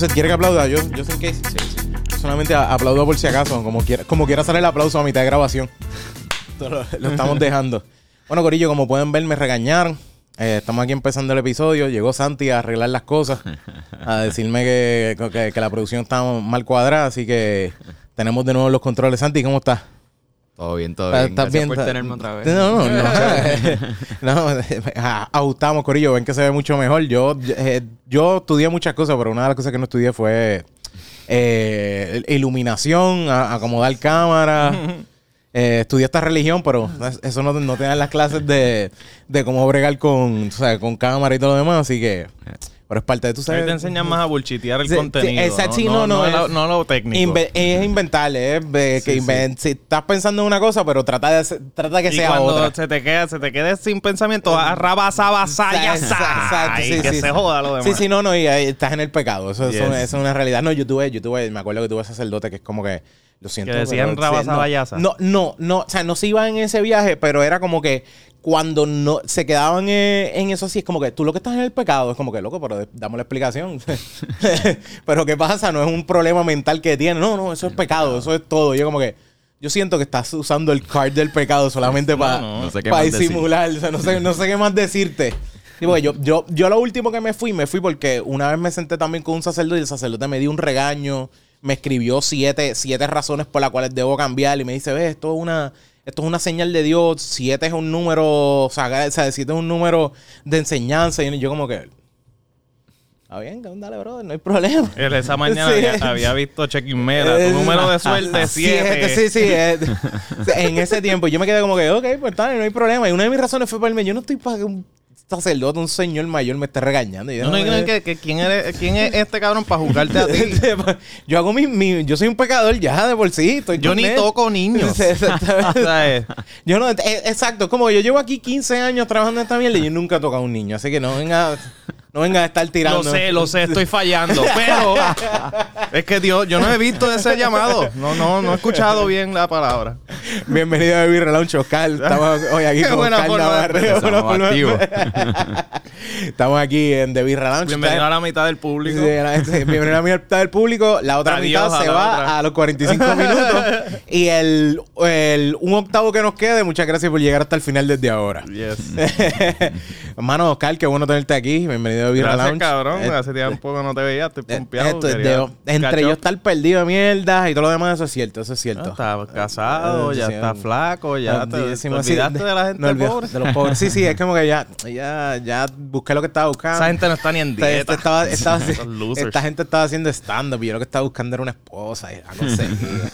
Estamos quiere que aplauda, yo, yo sé que solamente a- aplaudo por si acaso, como quiera, como quiera hacer el aplauso a mitad de grabación. Lo, lo estamos dejando. Bueno, Corillo, como pueden ver, me regañaron. Eh, estamos aquí empezando el episodio. Llegó Santi a arreglar las cosas, a decirme que, que- que la producción está mal cuadrada, así que tenemos de nuevo los controles. Santi, ¿cómo estás? Todo bien, todo ¿Estás- bien. Gracias bien? por ¿Estás- tenerme otra vez. No, no, no. a- ajustamos, Corillo. Ven que se ve mucho mejor. Yo, eh, yo estudié muchas cosas, pero una de las cosas que no estudié fue eh, iluminación, a- acomodar cámara. Eh, estudié esta religión, pero eso no, no te dan las clases de, de cómo bregar con, o sea, con cámara y todo lo demás, así que... Pero es parte de tu Ahí te enseñan más a bullchitear el Sí, sí, contenido. exacto, no, no, no, lo, es- no lo técnico. Inve- es inventarle, es de que Sí, sí. inven- si estás pensando en una cosa, pero trata de hacer- trata que y sea cuando otra. se te queda, se te quede sin pensamiento, arrabasa, basaya, Exacto, sí, que sí, se joda lo demás. Sí, sí, no, no, y ahí estás en el pecado. Eso, eso- Yes. eso es una realidad. No, yo tuve, yo tuve, me acuerdo que tuve sacerdote que es como que, lo siento. Que decían pero- rabasa, no, bayasa. No, no, no, o sea, no se iba en ese viaje, pero era como que cuando no se quedaban eh, en eso así, es como que tú lo que estás en el pecado, es como que loco, pero dame la explicación. pero ¿qué pasa? No es un problema mental que tiene. No, no, eso es pecado, eso es todo. Yo como que, yo siento que estás usando el card del pecado solamente para no, no sé decir. disimular. O sea, sé, no sé qué más decirte. Yo, yo, yo lo último que me fui, me fui porque una vez me senté también con un sacerdote y el sacerdote me dio un regaño, me escribió siete, siete razones por las cuales debo cambiar y me dice, ves, esto es una, esto es una señal de Dios, siete es un número, o sea, siete es un número de enseñanza y yo como que, está bien, dale, bro, no hay problema. Él esa mañana Sí. había, había visto Chequín Mera, Eh, tu número de suerte, siete. Sí, sí, eh, en ese tiempo yo me quedé como que, ok, pues está, no hay problema. Y una de mis razones fue para irme, yo no estoy para un sacerdote, un señor mayor me esté regañando. Yo, No, no, no, eh, que, que ¿quién, eres- ¿Quién es este cabrón para juzgarte a ti? yo hago mi, mi- yo soy un pecador ya de por sí. Estoy Yo ni él. toco niños. Eh, Yo no, eh, exacto, como yo llevo aquí 15 años trabajando en esta mierda y yo nunca he tocado a un niño, así que no venga, no venga a estar tirando. Lo sé, lo sé, estoy fallando. Pero es que Dios, yo no he visto ese llamado. No, no, no he escuchado bien la palabra. Bienvenido a Baby Relaunch, Oscar. Estamos hoy aquí con buena Oscar de- Estamos Estamos aquí en The Beer Relaunch. Bienvenido a la mitad del público. Sí, la- sí, bienvenido a la mitad del público. La otra Adiós mitad se va otra. a los 45 minutos. y el, el un octavo que nos quede, muchas gracias por llegar hasta el final desde ahora. Yes. Hermano Oscar, qué bueno tenerte aquí. Bienvenido a Beer Gracias, Lounge. cabrón. Eh, Hace tiempo que no te veía. Estoy eh, pompeado. esto es quería de- entre yo estar perdido de mierda y todo lo demás, eso es cierto, eso es Ah, cierto. Está casado, Eh, ya está eh, flaco, ya te, te sí, olvidaste de la gente me olvidé pobre. De los pobres. Sí, sí, es como que ya, ya, ya busqué lo que estaba buscando. Esa gente no está ni en dieta. esta- estaba- estaba- Esos losers. esta gente estaba haciendo stand-up y yo lo que estaba buscando era una esposa y a conseguir.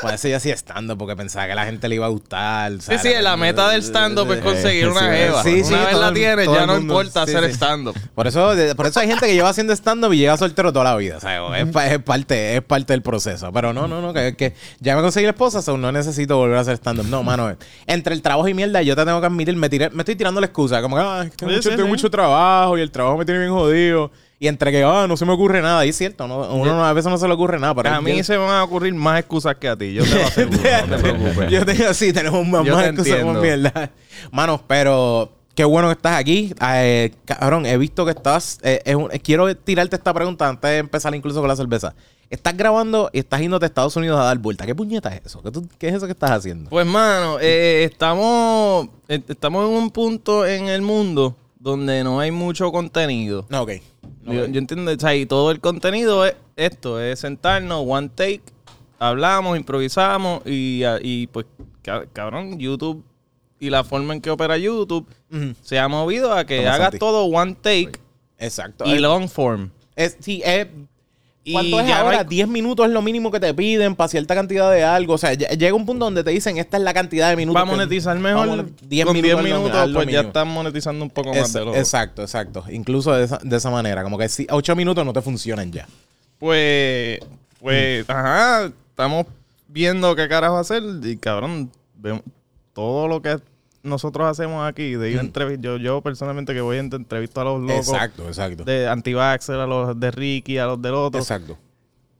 Por eso yo hacía stand-up porque pensaba que la gente le iba a gustar. Sí, ¿sabes? sí, la meta del stand-up es conseguir una jeva. sí, sí, una vez la tienes, ya no importa hacer stand-up. Por eso, por eso hay gente que lleva haciendo stand-up y llega soltero toda la vida. ¿sabes? Es, es parte, es parte del proceso. Pero no, no, no, que, que ya me conseguí la esposa, so no necesito volver a hacer stand-up. No, mano, entre el trabajo y mierda, yo te tengo que admitir, me, tiré- me estoy tirando la excusa. Como que, ah, tengo, mucho, tengo mucho trabajo y el trabajo me tiene bien jodido. Y entre que, ah, no se me ocurre nada. Y es cierto, no, uno no- a veces no se le ocurre nada. Pero a mí se me van a ocurrir más excusas que a ti. Yo te lo aseguro, no te preocupes. Yo tengo, sí, tenemos más, más te excusas entiendo. mierda. Manos, pero qué bueno que estás aquí. Eh, cabrón, he visto que estás. eh, eh, quiero tirarte esta pregunta antes de empezar incluso con la cerveza. Estás grabando y estás yendo a Estados Unidos a dar vuelta. ¿Qué puñeta es eso? ¿Qué, tú- qué es eso que estás haciendo? Pues, mano, eh, estamos, eh, estamos en un punto en el mundo donde no hay mucho contenido. No, Yo, yo entiendo, o sea, y todo el contenido es esto, es sentarnos, one take, hablamos, improvisamos y, y pues, ca- cabrón, YouTube y la forma en que opera YouTube se ha movido a que Toma, hagas Santi. todo one take Exacto. y long form. es, sí, es- Y ¿Cuánto es ahora? hay- 10 minutos es lo mínimo que te piden para cierta cantidad de algo. O sea, ll- llega un punto donde te dicen esta es la cantidad de minutos. Para que- monetizar mejor, Vamos a- 10 con 10 minutos, minutos, pues ya están monetizando un poco más de lo exacto, exacto. Incluso de esa, de esa manera. Como que si 8 minutos no te funcionan ya. Pues, pues, Mm. ajá, estamos viendo qué carajo hacer y cabrón, todo lo que nosotros hacemos aquí, de ir a entrevistar, yo, yo personalmente que voy a entrevistar a los locos Exacto, exacto. de Antivaxxer, a los de Ricky, a los del otro. Exacto.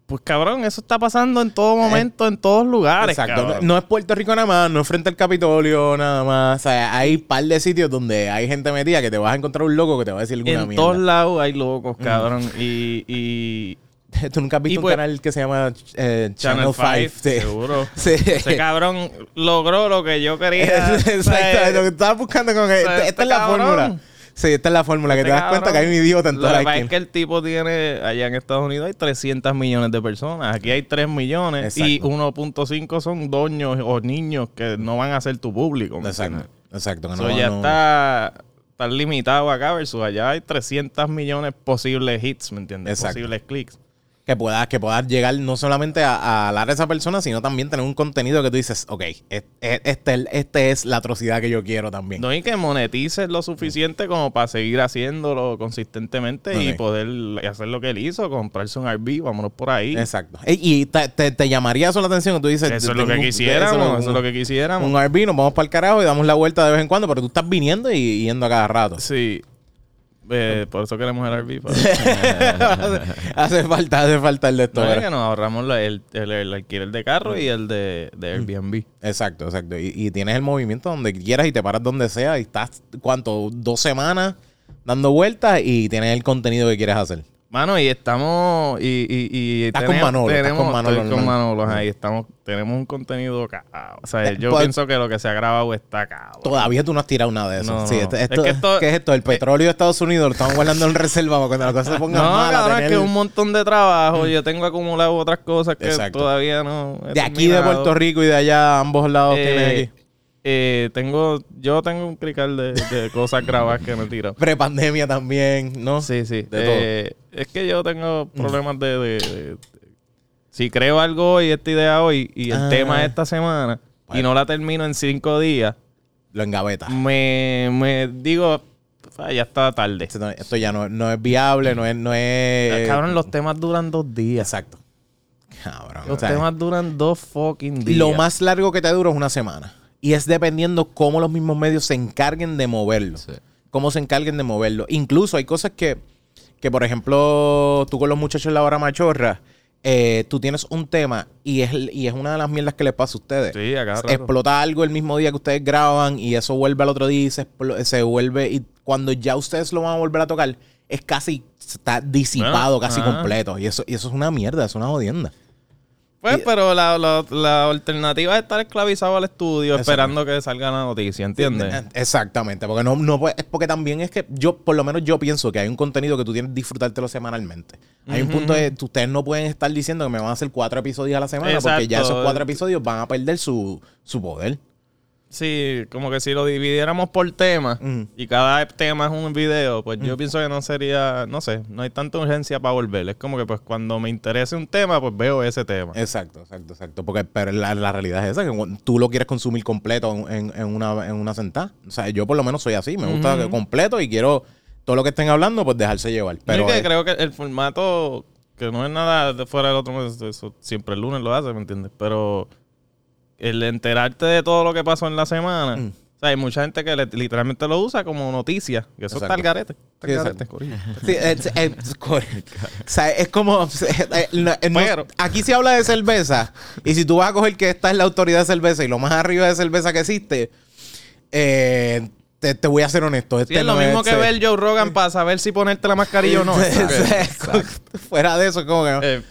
Pues cabrón, eso está pasando en todo momento, en todos lugares. Exacto. No, cabrón. no es Puerto Rico nada más, no es frente al Capitolio nada más. O sea, hay par de sitios donde hay gente metida que te vas a encontrar un loco que te va a decir alguna en mierda. todos lados hay locos, cabrón. Y, y ¿Tú nunca has visto Y un pues- canal que se llama eh, Channel Channel 5, 5? Sí. seguro. Sí. Ese cabrón logró lo que yo quería. Exacto, lo que estaba buscando con que sea, esta, este es la cabrón. fórmula. Sí, esta es la fórmula, que Este te das cuenta que hay un idiota en toda que la pasa es que el tipo tiene, allá en Estados Unidos hay 300 millones de personas. Aquí hay 3 millones y Exacto. 1.5 son doños o niños que no van a ser tu público. ¿me Exacto, entiendes? exacto. que Eso no- ya no- está, está limitado acá versus allá hay 300 millones posibles hits, ¿me entiendes? Exacto. Posibles clics. Que puedas, que puedas llegar no solamente a, a hablar a esa persona, sino también tener un contenido que tú dices, ok, es- es- este, este es la atrocidad que yo quiero también. No, y que monetices lo suficiente como para seguir haciéndolo consistentemente y poder hacer lo que él hizo, comprarse un RV, vámonos por ahí. Exacto. Y te, te, te llamaría eso la atención que tú dices. Eso es lo que quisiéramos, un- eso es lo que quisiéramos. Un RV, nos vamos para el carajo y damos la vuelta de vez en cuando, pero tú estás viniendo y yendo a cada rato. Sí. Eh, por eso queremos el RV. hace falta, hace falta el de esto. No, que nos ahorramos la- el, el, el alquiler de carro y el de, de Airbnb. Exacto, exacto. Y, y tienes el movimiento donde quieras y te paras donde sea y estás, ¿cuánto? Dos semanas dando vueltas y tienes el contenido que quieres hacer. Mano, y estamos. Y, y, y Estás con Manolo, estás Tenemos, con Manolo estoy con normal. Manolo, ajá, y estamos, tenemos un contenido cagado. O sea, Eh, yo pues- pienso que lo que se ha grabado está cagado. Todavía tú no has tirado nada de eso. No, sí, esto- Es que esto- ¿Qué es esto? El petróleo de Estados Unidos lo estamos guardando en reserva para cuando la cosa se ponga No, mala. es tener- que es un montón de trabajo. Yo tengo acumulado otras cosas que Exacto. todavía no. he De aquí de. Puerto Rico y de allá, ambos lados Eh, tienes aquí. Eh, tengo, yo tengo un crical de, de cosas grabadas que me he tirado. Prepandemia también, ¿no? Sí, sí. De Eh, es que yo tengo problemas de, de- de- Si creo algo hoy, esta idea hoy, y el Ah. tema es esta semana, y no la termino en cinco días, Lo engaveta. me, me digo, "Ah, ya está tarde. Esto ya no, no es viable, no es... No es Cabrón, los temas duran dos días. Exacto. Cabrón. Los o sea, temas duran dos fucking días. Lo más largo que te dura es una semana. Y es dependiendo cómo los mismos medios se encarguen de moverlo. Sí. Cómo se encarguen de moverlo. Incluso hay cosas que, que por ejemplo, tú con los muchachos en la hora machorra, eh, tú tienes un tema y es, y es una de las mierdas que les pasa a ustedes. Sí, a cada rato. Explota algo el mismo día que ustedes graban y eso vuelve al otro día y se, explo- se vuelve. Y cuando ya ustedes lo van a volver a tocar, es casi. Está disipado, Bueno, casi ajá. completo. Y eso, y eso es una mierda, es una jodienda. Pues, pero la, la- la alternativa es estar esclavizado al estudio esperando que salga la noticia, ¿entiendes? Exactamente, porque no, no es porque también es que yo, por lo menos yo pienso que hay un contenido que tú tienes que disfrutártelo semanalmente. Hay un punto de que ustedes no pueden estar diciendo que me van a hacer cuatro episodios a la semana, porque ya esos cuatro episodios van a perder su, su poder. Sí, como que si lo dividiéramos por temas y cada tema es un video, pues yo pienso que no sería, no sé, no hay tanta urgencia para volver. Es como que pues cuando me interese un tema, pues veo ese tema. Exacto, exacto, exacto. Porque pero la, la realidad es esa, que tú lo quieres consumir completo en, en una, en una sentada. O sea, yo por lo menos soy así, me gusta completo y quiero todo lo que estén hablando, pues dejarse llevar. Pero que creo que el formato, que no es nada de fuera del otro, pues, eso siempre el lunes lo hace, ¿me entiendes? Pero el enterarte de todo lo que pasó en la semana, Mm. o sea, hay mucha gente que le- literalmente lo usa como noticia, que eso está al garete. Está al Sí, garete, exacto. corillo. Sí, es, es- co- o sea, es como. eh, no- no- Pero- aquí se habla de cerveza. Y si tú vas a coger que esta es la autoridad de cerveza y lo más arriba de cerveza que existe, eh, te, te voy a ser honesto. Este Sí, es lo no mismo que ver Joe Rogan para saber si ponerte la mascarilla o no. Fuera de eso, es como que. Eh,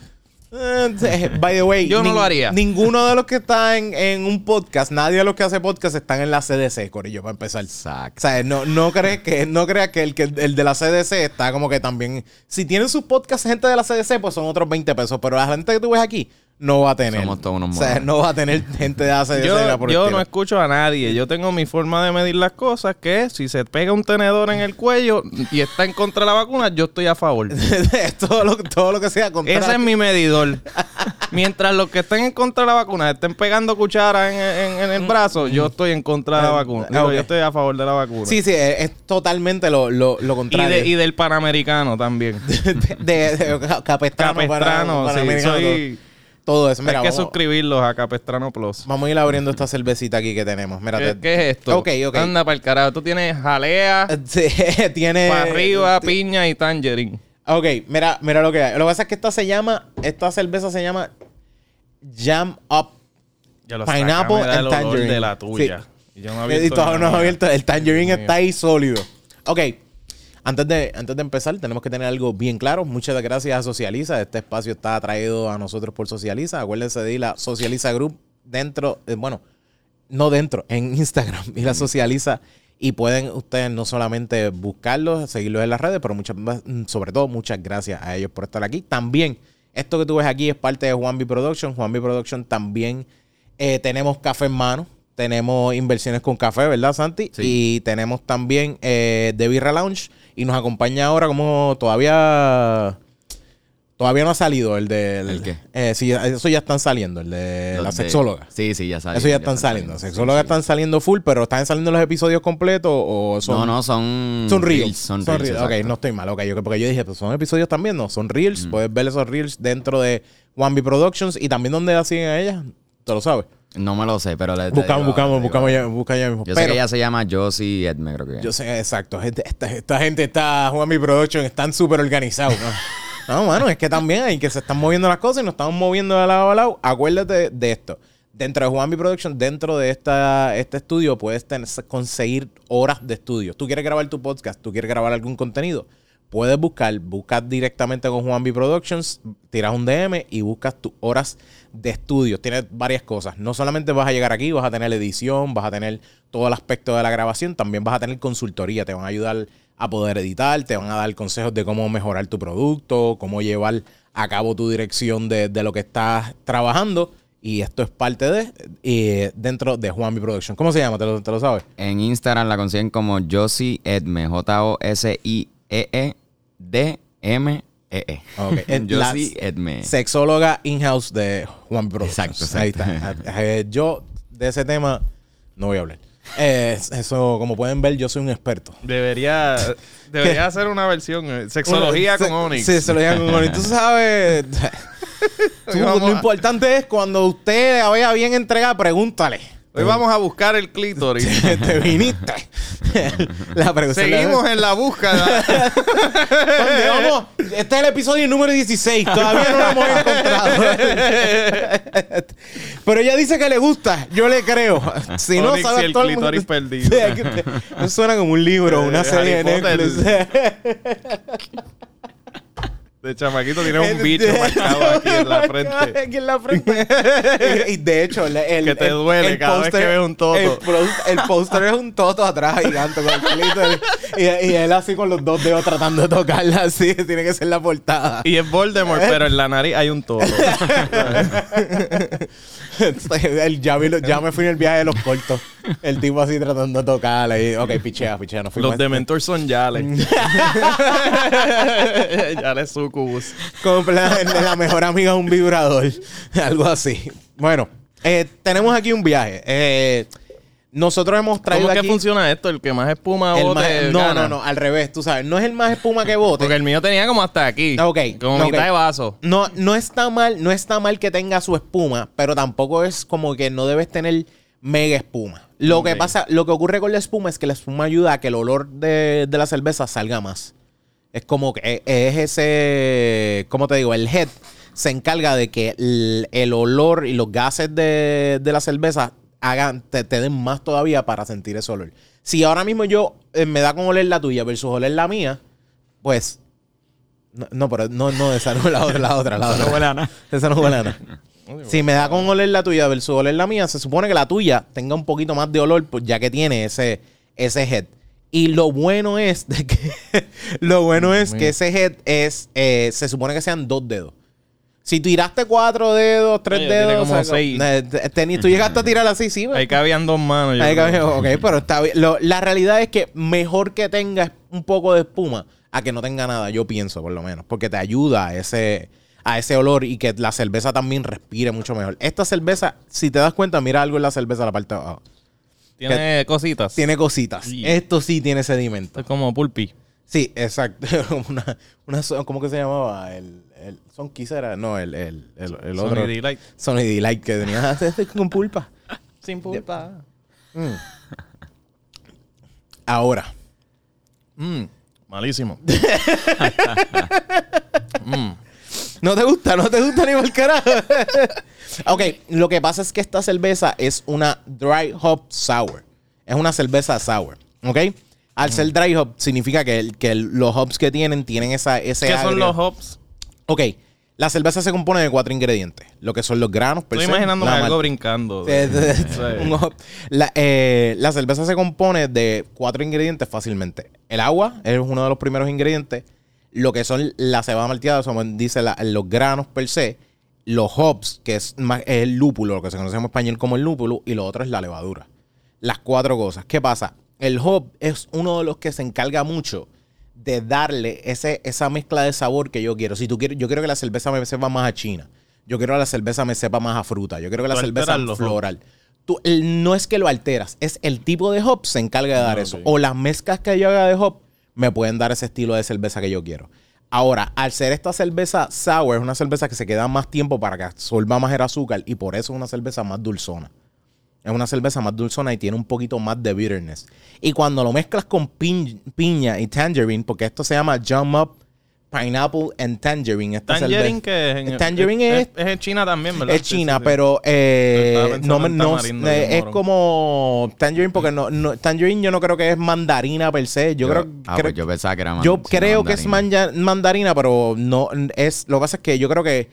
By the way, Yo no lo haría. Ninguno de los que está en, en un podcast, nadie de los que hace podcast están en la CDC, Corillo, para empezar. O Exacto. sea, no, no crees que, no creas que el, que el de la CDC está como que también. Si tienen sus podcasts gente de la CDC, pues son otros 20 pesos. Pero la gente que tú ves aquí no va a tener. Somos todos unos O sea, no va a tener gente de nada yo por yo no escucho a nadie. Yo tengo mi forma de medir las cosas, que es si se pega un tenedor en el cuello y está en contra de la vacuna, yo estoy a favor. todo, lo, todo lo que sea contra Ese es mi medidor. Mientras los que estén en contra de la vacuna estén pegando cuchara en, en- en el brazo, yo estoy en contra de la Ah, vacuna. Digo. Yo estoy a favor de la vacuna. Sí, sí, es, es totalmente lo, lo, lo y, contrario. de- y del panamericano también. de, de- de Capestrano, para- Capestrano, sí, Panamericano, soy- todo, eso. Mira, Hay que vamos, suscribirlos a Capestrano Plus. vamos a ir abriendo esta cervecita aquí que tenemos. Mira, ¿Qué, te- qué es esto? Ok, ok. Anda para el carajo. Tú tienes jalea, Sí, tiene. para arriba, piña y tangerine. Ok, mira, mira lo que hay. Lo que pasa es que esta se llama, esta cerveza se llama Jam Up. Ya lo Pineapple saca, and tangerine. de la tuya. Y yo no he Y abierto todavía no abierto. El tangerine Dios está mío. ahí sólido. Ok. Antes de, antes de empezar, tenemos que tener algo bien claro. Muchas gracias a Socializa. Este espacio está traído a nosotros por Socializa. Acuérdense de ir a Socializa Group dentro, eh, bueno, no dentro, en Instagram. Y la Socializa. Y pueden ustedes no solamente buscarlos, seguirlos en las redes, pero muchas, más- sobre todo muchas gracias a ellos por estar aquí. También, esto que tú ves aquí es parte de Juan B Production. Juan B Production también eh, tenemos café en mano. Tenemos inversiones con café, ¿verdad, Santi? Sí. Y tenemos también eh, The Birra Lounge. Y nos acompaña ahora como todavía... Todavía no ha salido el de... ¿El qué? Eh, sí, eso ya están saliendo, el de Los la de- sexóloga. Sí, sí, ya saliendo. Eso ya están saliendo. Sexólogas están saliendo full, pero ¿están saliendo los episodios completos o son...? No, no, son. Son reels. Son, Son reels. reels. Ok, no estoy mal. Ok, yo- porque yo dije, pues son episodios también, no, son reels. Puedes ver esos reels dentro de One B Productions y también donde la siguen a ella. Tú lo sabes. No me lo sé, pero le. Buscamos, buscamos, buscamos ya, busca ya mismo. Yo sé Pero que ella se llama Josie Edme, creo que. yo sé, exacto. Gente, esta, esta gente está, One B Productions, están súper organizados. No, mano, es que también hay que se están moviendo las cosas y nos estamos moviendo de lado a lado. Acuérdate de esto. Dentro de Juan B Production, dentro de esta, este estudio, puedes tener- conseguir horas de estudio. Tú quieres grabar tu podcast, tú quieres grabar algún contenido, puedes buscar, buscas directamente con Juan B Productions, tiras un DM y buscas tus horas de estudio. Tienes varias cosas. No solamente vas a llegar aquí, vas a tener edición, vas a tener todo el aspecto de la grabación, también vas a tener consultoría. Te van a ayudar a poder editar, te van a dar consejos de cómo mejorar tu producto, cómo llevar a cabo tu dirección de, lo que estás trabajando. Y esto es parte de eh, dentro de Juan B Production. ¿Cómo se llama? ¿Te lo, te lo sabes? En Instagram la consiguen como Josie Edme. J-O-S-I-E-E-D-M-E-E. Ok. En la Josie Edme. Sexóloga in-house de Juan B Productions. Exacto, Ahí está. Eh, yo de ese tema no voy a hablar. Eh, eso, como pueden ver, yo soy un experto. Debería, debería hacer una versión. eh, Sexología Una- con se- Onyx. Sí, sexología con Onyx. Tú sabes. tú- lo importante es cuando usted la vea bien entregada, pregúntale. Hoy vamos a buscar el clítoris. Te viniste. la pregunta Seguimos en la búsqueda. Vamos, este es el episodio número 16. Todavía no lo hemos encontrado. Pero ella dice que le gusta. Yo le creo. Si no, Onyx sabe y el todo el clítoris mundo. perdido. Eso suena como un libro, una Eh, serie de Harry. Netflix. De chamaquito tiene un bicho marcado aquí en la frente. Aquí en la frente. y, y de hecho, el, el- Que te el- duele el cada vez que ves un toto. El, el póster es un toto atrás gigante con el clítoris. y, y él así con los dos dedos tratando de tocarla así. Tiene que ser la portada. Y es Voldemort, pero en la nariz hay un todo. El- ya, vi ya me fui en el viaje de los cortos. El tipo así tratando de tocarla. Y, ok, pichea, pichea. No fui Los Dementors son Yales. Yales Sucubus. Como la, la mejor amiga de un vibrador. Algo así. Bueno, eh, tenemos aquí un viaje. Eh, nosotros hemos traído ¿Cómo es que funciona esto? El que más espuma el bote más- no, gana? no, no, al revés, tú sabes, no es el más espuma que bote. Porque el mío tenía como hasta aquí. Ok, Como ok. mitad de vaso. No, no está mal, no está mal que tenga su espuma, pero tampoco es como que no debes tener mega espuma. Lo que pasa, lo que ocurre con la espuma es que la espuma ayuda a que el olor de, de la cerveza salga más. Es como que es ese, ¿cómo te digo? El head se encarga de que el, el olor y los gases de, de la cerveza hagan, te, te den más todavía para sentir ese olor. Si ahora mismo yo eh, me da con oler la tuya versus oler la mía, pues no, no, pero no, no, esa no, la otra, la otra, la otra. No huele a nada. Esa no huele a nada. Si me da con oler la tuya versus oler la mía, se supone que la tuya tenga un poquito más de olor, pues, ya que tiene ese, ese head. Y lo bueno es de que lo bueno es que ese head es, eh, se supone que sean dos dedos. Si tiraste cuatro dedos, tres Oye, tiene dedos, como o sea, seis. eh, teni- tú llegaste a tirar así, sí, Ahí cabían dos manos. yo Ahí cambió. Ok, pero está bien. Lo- la realidad es que mejor que tengas un poco de espuma a que no tenga nada, yo pienso, por lo menos. Porque te ayuda ese, a ese olor y que la cerveza también respire mucho mejor. Esta cerveza, si te das cuenta, mira algo en la cerveza la parte de abajo. Tiene cositas. Tiene cositas. Sí. Esto sí tiene sedimento. Es como pulpi. Sí, exacto. una, una, ¿Cómo que se llamaba? El, el Son Kiss era. No, el, el, el, el otro. Sony Delight. Sony Delight que tenía con pulpa. Sin Ahora. Mm. Malísimo. Mm. ¿No te gusta? ¿No te gusta ni mal carajo? ok, lo que pasa es que esta cerveza es una dry hop sour. Es una cerveza sour, ¿ok? Al ser dry hop significa que, el- que el- los hops que tienen tienen esa, ese ¿Qué son los hops? Ok, la cerveza se compone de cuatro ingredientes. Lo que son los granos, Estoy se, imaginándome algo mal- brincando. Sí. un hop. La, eh, la cerveza se compone de cuatro ingredientes fácilmente. El agua es uno de los primeros ingredientes. Lo que son la cebada malteada, como dice la- los granos per se. Los hops, que es, más, es el lúpulo, lo que se conoce en español como el lúpulo. Y lo otro es la levadura. Las cuatro cosas. ¿Qué pasa? El hop es uno de los que se encarga mucho de darle ese, esa mezcla de sabor que yo quiero. Si tú quieres, yo quiero que la cerveza me sepa más a China. Yo quiero que la cerveza me sepa más a fruta. Yo quiero que la cerveza floral. Tú, el- no es que lo alteras, es el tipo de hop se encarga de dar Ah, eso. O las mezclas que yo haga de hop me pueden dar ese estilo de cerveza que yo quiero. Ahora, al ser esta cerveza sour, es una cerveza que se queda más tiempo para que absorba más el azúcar y por eso es una cerveza más dulzona. Es una cerveza más dulzona y tiene un poquito más de bitterness. Y cuando lo mezclas con piña y tangerine, porque esto se llama Jump Up Pineapple and Tangerine. Esta Tangerine cerveza- que es en, Tangerine es, es, en China también, ¿verdad? es China, sí, sí. pero eh, no, no- es como Tangerine, porque no, no- Tangerine yo no creo que es mandarina per se. Yo, creo, ah, creo- pues yo pensaba que era yo creo que es mandarina. manja- mandarina, pero no es. Lo que pasa es que yo creo que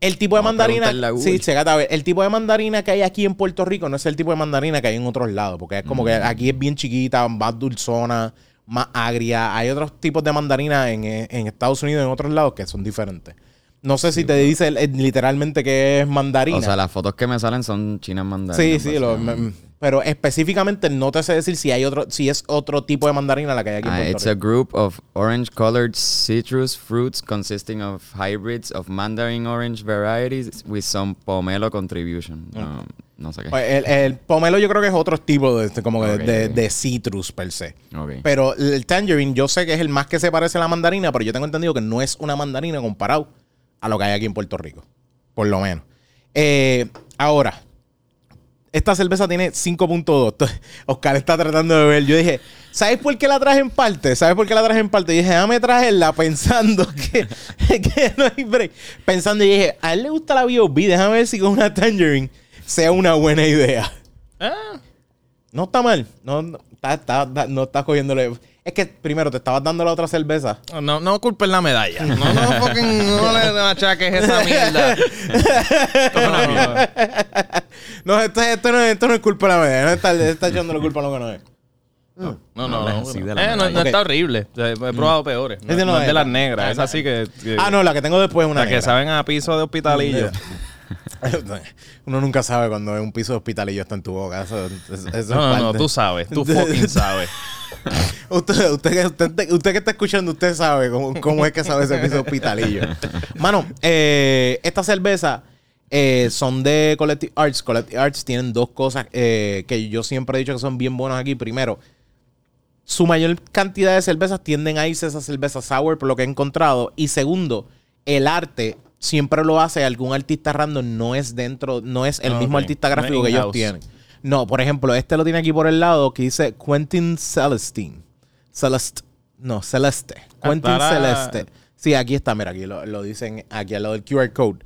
el tipo de Vamos mandarina. Sí, checate a ver. El tipo de mandarina que hay aquí en Puerto Rico no es el tipo de mandarina que hay en otros lados, porque es como que Mm. aquí es bien chiquita, más dulzona, más agria. Hay otros tipos de mandarina en, eh, en Estados Unidos y en otros lados que son diferentes. No sé si te dice eh, literalmente que es mandarina. O sea, las fotos que me salen son chinas Sí, mandarinas. sí, lo- me- pero específicamente no te sé decir si hay otro, si es otro tipo de mandarina la que hay aquí en Ah, it's a group of orange-colored citrus fruits consisting of hybrids of mandarin orange varieties with some pomelo contribution. No, no sé qué. Pues el, el pomelo yo creo que es otro tipo de, de- como de, de citrus per se. Pero el tangerine yo sé que es el más que se parece a la mandarina, pero yo tengo entendido que no es una mandarina comparado a lo que hay aquí en Puerto Rico. Por lo menos. Eh, ahora, esta cerveza tiene 5.2. Oscar está tratando de ver. Yo dije, ¿sabes por qué la traje en parte? ¿Sabes por qué la traje en parte? Y dije, déjame traerla pensando que, que no hay break. Pensando y dije, a él le gusta la B.O.B. Déjame ver si con una tangerine sea una buena idea. Ah, No está mal. No, no, está, está- está- no estás cogiéndole. Es que primero te estabas dando la otra cerveza. no, no culpen la medalla. No, no, fucking, no le achaques esa mierda. Una mierda. No, esto, esto no, esto no es culpa de la medalla. No está, está echándole culpa a lo que no es. No, no, no. La Eh, no, no medalla. está horrible. O sea, he probado peores. No, Ese no no es de las negras. Ah, Es así que... que- Ah, no, la que tengo después es una que negra. saben a piso de hospitalillo. Uno nunca sabe cuando un piso de hospitalillo está en tu boca. Eso, eso- eso es No, no, no, tú sabes. Tú fucking sabes. Usted, usted, que- usted, usted que está escuchando, usted sabe cómo, cómo es que sabe ese piso de hospitalillo. Mano, eh, esta cerveza eh, son de Collective Arts. Collective Arts tienen dos cosas eh, que yo siempre he dicho que son bien buenas aquí. Primero, su mayor cantidad de cervezas tienden a irse a esa cerveza sour, por lo que he encontrado. Y segundo, el arte siempre lo hace algún artista random, no es dentro, no es el Ah, mismo artista No gráfico que ellos tienen. No, por ejemplo, este lo tiene aquí por el lado que dice Quentin Celestine. Celeste. No, Celeste. Quentin Estará- Celeste. Sí, aquí está, mira, aquí lo, lo dicen, aquí al lado del QR code.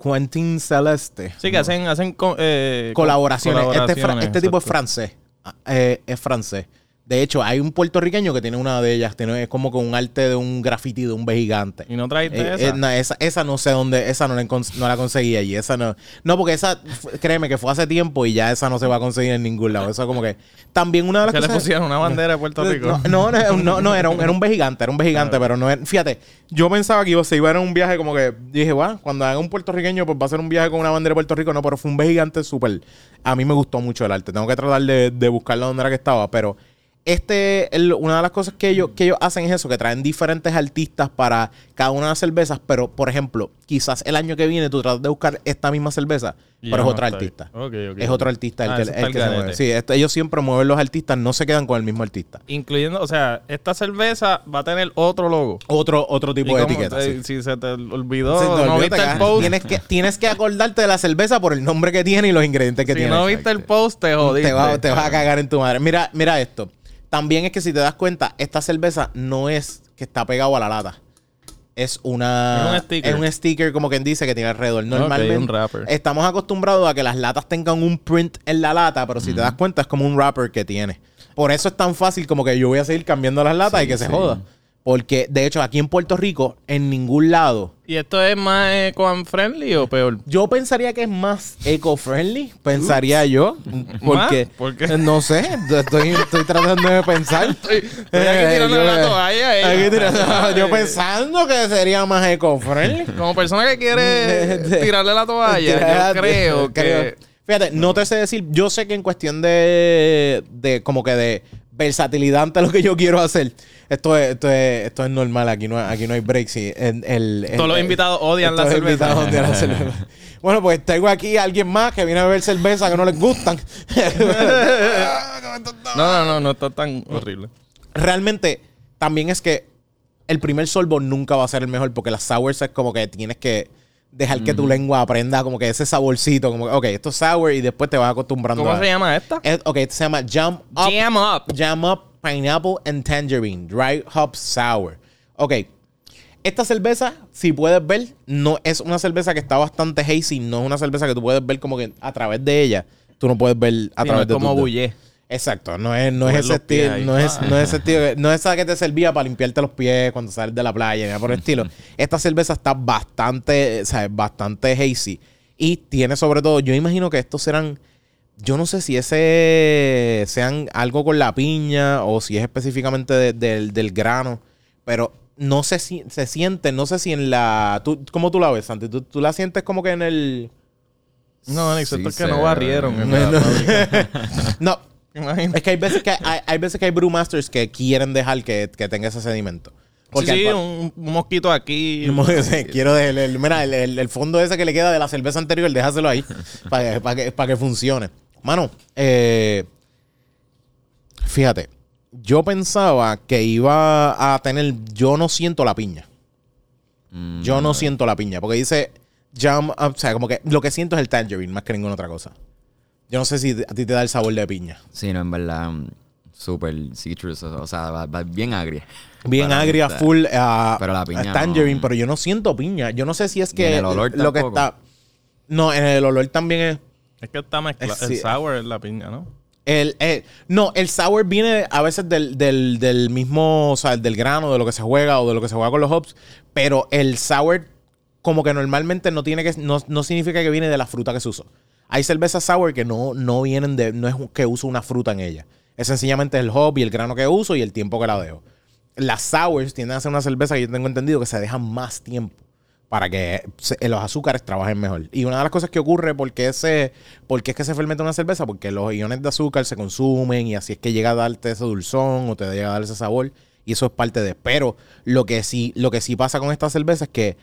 Quentin Celeste. Sí, que hacen, hacen eh, colaboraciones. Este, colaboraciones, este tipo es francés. Ah, eh, es francés. De hecho, hay un puertorriqueño que tiene una de ellas. Tiene, es como con un arte de un graffiti de un B gigante. ¿Y no trajiste Eh, esa? eh, no, esa, esa no sé dónde, esa no la, no la conseguí allí. Esa no. No, porque esa, créeme que fue hace tiempo y ya esa no se va a conseguir en ningún lado. Eso como que. También una de las ¿Qué le cosas. pusieron? ¿Una bandera de Puerto Rico? No, no, no, no, era, un, era un B gigante, era un B gigante, pero no era- Fíjate, yo pensaba que iba, se iba a ir a un viaje como que. Dije, bueno, cuando haga un puertorriqueño, pues va a ser un viaje con una bandera de Puerto Rico. No, pero fue un B gigante súper. A mí me gustó mucho el arte. Tengo que tratar de, de buscarla donde era que estaba, pero. Este, el- una de las cosas que ellos, que ellos hacen es eso, que traen diferentes artistas para cada una de las cervezas, pero por ejemplo, quizás el año que viene tú tratas de buscar esta misma cerveza, Y pero es otro artista. Ok, ok, es otro artista el Ah, que, eso el está el que se mueve. Sí, esto- ellos siempre mueven los artistas, no se quedan con el mismo artista. Incluyendo, o sea, esta cerveza va a tener otro logo. Otro, otro tipo ¿Y de cómo etiqueta. te- sí. Si se te olvidó, no, viste el post. Tienes que, tienes que acordarte de la cerveza por el nombre que tiene y los ingredientes que si tiene. no viste el post, te jodiste. te, va, te vas a cagar en tu madre. Mira, mira esto. También es que si te das cuenta, esta cerveza no es que está pegado a la lata. Es una. Es un sticker. es un sticker, como quien dice, que tiene alrededor. Normalmente. un wrapper. Estamos acostumbrados a que las latas tengan un print en la lata, pero si te das cuenta, es como un wrapper que tiene. Por eso es tan fácil como que yo voy a seguir cambiando las latas y que se sí. joda. Porque, de hecho, aquí en Puerto Rico, en ningún lado. ¿Y esto es más eco-friendly o peor? Yo pensaría que es más eco-friendly, pensaría yo. Porque, ¿Por qué? no sé, estoy, estoy tratando de pensar. Estoy, aquí tirando la toalla ella. Aquí tirando- yo pensando que sería más eco-friendly. Como persona que quiere tirarle la toalla, yo creo que... Fíjate, no te sé decir, yo sé que en cuestión de, de como que de versatilidad ante lo que yo quiero hacer, esto es, esto es, esto es normal, aquí no, aquí no hay breaks. sí, el, el- el- Todos los invitados odian la cerveza. invitados odian la cerveza. Bueno, pues tengo aquí a alguien más que viene a beber cerveza que no les gustan. No, no, no, no está tan horrible. Realmente, también es que el primer sorbo nunca va a ser el mejor porque las sours es como que tienes que dejar que tu lengua aprenda como que ese saborcito, como que, ok, esto es sour y después te vas acostumbrando ¿Cómo a... se llama esta? Es- ok, esto se llama Jam Up. Jam Up. Jam Up Pineapple and Tangerine Dry Hop Sour. Ok. Esta cerveza, si puedes ver, no es una cerveza que está bastante hazy. No es una cerveza que tú puedes ver como que a través de ella. Tú no puedes ver a Sí, no través es de como bullé. Exacto, no es, no es ese estilo, no es, Ah. no es ese estilo, no es esa que te servía para limpiarte los pies cuando sales de la playa, ni nada por el estilo. Esta cerveza está bastante, ¿sabes? Bastante hazy. Y tiene sobre todo, yo imagino que estos serán, yo no sé si ese sean algo con la piña o si es específicamente de- del- del grano, pero no sé si se siente, no sé si en la, tú, ¿cómo tú la ves, Santi? ¿Tú, tú la sientes como que en el, No, excepto Sí, que no barrieron. en No, la no. fábrica. no, Imagínate. es que hay veces que hay, hay veces que hay brewmasters que quieren dejar que, que tenga ese sedimento. Porque sí, un, un mosquito aquí. Sí, quiero de- el, mira, el, el- el fondo ese que le queda de la cerveza anterior, déjaselo ahí para que, para que, para que funcione. Mano, eh, fíjate, yo pensaba que iba a tener, yo no siento la piña. Mm, Yo no siento la piña, porque dice jam, o sea, como que lo que siento es el tangerine más que ninguna otra cosa. Yo no sé si a ti te da el sabor de piña. Sí, no, en verdad, mm, súper citrus, o sea, va, va bien agria. Bien Para agria, full a, Pero la piña tangerine, no. pero yo no siento piña. Yo no sé si es que en el olor lo que está. No, en el olor también es. Es que está mezclado. Es- El sour es la piña, ¿no? El, el- no, el sour viene a veces del, del, del mismo, o sea, del grano, de lo que se juega o de lo que se juega con los hops. Pero el sour, como que normalmente no tiene que, no, no significa que viene de la fruta que se usó. Hay cervezas sour que no, no vienen de, no es que uso una fruta en ella. Es sencillamente el hop y el grano que uso y el tiempo que la dejo. Las sours tienden a ser una cerveza que yo tengo entendido que se deja más tiempo para que se- los azúcares trabajen mejor. Y una de las cosas que ocurre porque ese, porque es que se fermenta una cerveza, porque los iones de azúcar se consumen y así es que llega a darte ese dulzón o te llega a dar ese sabor. Y eso es parte de. Pero lo que sí, lo que sí pasa con esta cerveza es que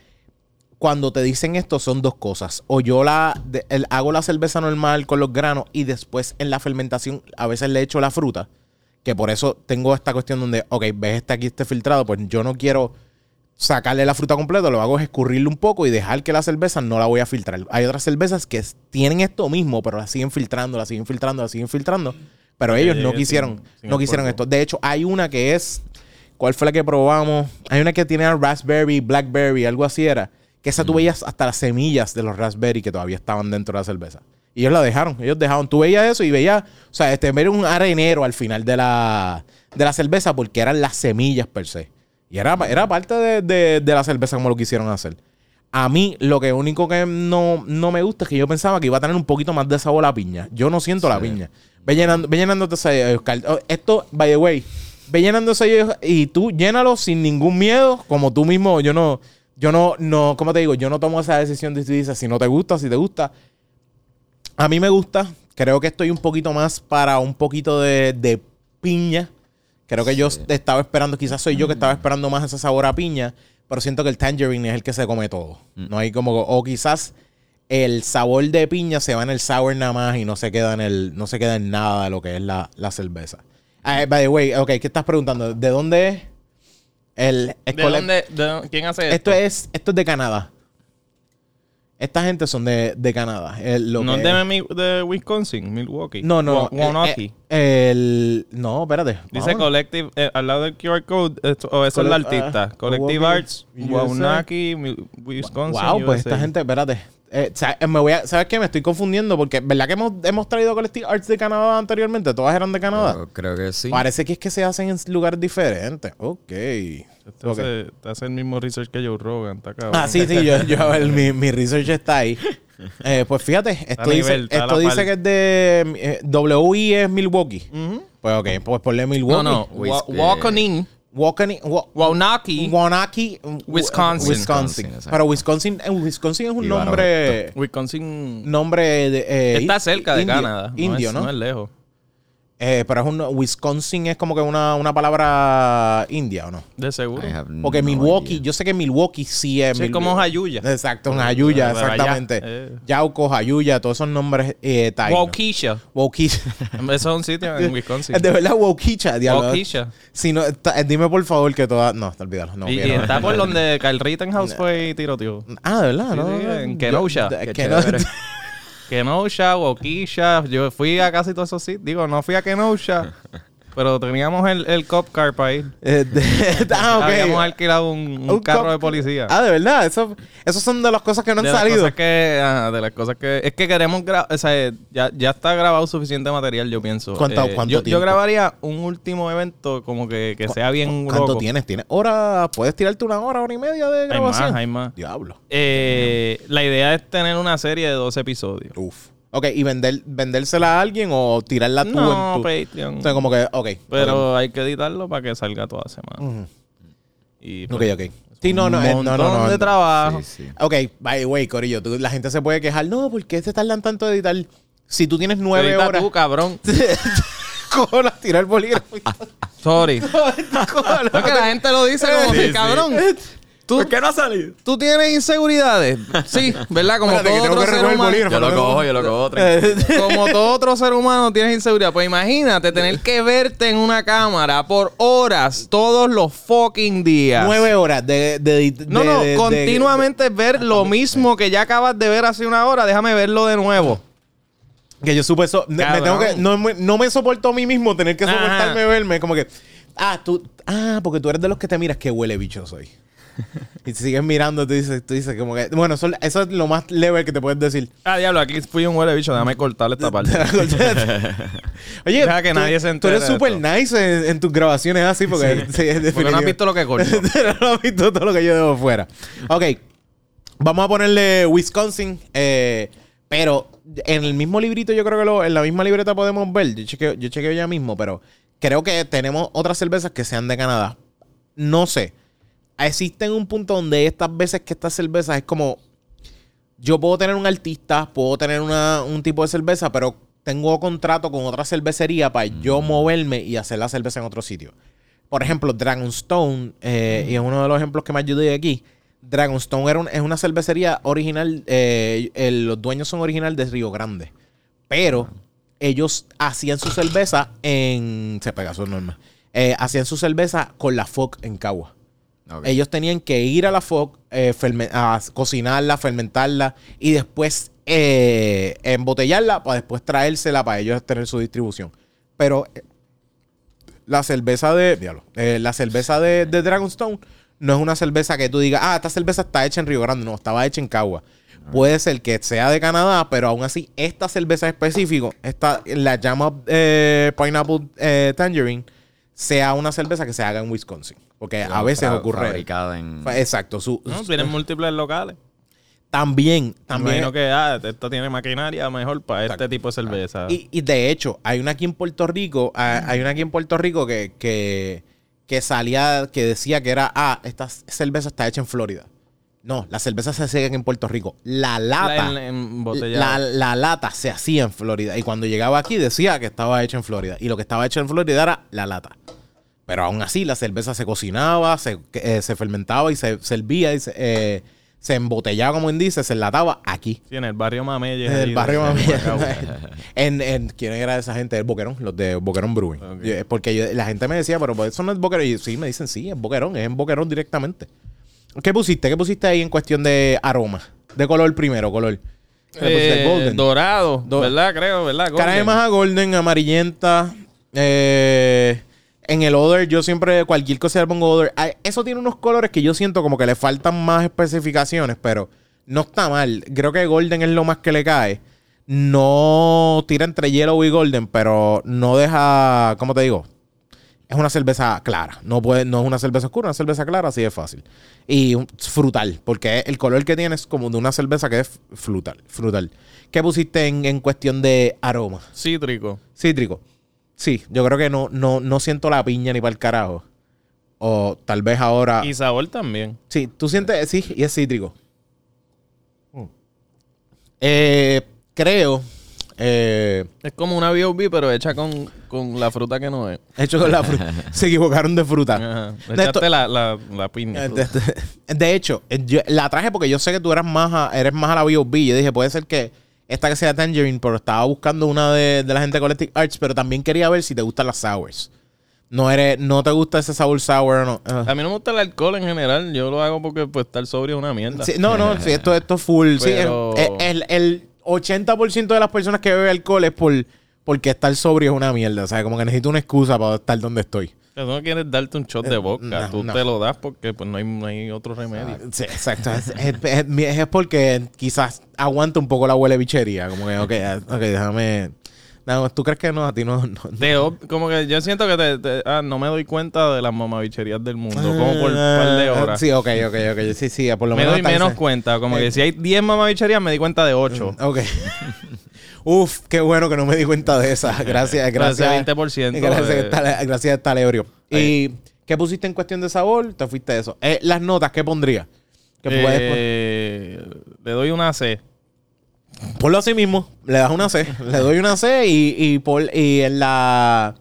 cuando te dicen esto son dos cosas. O yo la de- el- hago la cerveza normal con los granos y después en la fermentación a veces le echo la fruta. Que por eso tengo esta cuestión donde, ok, ves este aquí este filtrado, pues yo no quiero sacarle la fruta completa, lo que hago es escurrirle un poco y dejar que la cerveza no la voy a filtrar. Hay otras cervezas que tienen esto mismo, pero la siguen filtrando, la siguen filtrando, la siguen filtrando. Pero ellos no quisieron, sin- sin no quisieron esto. De hecho, hay una que es, ¿cuál fue la que probamos? Hay una que tiene raspberry, blackberry, algo así era. Que esa tú veías hasta las semillas de los raspberry que todavía estaban dentro de la cerveza. Y ellos la dejaron, ellos dejaron. Tú veías eso y veías, o sea, este era un arenero al final de la, de la cerveza porque eran las semillas per se. Y era, era parte de, de- de la cerveza como lo quisieron hacer. A mí, lo que único que no, no me gusta es que yo pensaba que iba a tener un poquito más de sabor a piña. Yo no siento la piña. Ve, llenando, ve llenándote ese, Oscar. Oh, Esto, by the way, ve llenándose y tú llénalo sin ningún miedo, como tú mismo. Yo no, yo no, no, ¿cómo te digo? Yo no tomo esa decisión de tú dices si no te gusta, si te gusta. A mí me gusta. Creo que estoy un poquito más para un poquito de, de piña. Creo que yo estaba esperando, quizás soy yo que estaba esperando más ese sabor a piña, pero siento que el tangerine es el que se come todo. No hay como, o quizás el sabor de piña se va en el sour nada más y no se queda en el, no se queda en nada de lo que es la, la cerveza. Ah, by the way, ok, ¿qué estás preguntando? ¿De dónde es? El ¿De dónde, de ¿Quién hace esto? Esto es, esto es de Canadá. Esta gente son de, de Canadá. El- lo no que- es de, de Wisconsin, Milwaukee. No, no. Wa- Waunakee. eh, eh, el, no, espérate. Dice Vamos. Collective, eh, al lado del QR code, esto- o eso es la artista. ah, Collective Milwaukee, Arts, Mi- Wisconsin. Wow, pues USA. esta gente, espérate. Eh, eh, me voy a, ¿Sabes qué? Me estoy confundiendo porque, ¿verdad que hemos, hemos traído Collective Arts de Canadá anteriormente? Todas eran de Canadá. Yo creo que sí. Parece que es que se hacen en lugares diferentes. Ok. Este Ok. hace, te hace el mismo research que Joe Rogan, está. Ah, sí, sí, yo, yo el- mi, mi research está ahí. Eh, pues fíjate, esto dice, esto dice que es de eh, WI es Milwaukee. Pues ok, pues ponle Milwaukee. No, no, Wa- eh, Waukesha- Wa- Wisconsin. Wisconsin. Wisconsin. Pero Wisconsin, eh, Wisconsin es un nombre, Wisconsin. nombre de, eh, está cerca de indio, Canadá. no Indio, es, ¿no? No es lejos. Eh, pero es un Wisconsin es como que una, una palabra india, ¿o no? De seguro. Porque no Milwaukee, idea. yo sé que Milwaukee sí es. Sí, Mil- como Jayuya. Exacto, en Jayuya, Pero allá, exactamente. eh. Yauco, Jayuya, todos esos nombres eh. Waukesha. Waukesha. Eso es un sitio en Wisconsin. De verdad Waukesha, diablo. Waukesha. Si no, ta- eh, dime por favor que todas. No, olvídalo. No, y, y no. está por donde Kyle Rittenhouse fue y tiroteó. Ah, de verdad, Sí, ¿no? sí, en Kenosha. Kenosha. Kenosha, Waukesha. Yo fui a casi todos esos sitios. Digo, no fui a Kenosha, pero teníamos el, el cop car para ir. Eh, de- ah, ok. Habíamos alquilado un, un Un carro cop- de policía. Ah, de verdad. Eso, esos son de las cosas que no han de salido. que, de las cosas que es que queremos grabar, o sea, ya, ya está grabado suficiente material, yo pienso. ¿Cuánto- Eh, cuánto yo, yo tiempo? grabaría un último evento como que, que sea bien ¿Cuánto loco. tienes? ¿Tienes hora? ¿Puedes tirarte una hora, hora y media de Hay más, grabación? hay más. Diablo. Eh, la idea es tener una serie de 12 episodios. Uf. Ok, ¿y vender, vendérsela a alguien o tirarla tú No, en tu... Patreon. Entonces, como que, ok. Pero hay que editarlo para que salga toda semana. Ujú. Y Ok, pues, ok. Sí, no, no, un eh, no, no, no. de trabajo. Sí, sí. Ok, by the way, Corillo, tú- la gente se puede quejar. No, ¿por qué se tardan tanto de editar? Si tú tienes nueve Edita horas... tú, cabrón. Cojones, tira el bolígrafo. Sorry. Cojones. Es que la gente lo dice como Sí, que, sí. cabrón. Tú, ¿Por qué no ha salido? tú tienes inseguridades. Sí, ¿verdad? Como Espérate, todo otro ser humano. bolígrafo. Yo lo cojo, yo lo cojo. tranquilo. Como todo otro ser humano tienes inseguridad. Pues imagínate tener que verte en una cámara por horas todos los fucking días. Nueve horas de... de, de- No, no, de- de- continuamente ver lo mismo que ya acabas de ver hace una hora. Déjame verlo de nuevo. Que yo supe eso. me- tengo que, no, me- no me soporto a mí mismo tener que Ajá. soportarme verme. Como que. Ah, tú. Ah, porque tú eres de los que te miras que huele bicho soy. y te sigues mirando, tú dices, tú dices como que. Bueno, eso, eso es lo más leve que te puedes decir. Ah, diablo, aquí fui un huele bicho. Déjame cortarle esta parte. Oye, Deja que tú, nadie se tú eres súper nice en, en tus grabaciones así, porque. sí, Porque no has visto lo que corto. no has visto todo lo que yo debo fuera. Ok. Vamos a ponerle Wisconsin. eh, pero en el mismo librito, yo creo que lo, en la misma libreta podemos ver. Yo chequeo, yo chequeo ya mismo, pero creo que tenemos otras cervezas que sean de Canadá. No sé. Existe un punto donde estas veces que estas cervezas es como. Yo puedo tener un artista, puedo tener una- un tipo de cerveza, pero tengo contrato con otra cervecería para yo moverme y hacer la cerveza en otro sitio. Por ejemplo, Dragonstone, eh, y es uno de los ejemplos que me ayudé aquí. Dragonstone era un- es una cervecería original, eh, el- los dueños son original de Río Grande. Pero ellos hacían su cerveza en. Se pega su norma. Eh, hacían su cerveza con la FOC en Cagua. Ellos tenían que ir a la FOC, eh, a cocinarla, fermentarla y después eh, embotellarla para después traérsela para ellos tener su distribución. Pero eh, la cerveza de. diablo, la cerveza de, de Dragonstone no es una cerveza que tú digas, ah, esta cerveza está hecha en Río Grande. No, estaba hecha en Cagua. Puede ser que sea de Canadá, pero aún así, esta cerveza en específico, esta, la llama Pineapple Tangerine, sea una cerveza que se haga en Wisconsin. Porque a veces ocurre. Fabricada en. Exacto. Su, No, su- tienen múltiples locales. también, también. Imagino que ah, esto tiene maquinaria mejor para este tipo de cerveza. Y, y de hecho, hay una aquí en Puerto Rico, ah, hay una aquí en Puerto Rico que, que, que salía, que decía que era, ah, esta cerveza está hecha en Florida. No, la cerveza se hacía en Puerto Rico. La lata, La- en- en botellada. la, la lata se hacía en Florida. Y cuando llegaba aquí decía que estaba hecha en Florida. Y lo que estaba hecho en Florida era la lata. Pero aún así, la cerveza se cocinaba, se, eh, se fermentaba y se servía y se, eh, se embotellaba, como él dice, se enlataba aquí. Sí, en el barrio Mameyes. En el barrio. Macao. en, en, ¿Quién era esa gente? El Boquerón, los de Boquerón Brewing. Yo- porque yo- la gente me decía, pero pues, eso no es Boquerón. Y yo, sí, me dicen, sí, es Boquerón, es en Boquerón directamente. ¿Qué pusiste? ¿Qué pusiste ahí en cuestión de aroma? De color primero, color. Eh, golden. Dorado, Do- ¿verdad? Creo, ¿verdad? Cara de Golden. maja golden, amarillenta. Eh, en el other, yo siempre, cualquier cosa le pongo other. Ah, Eso tiene unos colores que yo siento como que le faltan más especificaciones, pero no está mal. Creo que golden es lo más que le cae. No tira entre yellow y golden, pero no deja, ¿cómo te digo? Es una cerveza clara. No, puede, no es una cerveza oscura, una cerveza clara, así de fácil. Y frutal, porque el color que tiene es como de una cerveza que es frutal. frutal. ¿Qué pusiste en, en cuestión de aroma? Cítrico. Cítrico. Sí, yo creo que no, no, no siento la piña ni para el carajo. O tal vez ahora. Y sabor también. Sí, tú sientes. Sí, y es cítrico. Eh, creo. eh, Es como una B.O.B., pero hecha con, con la fruta que no es. hecho con la fruta. Se equivocaron de fruta. Ajá. Echaste esto- la, la, la piña. De, de- de hecho, yo la traje porque yo sé que tú eras más a, eres más a la B.O.B. Yo dije, puede ser que esta que sea Tangerine, pero estaba buscando una de, de la gente de Collective Arts, pero también quería ver si te gustan las sours. No eres, no te gusta ese sabor sour o no. Ah. A mí no me gusta el alcohol en general. Yo lo hago porque pues estar sobrio es una mierda. Sí, no, no, sí, esto, esto es full. Sí, el, el- el 80% de las personas que beben alcohol es por, porque estar sobrio es una mierda. O sea, como que necesito una excusa para estar donde estoy. Tú no quieres darte un shot de vodka, no, tú no. te lo das porque pues no hay, no hay otro remedio. Sí, exacto. Es, es- es- es porque quizás aguanta un poco la huele bichería. Como que, ok, ah, ok, déjame. No, ¿tú crees que no? A ti no. no- De ob- como que yo siento que te, te- ah, no me doy cuenta de las mamabicherías del mundo. Como por un par de horas. Ah, Sí, ok, ok, ok. Sí, sí, por lo me menos. doy hasta menos ese- cuenta. Como Eh, que si hay 10 mamabicherías, me di cuenta de 8. Ok. Uf, qué bueno que no me di cuenta de esa. Gracias, gracias. Ese 20% Gracias, de- gracias ebrio. ¿Y qué pusiste en cuestión de sabor? Te fuiste de eso. Eh, las notas, ¿qué pondría? Puedes Eh, le doy una C. Ponlo así mismo. Le das una C. Le doy una C y, y, por- y en la.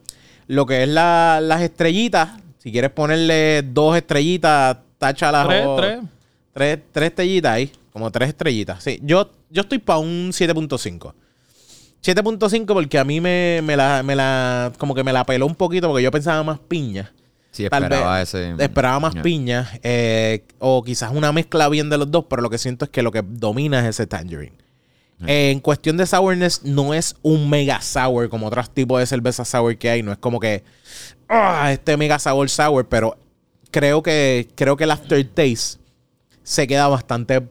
Lo que es la- las estrellitas. Si quieres ponerle dos estrellitas, tacha las Tres, o- tres. Tres, tres estrellitas ahí. Como tres estrellitas. Sí. Yo, yo estoy para un 7.5. 7.5 porque a mí me, me la, me la. Como que me la peló un poquito porque yo pensaba más piña. Sí, esperaba vez ese. Esperaba más Yeah. piña. eh, o quizás una mezcla bien de los dos, pero lo que siento es que lo que domina es ese tangerine. Eh, en cuestión de sourness, no es un mega sour como otros tipos de cerveza sour que hay. No es como que. "Ah, este mega sour sour. Pero creo que, creo que el aftertaste se queda bastante,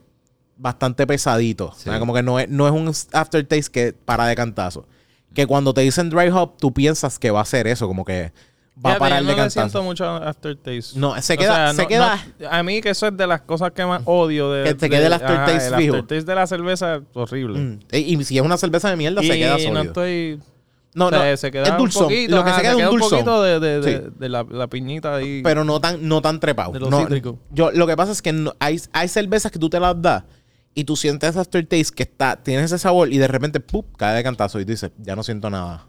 bastante pesadito. O sea, Sí. como que no es, no es un aftertaste que para de cantazo. Que cuando te dicen dry hop, tú piensas que va a ser eso, como que va a Fíjate, parar yo de no le cantazo. siento mucho aftertaste. No, se O queda- sea, se no- queda- no- a mí que eso es de las cosas que más odio. De, Que te de- quede el ajá, aftertaste el fijo. aftertaste de la cerveza es horrible. Mm. Y, y si es una cerveza de mierda, se Y queda no sólido. estoy... No, o sea, no, se queda es dulzón. poquito, Lo que ajá, se queda es un un dulzón. poquito de, de- de- Sí. de la, la piñita ahí. Pero no tan, no tan trepado. De lo No, cítrico. Yo, lo que pasa es que no- hay, hay cervezas que tú te las das y tú sientes ese aftertaste que está, tiene ese sabor y de repente, ¡pup! cae de cantazo y tú dices, ya no siento nada.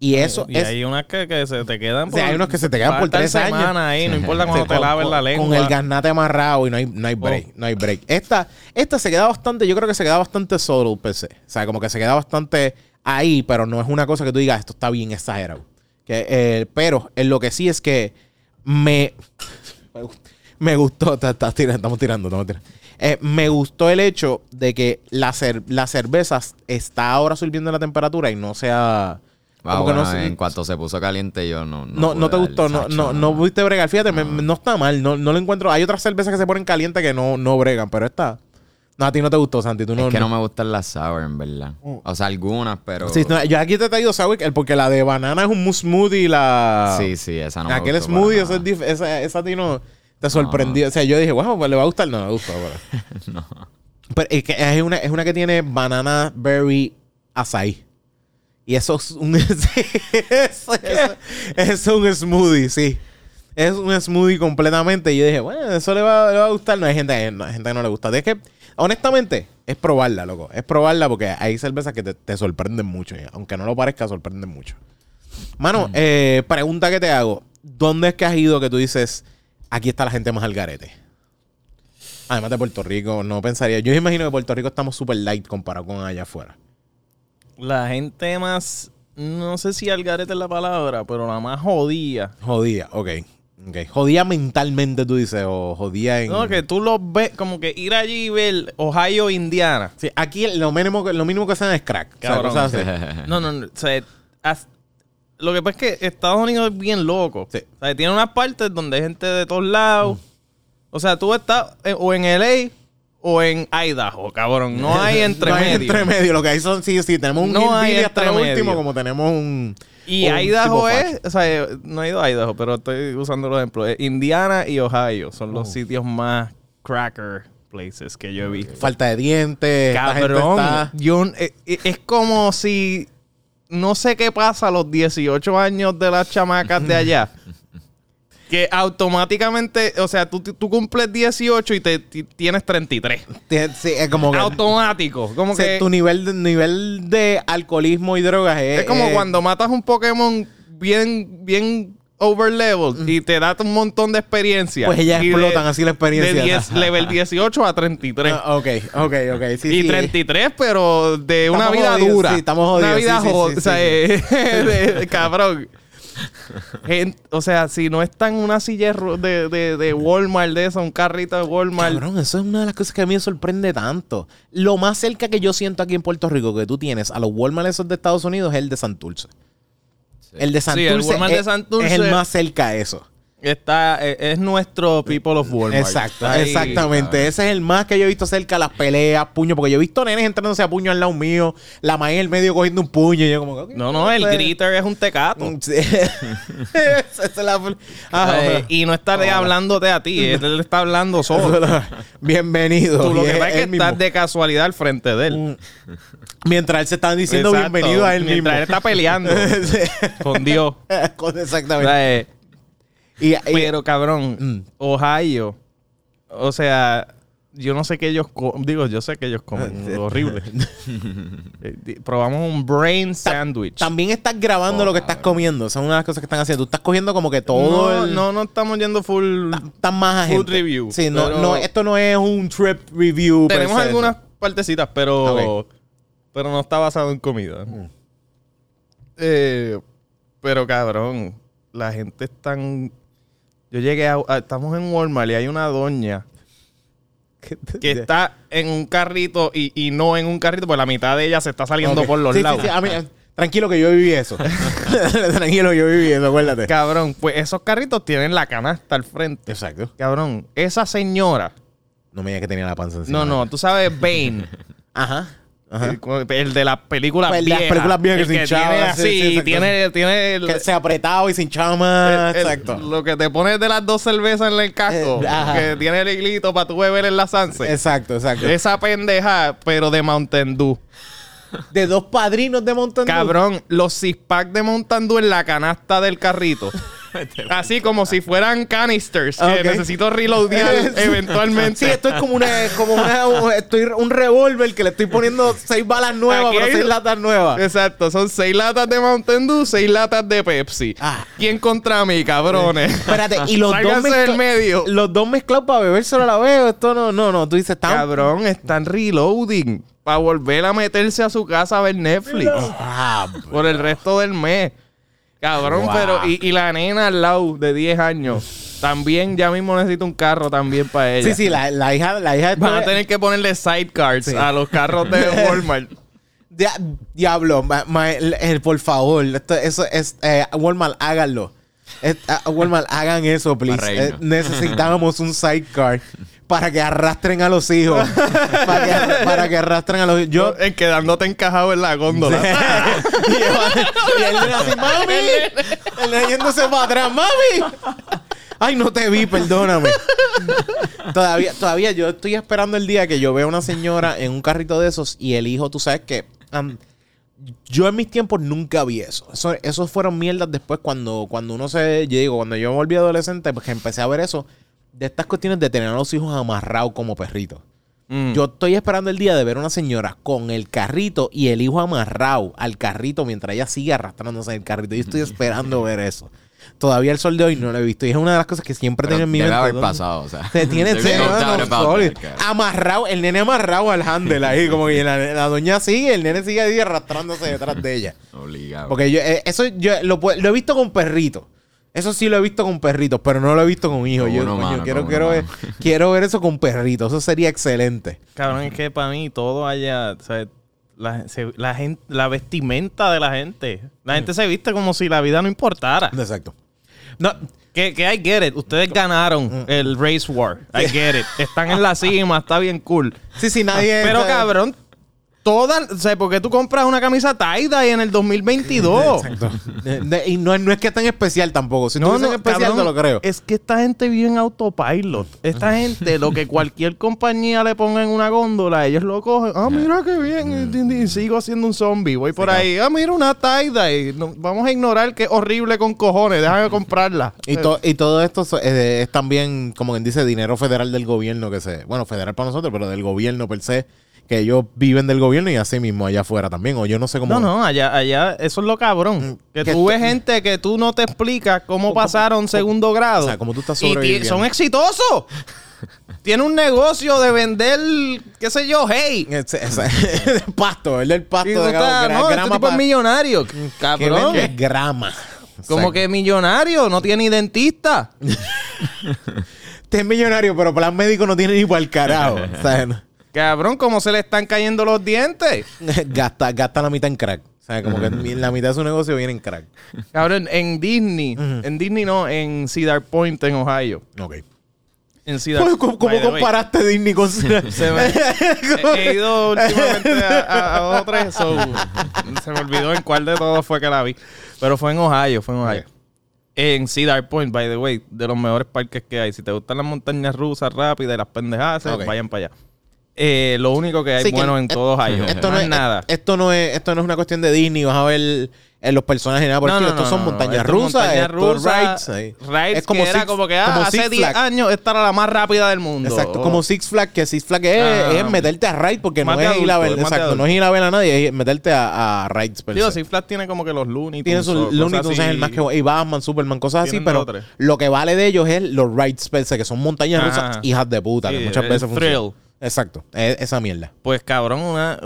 Y eso y es. hay unas que, que se te quedan Sí, hay unos que se te quedan por tres años. ahí, no importa cuando Sí, te con- laves con- la lengua. Con el garnate amarrado y no hay, no hay break. Oh. No hay break. Esta, esta se queda bastante, yo creo que se queda bastante solo, PC. O sea, como que se queda bastante ahí, pero no es una cosa que tú digas, esto está bien exagerado. Que, eh, pero en lo que sí es que me. me gust- Me gustó, tira- estamos tirando, estamos tirando. Eh, me gustó el hecho de que la, cer- la cerveza está ahora subiendo la temperatura y no sea. Ah, como que bueno, no se- en cuanto se puso caliente, yo no. no, no te gustó, no, no, no pudiste bregar. Fíjate, me- me- no, está mal, no, no lo encuentro. Hay otras cervezas que se ponen calientes que no, no bregan, pero esta. No, a ti no te gustó, Santi. Tú no, es que no me gustan las sour, en verdad. O sea, algunas, pero. Sí, no, yo aquí te he traído sour porque la de banana es un smoothie y la. sí, sí, esa no me Aquel gustó smoothie, para esa, esa, esa a ti no te sorprendió. O sea, yo dije, wow, le va a gustar. No, me gustó. Pero, no. pero es, que es, una, es una que tiene banana berry açaí. Y eso es un. eso, es un smoothie, sí. Es un smoothie completamente. Y yo dije, bueno, eso le va, le va a gustar. No hay gente, no hay gente que no le gusta. Es que, honestamente, es probarla, loco. Es probarla porque hay cervezas que te, te sorprenden mucho. y Aunque no lo parezca, sorprenden mucho. Mano, eh, pregunta que te hago. ¿Dónde es que has ido que tú dices, aquí está la gente más al garete? Además de Puerto Rico, no pensaría. Yo imagino que Puerto Rico estamos super light comparado con allá afuera. La gente más, no sé si al garete es la palabra, pero la más jodida. Jodida, ok. Ok. Jodía mentalmente, tú dices, o jodía en... No, que tú los ves, como que ir allí y ver Ohio, Indiana. Sí, aquí lo mínimo, que- lo mínimo que hacen es crack. O sea, Cabrón. cosas así. No, no, no. O sea, lo que pasa es que Estados Unidos es bien loco. Sí. O sea, tiene unas partes donde hay gente de todos lados. O sea, tú estás eh, o en LA o en Idaho, cabrón. No hay entre No hay medio. entre medio. Lo que hay son, sí, sí, tenemos un No hay hasta entre último, como tenemos un... Y un Idaho es, o sea, eh, no he ido a Idaho, pero estoy usando los ejemplos. Eh, Indiana y Ohio son Oh. los sitios más cracker places que yo he visto. Falta de dientes. Cabrón, está- yo, es como si no sé qué pasa a los 18 años de las chamacas de allá. que automáticamente, o sea, tú, tú cumples 18 y te, ti- tienes 33. Tie- Sí, es como que... Automático. Como que tu nivel de, nivel de alcoholismo y drogas es... es como es- cuando matas un Pokémon bien, bien over level y te da un montón de experiencia. Pues ellas Y de- explotan así la experiencia. De 10 level 18 a 33. Ah, ok, ok, ok. Sí, y sí, 33, pero de Estamos una vida jodidos, dura. sí, estamos Una jodidos, vida sí, sí, jo- sí, o sea, eh, cabrón. O sea, si no está en una silla de, de, de Walmart, de eso, un carrito de Walmart. Cabrón, eso es una de las cosas que a mí me sorprende tanto. Lo más cerca que yo siento aquí en Puerto Rico que tú tienes a los Walmart esos de Estados Unidos es el de Santurce. El de Sí, el Santurce, Walmart de es, Santurce- es el más cerca a eso. Está, eh, es nuestro People of Walmart. Exacto, ahí, exactamente. Ese es el más que yo he visto cerca, las peleas, puños, porque yo he visto nenes entrándose a puño al lado mío, la maíz en el medio cogiendo un puño y yo como... No, no, el pues, greeter es un tecato. Sí. Esa es la... Eh, y no está de hablándote a ti, él, él está hablando solo. Bienvenido. Tú lo que es pasa es que él estás de casualidad al frente de él. Mientras él se está diciendo Exacto. bienvenido a él Mientras él mismo. está peleando Sí. con Dios. O Exactamente. sea, eh, Y, Pero, cabrón, Mm. Ohio, o sea, yo no sé qué ellos comen. Digo, yo sé que ellos comen. horrible. Eh, Probamos un brain sandwich. también estás grabando lo que estás comiendo. Esa es una de las cosas que están haciendo. Tú estás cogiendo como que todo no, el... no, no estamos yendo full. Están más agentes. review, Sí, no, pero- no, esto no es un trip review. Tenemos algunas partecitas, pero. Pero no está basado en comida. Eh, pero, cabrón, la gente es tan. Yo llegué a, a- Estamos en Walmart y hay una doña que está en un carrito y, y no en un carrito, pues la mitad de ella se está saliendo por los Sí, sí, lados. sí, a mí- tranquilo que yo viví eso. tranquilo, yo viví eso, acuérdate. Cabrón, pues esos carritos tienen la canasta al frente. Exacto. Cabrón, esa señora. No me digas que tenía la panza encima. No, no, tú sabes, Bane. Ajá. Ajá. El, el de las películas El de las viejas. películas viejas que se hinchaba, tiene sí, así, sí, tiene, tiene el- Que se apretado y sin chama. el- el- Exacto. lo que te pones de las dos cervezas en el casco, Eh, que tiene el hilito para tu beber en la Sanse. Exacto, exacto. Esa pendeja, pero de Mountain Dew. De dos padrinos de Mountain Dew. Cabrón, los six pack de Mountain Dew en la canasta del carrito. Así como si fueran canisters que necesito reloadear eventualmente. Sí, esto es como una, como una, estoy un revólver que le estoy poniendo seis balas nuevas, hay- seis latas nuevas. Exacto, son seis latas de Mountain Dew, seis latas de Pepsi. Ah. ¿Quién contra mí, cabrones? Espérate, y los dos, del medio. los dos mezclados para bebérselo a la vez. Esto no, no, no. Tú dices, están. Cabrón, están reloading para volver a meterse a su casa a ver Netflix Ah, por el resto del mes. Cabrón, Wow. pero y, y la nena al lado de 10 años también ya mismo necesita un carro también para ella. sí, sí, la, la hija, la hija de Van a tener que ponerle sidecars Sí. a los carros de Walmart. Dia- diablo, ma- por favor. Esto, eso es. Eh, Walmart, háganlo. A- Walmart, hagan eso, please. Eh, necesitamos un sidecar para que arrastren a los hijos. para, que, para que arrastren a los Yo. en quedándote encajado en la góndola. y, y el nene así, mami. El nene yéndose para atrás, mami. Ay, no te vi, perdóname. todavía, todavía yo estoy esperando el día que yo vea una señora en un carrito de esos y el hijo, tú sabes que. yo en mis tiempos nunca vi eso. eso. Esos fueron mierdas después cuando, cuando uno se. Yo digo, cuando yo me volví adolescente, pues que empecé a ver eso. De estas cuestiones de tener a los hijos amarrados como perritos. Mm. Yo estoy esperando el día de ver una señora con el carrito y el hijo amarrado al carrito mientras ella sigue arrastrándose en el carrito. Yo estoy esperando ver eso. Todavía el sol de hoy no lo he visto. Y es una de las cosas que siempre tengo en mi debe mente. haber pasado, o sea. Se tiene amarrado, el nene amarrado al handle ahí, como que la, la doña sigue, el nene sigue ahí arrastrándose detrás de ella. Obligado. Porque yo, eh, eso yo lo, lo he visto con perritos. Eso sí lo he visto con perritos, pero no lo he visto con hijos. Yo mano, quiero, con quiero, uno, ver, quiero ver eso con perritos. Eso sería excelente. Cabrón, es que para mí todo allá, o sea, la, se- la gente, la vestimenta de la gente. La gente se viste como si la vida no importara. Exacto. No, Que, que I get it. Ustedes ganaron el race war. I get it. Están en la cima, está bien cool. sí, sí, nadie. Pero cabrón, todas, o sea, ¿por qué tú compras una camisa tie-dye en el 2022? Exacto. De- de- y no, es- no es que tan especial tampoco. Si no, es especial, cabrón, te lo creo. Es que esta gente vive en autopilot. Esta gente, lo que cualquier compañía le ponga en una góndola, ellos lo cogen. Ah, mira qué bien. Y, y- y sigo siendo un zombie. Voy por ahí. Ah, mira una tie-dye. No, vamos a ignorar que es horrible con cojones. Déjame comprarla. Y, to- y todo esto so- eh, es también, como quien dice, dinero federal del gobierno que se... Bueno, federal para nosotros, pero del gobierno per se, que ellos viven del gobierno y así mismo allá afuera también. O yo no sé cómo... No, no, allá, allá, eso es lo cabrón. Que que tú ves gente que tú no te explicas cómo pasaron segundo grado. o sea, cómo tú estás Y sobreviviendo. son exitosos. Tiene un negocio de vender, qué sé yo, hey. Ese- ese- el pasto, el del pasto Y de este grama tipo es millonario. que Cabrón. vende grama. Como Exacto. que millonario, no tiene dentista. Este es millonario, pero plan médico no tiene ni para el carajo. O sea, no- Cabrón, cómo se le están cayendo los dientes. gasta, gasta la mitad en crack. O sea, como que la mitad de su negocio viene en crack. Cabrón, en Disney, en Disney no, en Cedar Point, en Ohio. Ok. En Cedar ¿Cómo, cómo- cómo by the way. comparaste Disney con... Se me- he, he ido últimamente a, a- a dos o tres, so, se me olvidó en cuál de todos fue que la vi. Pero fue en Ohio, fue en Ohio. Ok. En Cedar Point, by the way, de los mejores parques que hay. Si te gustan las montañas rusas rápidas y las pendejadas, Ok. vayan para allá. Eh, lo único que hay Sí, que bueno en et- todo Ohio. Esto no, es, nada. esto, no es, esto no es una cuestión de Disney. Vas a ver en los personajes nada por el No, no, Estos no, son no, montañas rusas. montañas rusas, rides. rides es como que era Six- como que ah, como hace Six 10 Flags. años esta era la más rápida del mundo. Exacto, Oh. como Six Flags, que Six Flags es, Ah. es meterte a ride porque no es, ir a ver, adulto, no es ir a ver a nadie, es meterte a, a rides. per Digo, se. Six Flags tiene como que los Looney Tiene Tunes su o cosas Looney Tunes es el más que y Batman, Superman, cosas así, pero lo que vale de ellos es los rides que son montañas Ajá. rusas hijas de puta, que muchas veces funcionan. Exacto, es- esa mierda. Pues cabrón, una,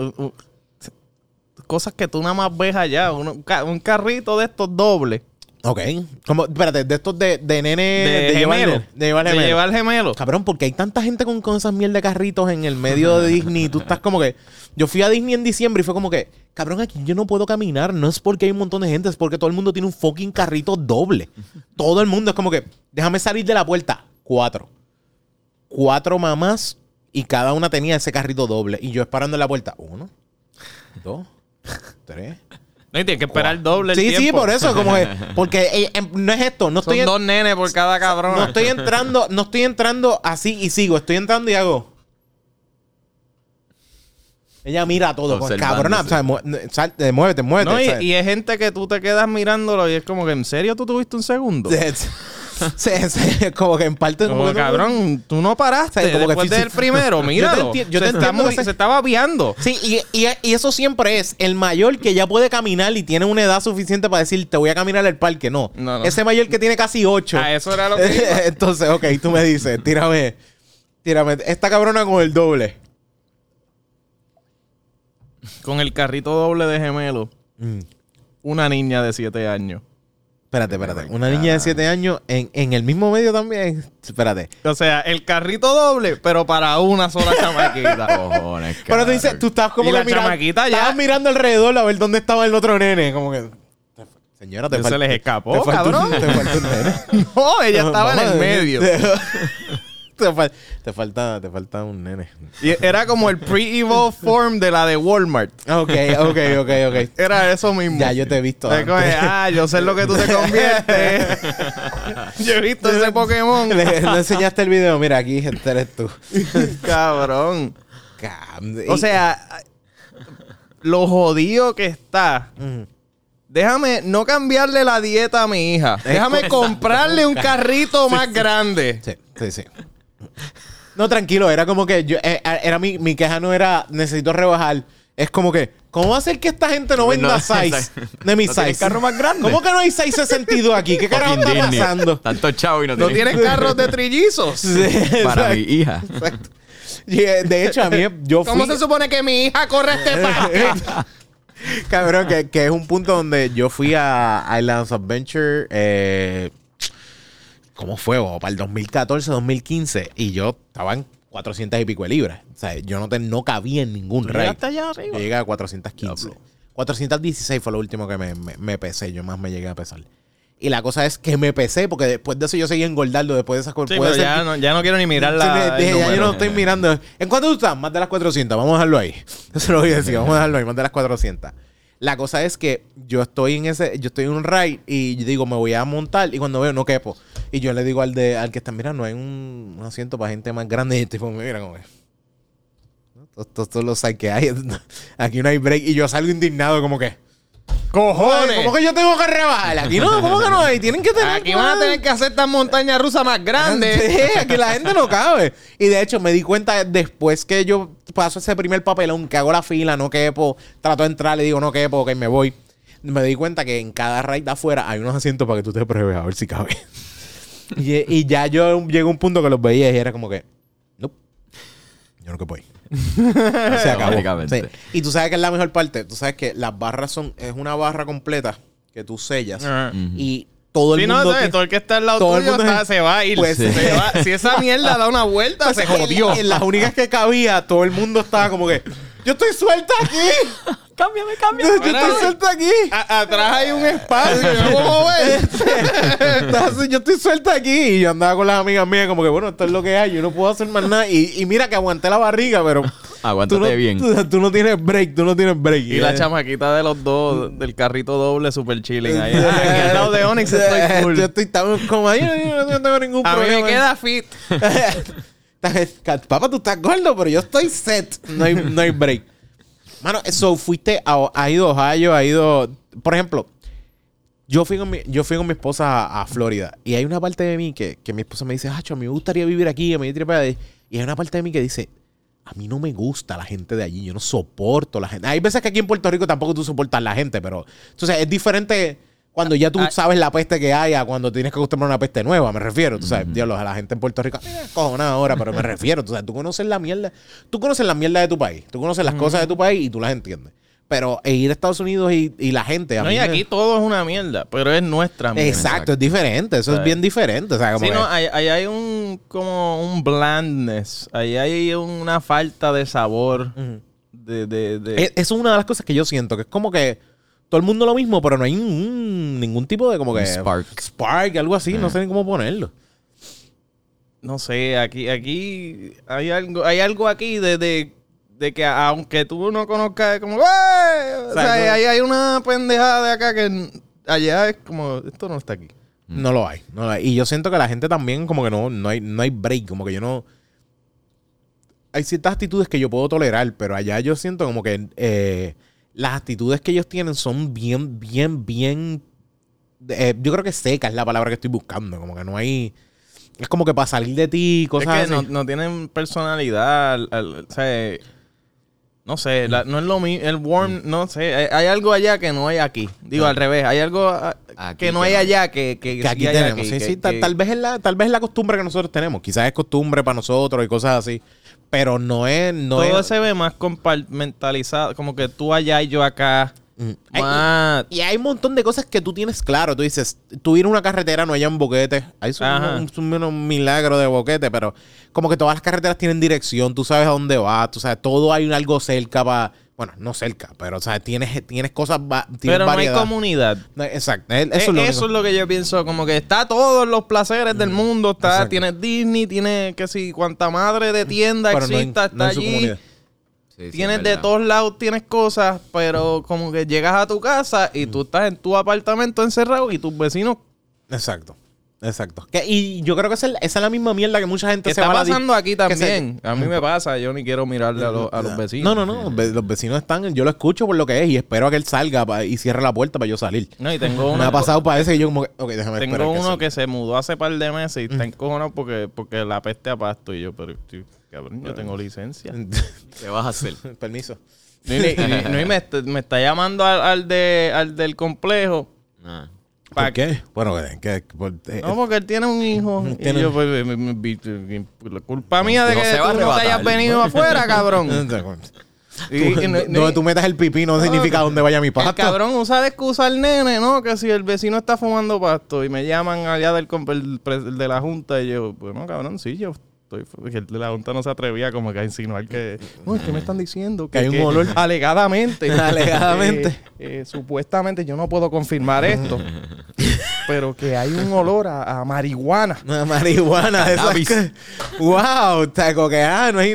cosas que tú nada más ves allá. un, un carrito de estos dobles. Ok. Como, espérate, de estos de, de nene. De, gemelo. de llevar de gemelo. llevar gemelo. Cabrón, porque hay tanta gente con, con esas mierdas de carritos en el medio de Disney. Tú estás como que. Yo fui a Disney en diciembre y fue como que, cabrón, aquí yo no puedo caminar. No es porque hay un montón de gente, es porque todo el mundo tiene un fucking carrito doble. Todo el mundo es como que, déjame salir de la puerta. Cuatro. Cuatro mamás y cada una tenía ese carrito doble. Y yo esperando en la puerta. Uno, dos, tres. No, y tienes que esperar el doble el Sí, sí, por eso, como que, porque eh, em, no es esto, no Son estoy en- dos nenes por cada cabrón. no estoy entrando, no estoy entrando así y sigo, estoy entrando y hago. Ella mira todo, con Observándose. cabrona, o sea, mu- salte, muévete, muévete. No, y, y es gente que tú te quedas mirándolo y es como que, ¿en serio tú tuviste un segundo? Sí, sí, como que en parte Como, que no- cabrón, tú no paraste O sea, como que después sí, sí. del primero, Yo te míralo. yo se, te está muy- ese- se estaba aviando. Sí, y, y- y eso siempre es el mayor que ya puede caminar y tiene una edad suficiente para decir, te voy a caminar al parque. No, No, no. ese mayor que tiene casi ocho. Ah, eso era lo que iba. Entonces, ok, tú me dices, tírame, tírame, esta cabrona con el doble. Con el carrito doble de gemelo. Mm. Una niña de 7 años. Espérate, espérate. Una niña de 7 años en, en el mismo medio también. Espérate. O sea, el carrito doble, pero para una sola chamaquita. Cojones, Pero tú dices, tú estabas como Y que la mirando. chamaquita ya- Estabas mirando alrededor a ver dónde estaba el otro nene. Como que. Señora, te Se les escapó, te falta un- cabrón. te falta un nene. no, ella estaba en el medio. Te, fal- te falta, te falta un nene. Y era como el pre-evolved form de la de Walmart. Ok, ok, ok, ok. Era eso mismo. Ya yo te he visto. Antes. ah, yo sé lo que tú te conviertes. yo he visto ese Pokémon. Le, le enseñaste el video. Mira, aquí este eres tú. Cabrón. O sea, lo jodido que está. Mm. Déjame no cambiarle la dieta a mi hija. Déjame comprarle un carrito más grande. Sí, sí, sí. No, tranquilo, era como que yo, eh, era mi, mi queja no era necesito rebajar. Es como que, ¿cómo va a ser que esta gente no venda No, size de mi No size? carro más grande. ¿Cómo que no hay 662 aquí? ¿Qué carajo está Disney. pasando? Tanto chavo y no, No tiene tienes carros de trillizos. Sí, para mi hija. exacto. Y, eh, de hecho, a mí, yo fui... ¿Cómo se supone que mi hija corre este parque? Cabrón, que, que es un punto donde yo fui a Islands Adventure. Eh, ¿cómo fue? Como para el 2014, 2015. Y yo estaba en 400 y pico de libras. O sea, yo no, te, no cabía en ningún raid. Llegaste allá arriba. Yo llegué a 415. 416 fue lo último que me, me- me pesé. Yo más me llegué a pesar. Y la cosa es que me pesé, porque después de eso yo seguí engordando. Después de esas cosas. Sí, pero ya no, ya no quiero ni mirar Sí, la. el dije, ya yo no estoy mirando. ¿En cuánto tú estás? Más de las 400. Vamos a dejarlo ahí. Eso lo voy a decir. Vamos a dejarlo ahí. Más de las 400. La cosa es que yo estoy en ese, yo estoy en un ride y yo digo, me voy a montar y cuando veo no quepo. Y yo le digo al de, al que está mirando, hay un, asiento para gente más grande y tipo mira como que. Todos, los que hay. Aquí no hay break. Y yo salgo indignado como que. ¡Cojones! ¿Cómo que yo tengo que rebajar? Aquí no, ¿cómo que no hay? Tienen que tener. Aquí van a tener que hacer esta montaña rusa más grande. Sí, aquí la gente no cabe. Y de hecho, me di cuenta después que yo paso ese primer papelón, que hago la fila, no quepo, trato de entrar, le digo no quepo, ok, me voy. Me di cuenta que en cada raid de afuera hay unos asientos para que tú te pruebes a ver si cabe. y, y ya yo llegué a un punto que los veía y era como que, no, yo no quepo ahí. Se acabó. Básicamente. Sí. Y tú sabes que es la mejor parte. Tú sabes que las barras son, es una barra completa que tú sellas y todo el Sí, no, mundo. ¿sabes? tiene- todo el que está al lado todo el mundo está- es- se va a ir. Pues, Se va- si esa mierda da una vuelta, Pues, se en- jodió. En, las únicas que cabía, todo el mundo estaba como que, yo estoy suelta aquí. Cámbiame, Yo, cámbiame. yo estoy suelta aquí. A- atrás hay un espacio. yo no puedo mover. Entonces, yo estoy suelta aquí. Y yo andaba con las amigas mías como que, bueno, esto es lo que hay. Yo no puedo hacer más nada. Y, y mira que aguanté la barriga, pero... Aguántate tú no, bien. Tú, tú no tienes break, tú no tienes break. Y la chamaquita de los dos, del carrito doble, super chilling. Ahí, aquí al lado de Onyx estoy cool. Yo estoy tan como ahí, yo no tengo ningún A mí problema. me queda fit. Papá, tú estás gordo, pero yo estoy set. No hay, no hay break. Mano, eso fuiste a, ha ido a Ohio, ha ido. Por ejemplo, yo fui con mi, yo fui con mi esposa a, a Florida. Y hay una parte de mí que, que mi esposa me dice, a mí me gustaría vivir aquí, a me gustaría para allá". Y hay una parte de mí que dice, a mí no me gusta la gente de allí, yo no soporto la gente. Hay veces que aquí en Puerto Rico tampoco tú soportas la gente, pero. Entonces es diferente cuando ya tú Ah. sabes la peste que hay a cuando tienes que acostumbrar a una peste nueva, me refiero. Tú sabes, diablos, a la gente en Puerto Rico, eh, cojonada ahora, pero me refiero. Tú sabes, tú conoces la mierda. Tú conoces la mierda de tu país. Tú conoces las cosas de tu país y tú las entiendes. Pero e ir a Estados Unidos y, y la gente. a No, mí y me- aquí todo es una mierda, pero es nuestra mierda. Exacto, es diferente. Eso es bien diferente. O sea, como Sí, que- no, ahí, hay un como un blandness. Ahí hay una falta de sabor. Ujú. De, de, de- Es- Eso es una de las cosas que yo siento, que es como que todo el mundo lo mismo, pero no hay ningún tipo de como que... Spark. Spark, algo así, no sé ni cómo ponerlo. no sé, aquí, aquí hay algo, hay algo aquí de, de, de que aunque tú no conozcas, como, ¡eh! o sea, ahí hay una pendejada de acá que allá es como, esto no está aquí. No lo hay, no lo hay. Y yo siento que la gente también como que no, no, hay, no hay break, como que yo no... Hay ciertas actitudes que yo puedo tolerar, pero allá yo siento como que eh, las actitudes que ellos tienen son bien, bien, bien... eh, yo creo que seca es la palabra que estoy buscando, como que no hay... Es como que para salir de ti, Es cosas que así. no, no tienen personalidad, al- al- o sea, no sé, la- no es lo mismo, el warm, no sé, hay, hay algo allá que no hay aquí. Digo, No. al revés, hay algo ah, Aquí que no hay allá que, que, que aquí tenemos. aquí, sí, sí, tal, vez es la, tal vez es la costumbre que nosotros tenemos. Quizás es costumbre para nosotros y cosas así. Pero no es. No todo es, se ve más compartimentalizado, como que tú allá y yo acá. Mm. Y hay un montón de cosas que tú tienes claro. Tú dices, tú ir a una carretera, no hay un boquete. Hay un, son unos milagros de boquete, pero como que todas las carreteras tienen dirección, tú sabes a dónde vas, tú sabes, todo hay un algo cerca para. Bueno, no cerca, pero o sea, tienes, tienes cosas. tienes pero no hay comunidad. Exacto. Eso, Eso, es lo Eh, eso es lo que yo pienso, como que está todos los placeres del mundo, está, Exacto. tiene Disney, tiene que si cuanta madre de tienda Pero no en- exista, no está allí. Sí, Tienes es de todos lados, tienes cosas, pero como que llegas a tu casa y tú estás en tu apartamento encerrado y tus vecinos. Exacto. Exacto. Que- y yo creo que esa es, esa es la misma mierda que mucha gente Que se está va a pasando aquí se- también. A mí me pasa, yo ni quiero mirarle a, los- a los vecinos. No, no, no. Los vecinos están. Yo lo escucho por lo que es y espero a que él salga pa- y cierre la puerta para yo salir. No, y tengo Me una, ha pasado para ese y yo como que, ok, déjame tengo esperar uno que se mudó hace par de meses y está encojonado porque, porque la peste a pasto. Y yo, pero tío, cabrón, yo tengo licencia. ¿Qué vas a hacer? Permiso. No, y, y- y- no, y me, me está llamando al, al de, al del complejo. Ah. ¿Por qué? Bueno, que, por- eh, No, porque él tiene un hijo. Y Tiene- yo, pues, me- me- me- la culpa mía de No que tú no te hayas venido afuera, cabrón. Y- Tú- y no- donde tú metas el pipí no significa dónde vaya mi El pasto. cabrón usa de excusa al nene, ¿no? Que si el vecino está fumando pasto y me llaman allá del el el de la junta y yo, bueno, cabrón, sí, yo estoy... que la junta no se atrevía como que a insinuar que... No, es que me están diciendo que, Que hay un olor. Alegadamente. Alegadamente. eh, eh, supuestamente yo no puedo confirmar esto. pero que hay un olor a, a marihuana. Una marihuana. Que, wow, está como que, ah, no hay,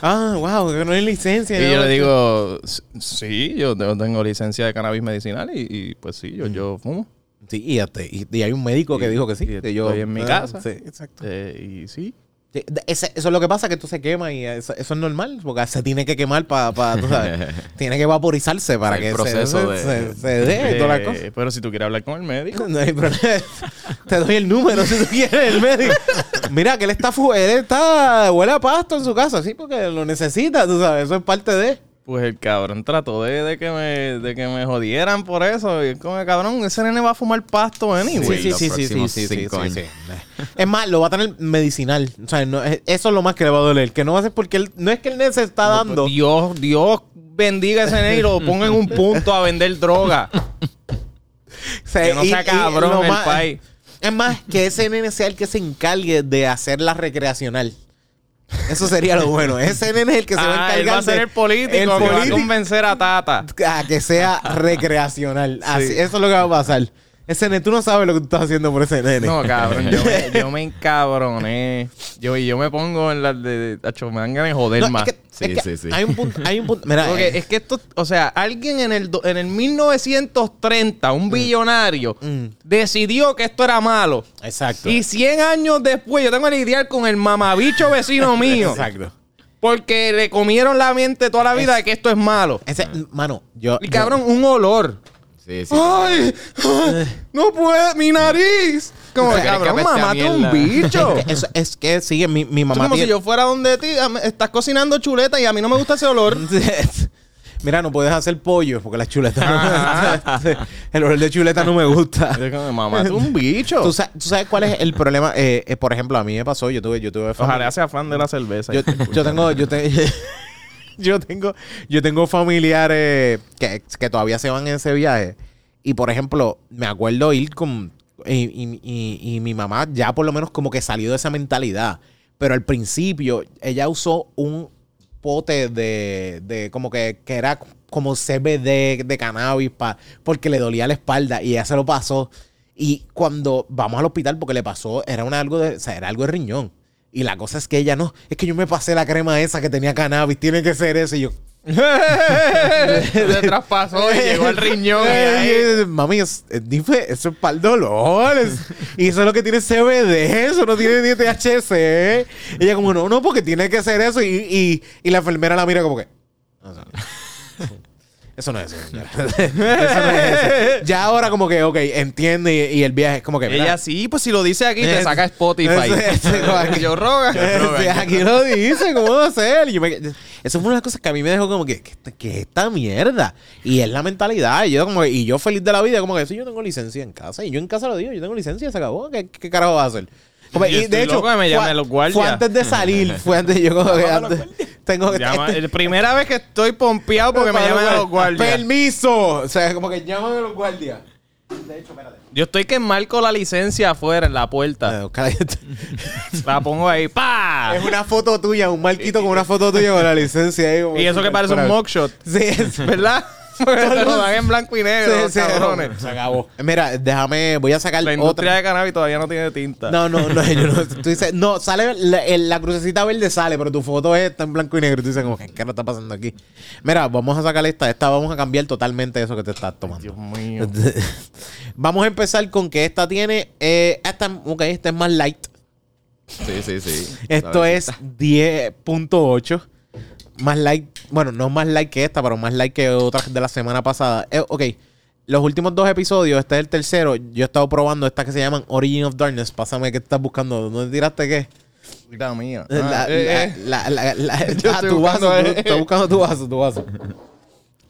ah, wow, que no hay licencia. Y yo le digo, "S- sí, yo te- tengo licencia de cannabis medicinal y, y, pues sí, yo, yo fumo. Sí, y, y- y hay un médico que Y- dijo que sí. que yo, estoy en mi ah, casa. Sí, exacto. Eh, y sí. De- eso es lo que pasa, que esto se quema y eso, eso es normal, porque se tiene que quemar para, tú sabes, tiene que vaporizarse para El que proceso se, de- se, se dé y todas las Eh, cosas. pero si tú quieres hablar con el médico. No hay problema. Te doy el número si tú quieres, el médico. Mira, que él está, él está, huele a pasto en su casa, sí, porque lo necesita, tú sabes, eso es parte de... Pues el cabrón trató de, de que me, de que me jodieran por eso. Y es como, cabrón, ese nene va a fumar pasto anyway. sí, los próximos cinco años. Es más, lo va a tener medicinal. O sea, no, es- eso es lo más que le va a doler. Que no va a ser porque él, no es que el nene se está dando. Dios, Dios bendiga a ese nene y lo ponga en un punto a vender droga. O sea, que no sea cabrón lo el más- país. Es más, que ese nene sea el que se encargue de hacerla recreacional. Eso sería lo bueno. Ese nene es el que se va a Ah, encargar él va a ser el político el que va a convencer a Tata. a que sea recreacional. Así, eso es lo que va a pasar. Ese nene, tú no sabes lo que tú estás haciendo por ese nene. No, cabrón, yo me, yo me encabroné. Yo, y yo me pongo en la de... acho, me dan ganas de joder No, más. es que, Sí, es que sí, sí. Hay un punto. Hay un punto. Mira, Porque eh, es que esto, o sea, alguien en el, do- en el 1930, un billonario, Mm. decidió que esto era malo. exacto. Y 100 años después yo tengo que lidiar con el mamabicho vecino mío. Exacto. Porque le comieron la mente toda la vida de que esto es malo. Ese, mano, yo. Y yo- cabrón, un olor. Sí, sí. ¡Ay! ay, ¡No puede! ¡Mi nariz! Como, ¿Quieres que cabrón, mamate un bicho. Es, eso- es que sigue mi, mi Es mamá. como si yo fuera donde ti, ah, estás cocinando chuleta y a mí no me gusta ese olor. Mira, no puedes hacer pollo porque la chuleta Ajá. no El olor de chuleta no me gusta. Es como, mamate un bicho. ¿Tú sabes, tú sabes cuál es el problema? Eh, eh, por ejemplo, a mí me pasó, yo tuve, yo tuve Ojalá sea fan de la cerveza. yo, yo tengo, yo, te- yo tengo, yo tengo familiares que, que todavía se van en ese viaje. Y por ejemplo, me acuerdo ir con. Y, y- y- mi mamá ya por lo menos como que salió de esa mentalidad. Pero al principio, ella usó un pote de, de como que, que era como CBD de cannabis pa, porque le dolía la espalda y ella se lo pasó. Y cuando vamos al hospital, porque le pasó, era una, algo de, o sea, era algo de riñón. Y la cosa es que ella no, es que yo me pasé la crema esa que tenía cannabis, tiene que ser eso. Y yo, Se traspasó y llegó al riñón. y ahí- Eh, Mami, es, dife- eso es para el dolor. es- y eso es lo que tiene CBD, eso no tiene ni THC. Ella como, no, no, porque tiene que ser eso. Y, y, y la enfermera la mira como que... "No, eso no". Eso no es eso. señora. Eso no es eso. Ya ahora como que, ok, entiende y, y el viaje es como que... Ella sí, pues si lo dice aquí, te saca Spotify. Yo roga. Aquí lo dice, ¿cómo va a ser? Yo me- eso fue una de las cosas que a mí me dejó como que, ¿qué, esta mierda? Y es la mentalidad. Y yo, como, y yo feliz de la vida, como que sí, yo tengo licencia en casa. Y yo en casa lo digo, yo tengo licencia, se acabó. ¿Qué, qué carajo va a hacer? Como- Yo y de hecho, me fue, llamen los guardias. fue antes de salir, fue antes, yo como que antes, tengo que Llama- la primera vez que estoy pompeado porque me llaman a los guardias. Permiso. O sea, como que llaman a los guardias. De hecho, espérate. Yo estoy que marco la licencia afuera en la puerta. La pongo ahí. ¡Pa! Es una foto tuya, un marquito con una foto tuya con la licencia ahí. Y eso que parece un mugshot. Sí, es ¿Verdad? Lo dan en blanco y negro, Sí, sí, cabrones. Se acabó. Mira, déjame, voy a sacar La industria otra. de cannabis todavía no tiene tinta. No, no, no, yo no. Tú dices, no, sale, la, la crucecita verde sale, pero tu foto es- está en blanco y negro. Tú dices, como, ¿qué carajo está pasando aquí? Mira, vamos a sacar esta. Esta vamos a cambiar totalmente eso que te estás tomando. Dios mío. vamos a empezar con que esta tiene. Eh, esta, ok, esta es más light. Sí, sí, sí. Esto es 10.8. Más light. Bueno, no más light que esta, pero más light que otras de la semana pasada. Eh, ok. Los últimos dos episodios, este es el tercero. Yo he estado probando estas que se llaman Origin of Darkness. Pásame qué estás buscando. ¿Dónde tiraste qué? La mía. La- Ah, eh, eh. la- la- la- la- Yo ah, estoy tu buscando, vaso. eh. tú- buscando tu vaso, tu vaso.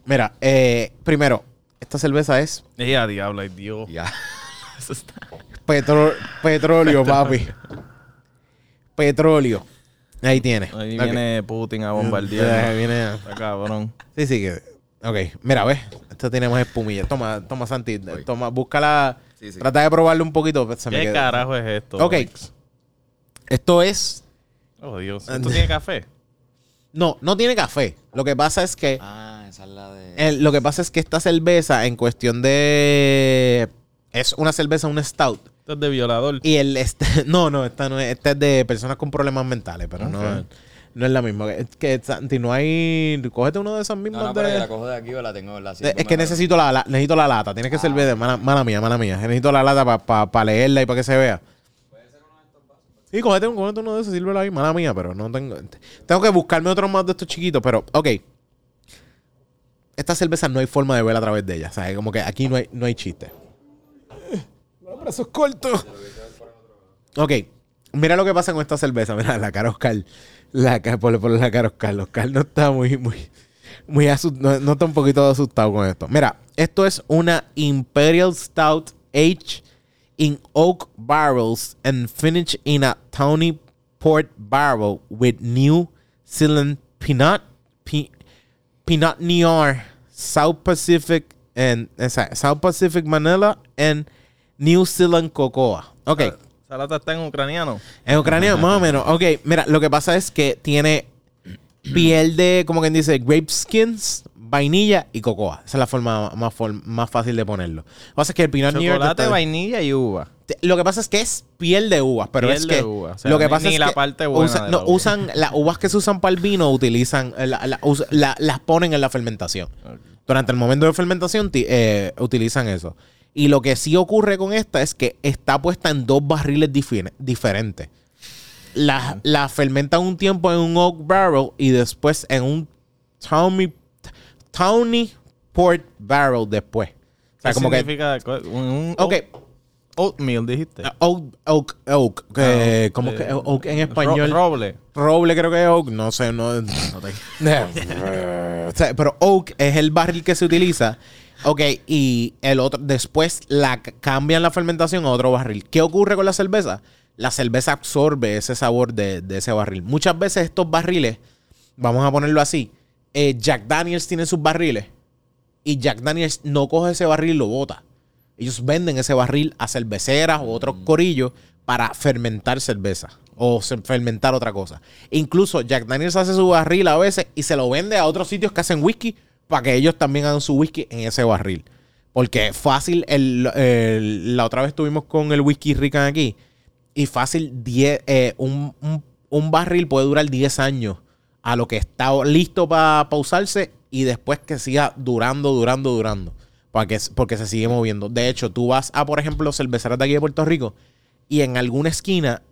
Mira, eh, primero, esta cerveza es Ella, diablo, ay Dios. Ya. Eso está. petro- petróleo, papi. Petróleo. Ahí tiene. Ahí viene Putin a bombardear. viene- Está cabrón. Sí, sí, que. Ok, mira, ves. Esto tiene más espumilla. Toma, toma, Santi. Toma, búscala. Sí, sí. Trata de probarlo un poquito. pues, Se ¿Qué carajo es esto? Ok. Esto es. Oh, Dios. ¿Esto tiene café? No, no tiene café. Lo que pasa es que. Ah, esa es la de. el- lo que pasa es que esta cerveza, en cuestión de. Es una cerveza, un stout. Esto es de violador. Y el. Este, no, no, esta no es. Esta es de personas con problemas mentales, pero no, no es la misma. Es que, Santi, no hay. Cógete uno de esos mismos. no, no, de- pero yo la cojo de aquí o la tengo la de- es que necesito la, la- necesito la lata. Tiene que ser Ah, de mala, mala mía, mala mía. Necesito la lata para leerla y para que se vea. Sí, cógete, un- cógete uno de esos, sírvelo ahí. Mala mía, pero no tengo. Tengo que buscarme otro más de estos chiquitos, pero, ok. Esta cerveza no hay forma de ver a través de ella. ¿sabes? Como que aquí no hay, no hay chiste. Brazos cortos. Ok. Mira lo que pasa con esta cerveza. Mira, la cara Oscar. La por, por la cara Oscar. Oscar no está muy, muy, muy asustado. No, está un poquito asustado con esto. Mira, esto es una Imperial Stout aged in oak barrels and finished in a tawny port barrel with New Zealand pe- Pinot Noir, South Pacific and esa- South Pacific Manila and New Zealand Cocoa. Ok. Esa lata está en ucraniano. En Ucrania, más o menos. Ok, mira, lo que pasa es que tiene piel de, como quien dice, grape skins, vainilla y cocoa. Esa es la forma más, fácil de ponerlo. Lo que pasa es que el Pinot. Chocolate, está- vainilla y uva. Lo que pasa es que es piel de uvas, pero Piel es de que uva, o sea, lo que ni- pasa ni es la que parte buena usa- de no, uva. usan las uvas que se usan para el vino utilizan eh, la- la- las ponen en la fermentación. Durante el momento de fermentación ti- eh, utilizan eso. Y lo que sí ocurre con esta es que está puesta en dos barriles diferentes. La, la fermentan un tiempo en un oak barrel y después en un tawny, tawny port barrel después. O sea, ¿Qué como que significa? Un, un Ok. oat- oatmeal, dijiste. Oak, oak, oak. que- Ah, ¿Cómo eh, que oak en Ro- español? roble. Roble creo que es oak. No sé, no. O sea, pero oak es el barril que se utiliza. Ok, y el otro, después la cambian la fermentación a otro barril. ¿Qué ocurre con la cerveza? La cerveza absorbe ese sabor de, de ese barril. Muchas veces estos barriles, vamos a ponerlo así, eh, Jack Daniels tiene sus barriles y Jack Daniels no coge ese barril y lo bota. Ellos venden ese barril a cerveceras o otros corillos para fermentar cerveza o fermentar otra cosa. Incluso Jack Daniels hace su barril a veces y se lo vende a otros sitios que hacen whisky para que ellos también hagan su whisky en ese barril. Porque fácil, el, la otra vez estuvimos con el whisky Rican aquí y fácil 10, eh, un, un- barril puede durar 10 años a lo que está listo para usarse y después que siga durando, durando, durando. Para que, porque se sigue moviendo. De hecho, tú vas a, por ejemplo, cerveceras de aquí de Puerto Rico y en alguna esquina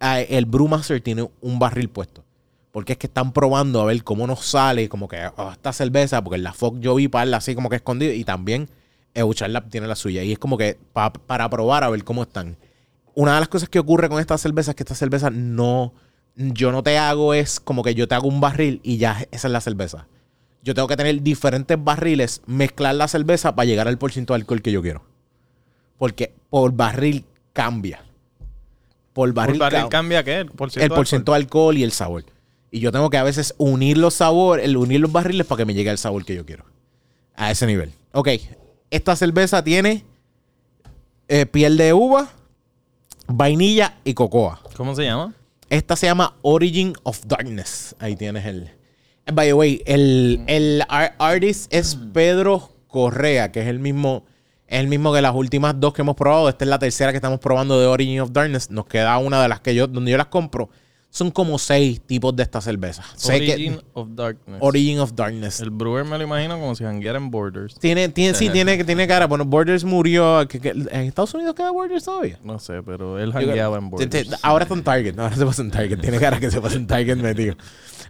ah, el Brewmaster tiene un barril puesto. Porque es que están probando a ver cómo nos sale, como que oh, esta cerveza, porque en la Fox yo vi parla así como que escondido y también Eucharlab tiene la suya. Y es como que pa- para probar a ver cómo están. Una de las cosas que ocurre con esta cerveza es que esta cerveza no, yo no te hago es como que yo te hago un barril y ya esa es la cerveza. Yo tengo que tener diferentes barriles, mezclar la cerveza para llegar al porcentaje de alcohol que yo quiero. Porque por barril cambia. Por barril, ¿Por barril cam- cambia qué? El porcentaje de alcohol y el sabor. Y yo tengo que a veces unir los sabores, el unir los barriles para que me llegue el sabor que yo quiero. A ese nivel. Ok. Esta cerveza tiene eh, piel de uva, vainilla y cocoa. ¿Cómo se llama? Esta se llama Origin of Darkness. Ahí tienes el. By the way, el, el ar- artist es Pedro Correa, que es el mismo. Es el mismo que las últimas dos que hemos probado. Esta es la tercera que estamos probando de Origin of Darkness. Nos queda una de las que yo, donde yo las compro. Son como seis tipos de esta cerveza. Sé que- Origin of Darkness. Origin of Darkness. El brewer me lo imagino como si jangueara en Borders. Tiene, tiene, sí, tiene, tiene cara. Bueno, Borders murió. que- que- ¿En Estados Unidos queda Borders todavía? No sé, pero él jangueaba en Te- te- Borders. ahora está en Target. Ahora se pasa en Target. Tiene cara que se pasa en Target metido.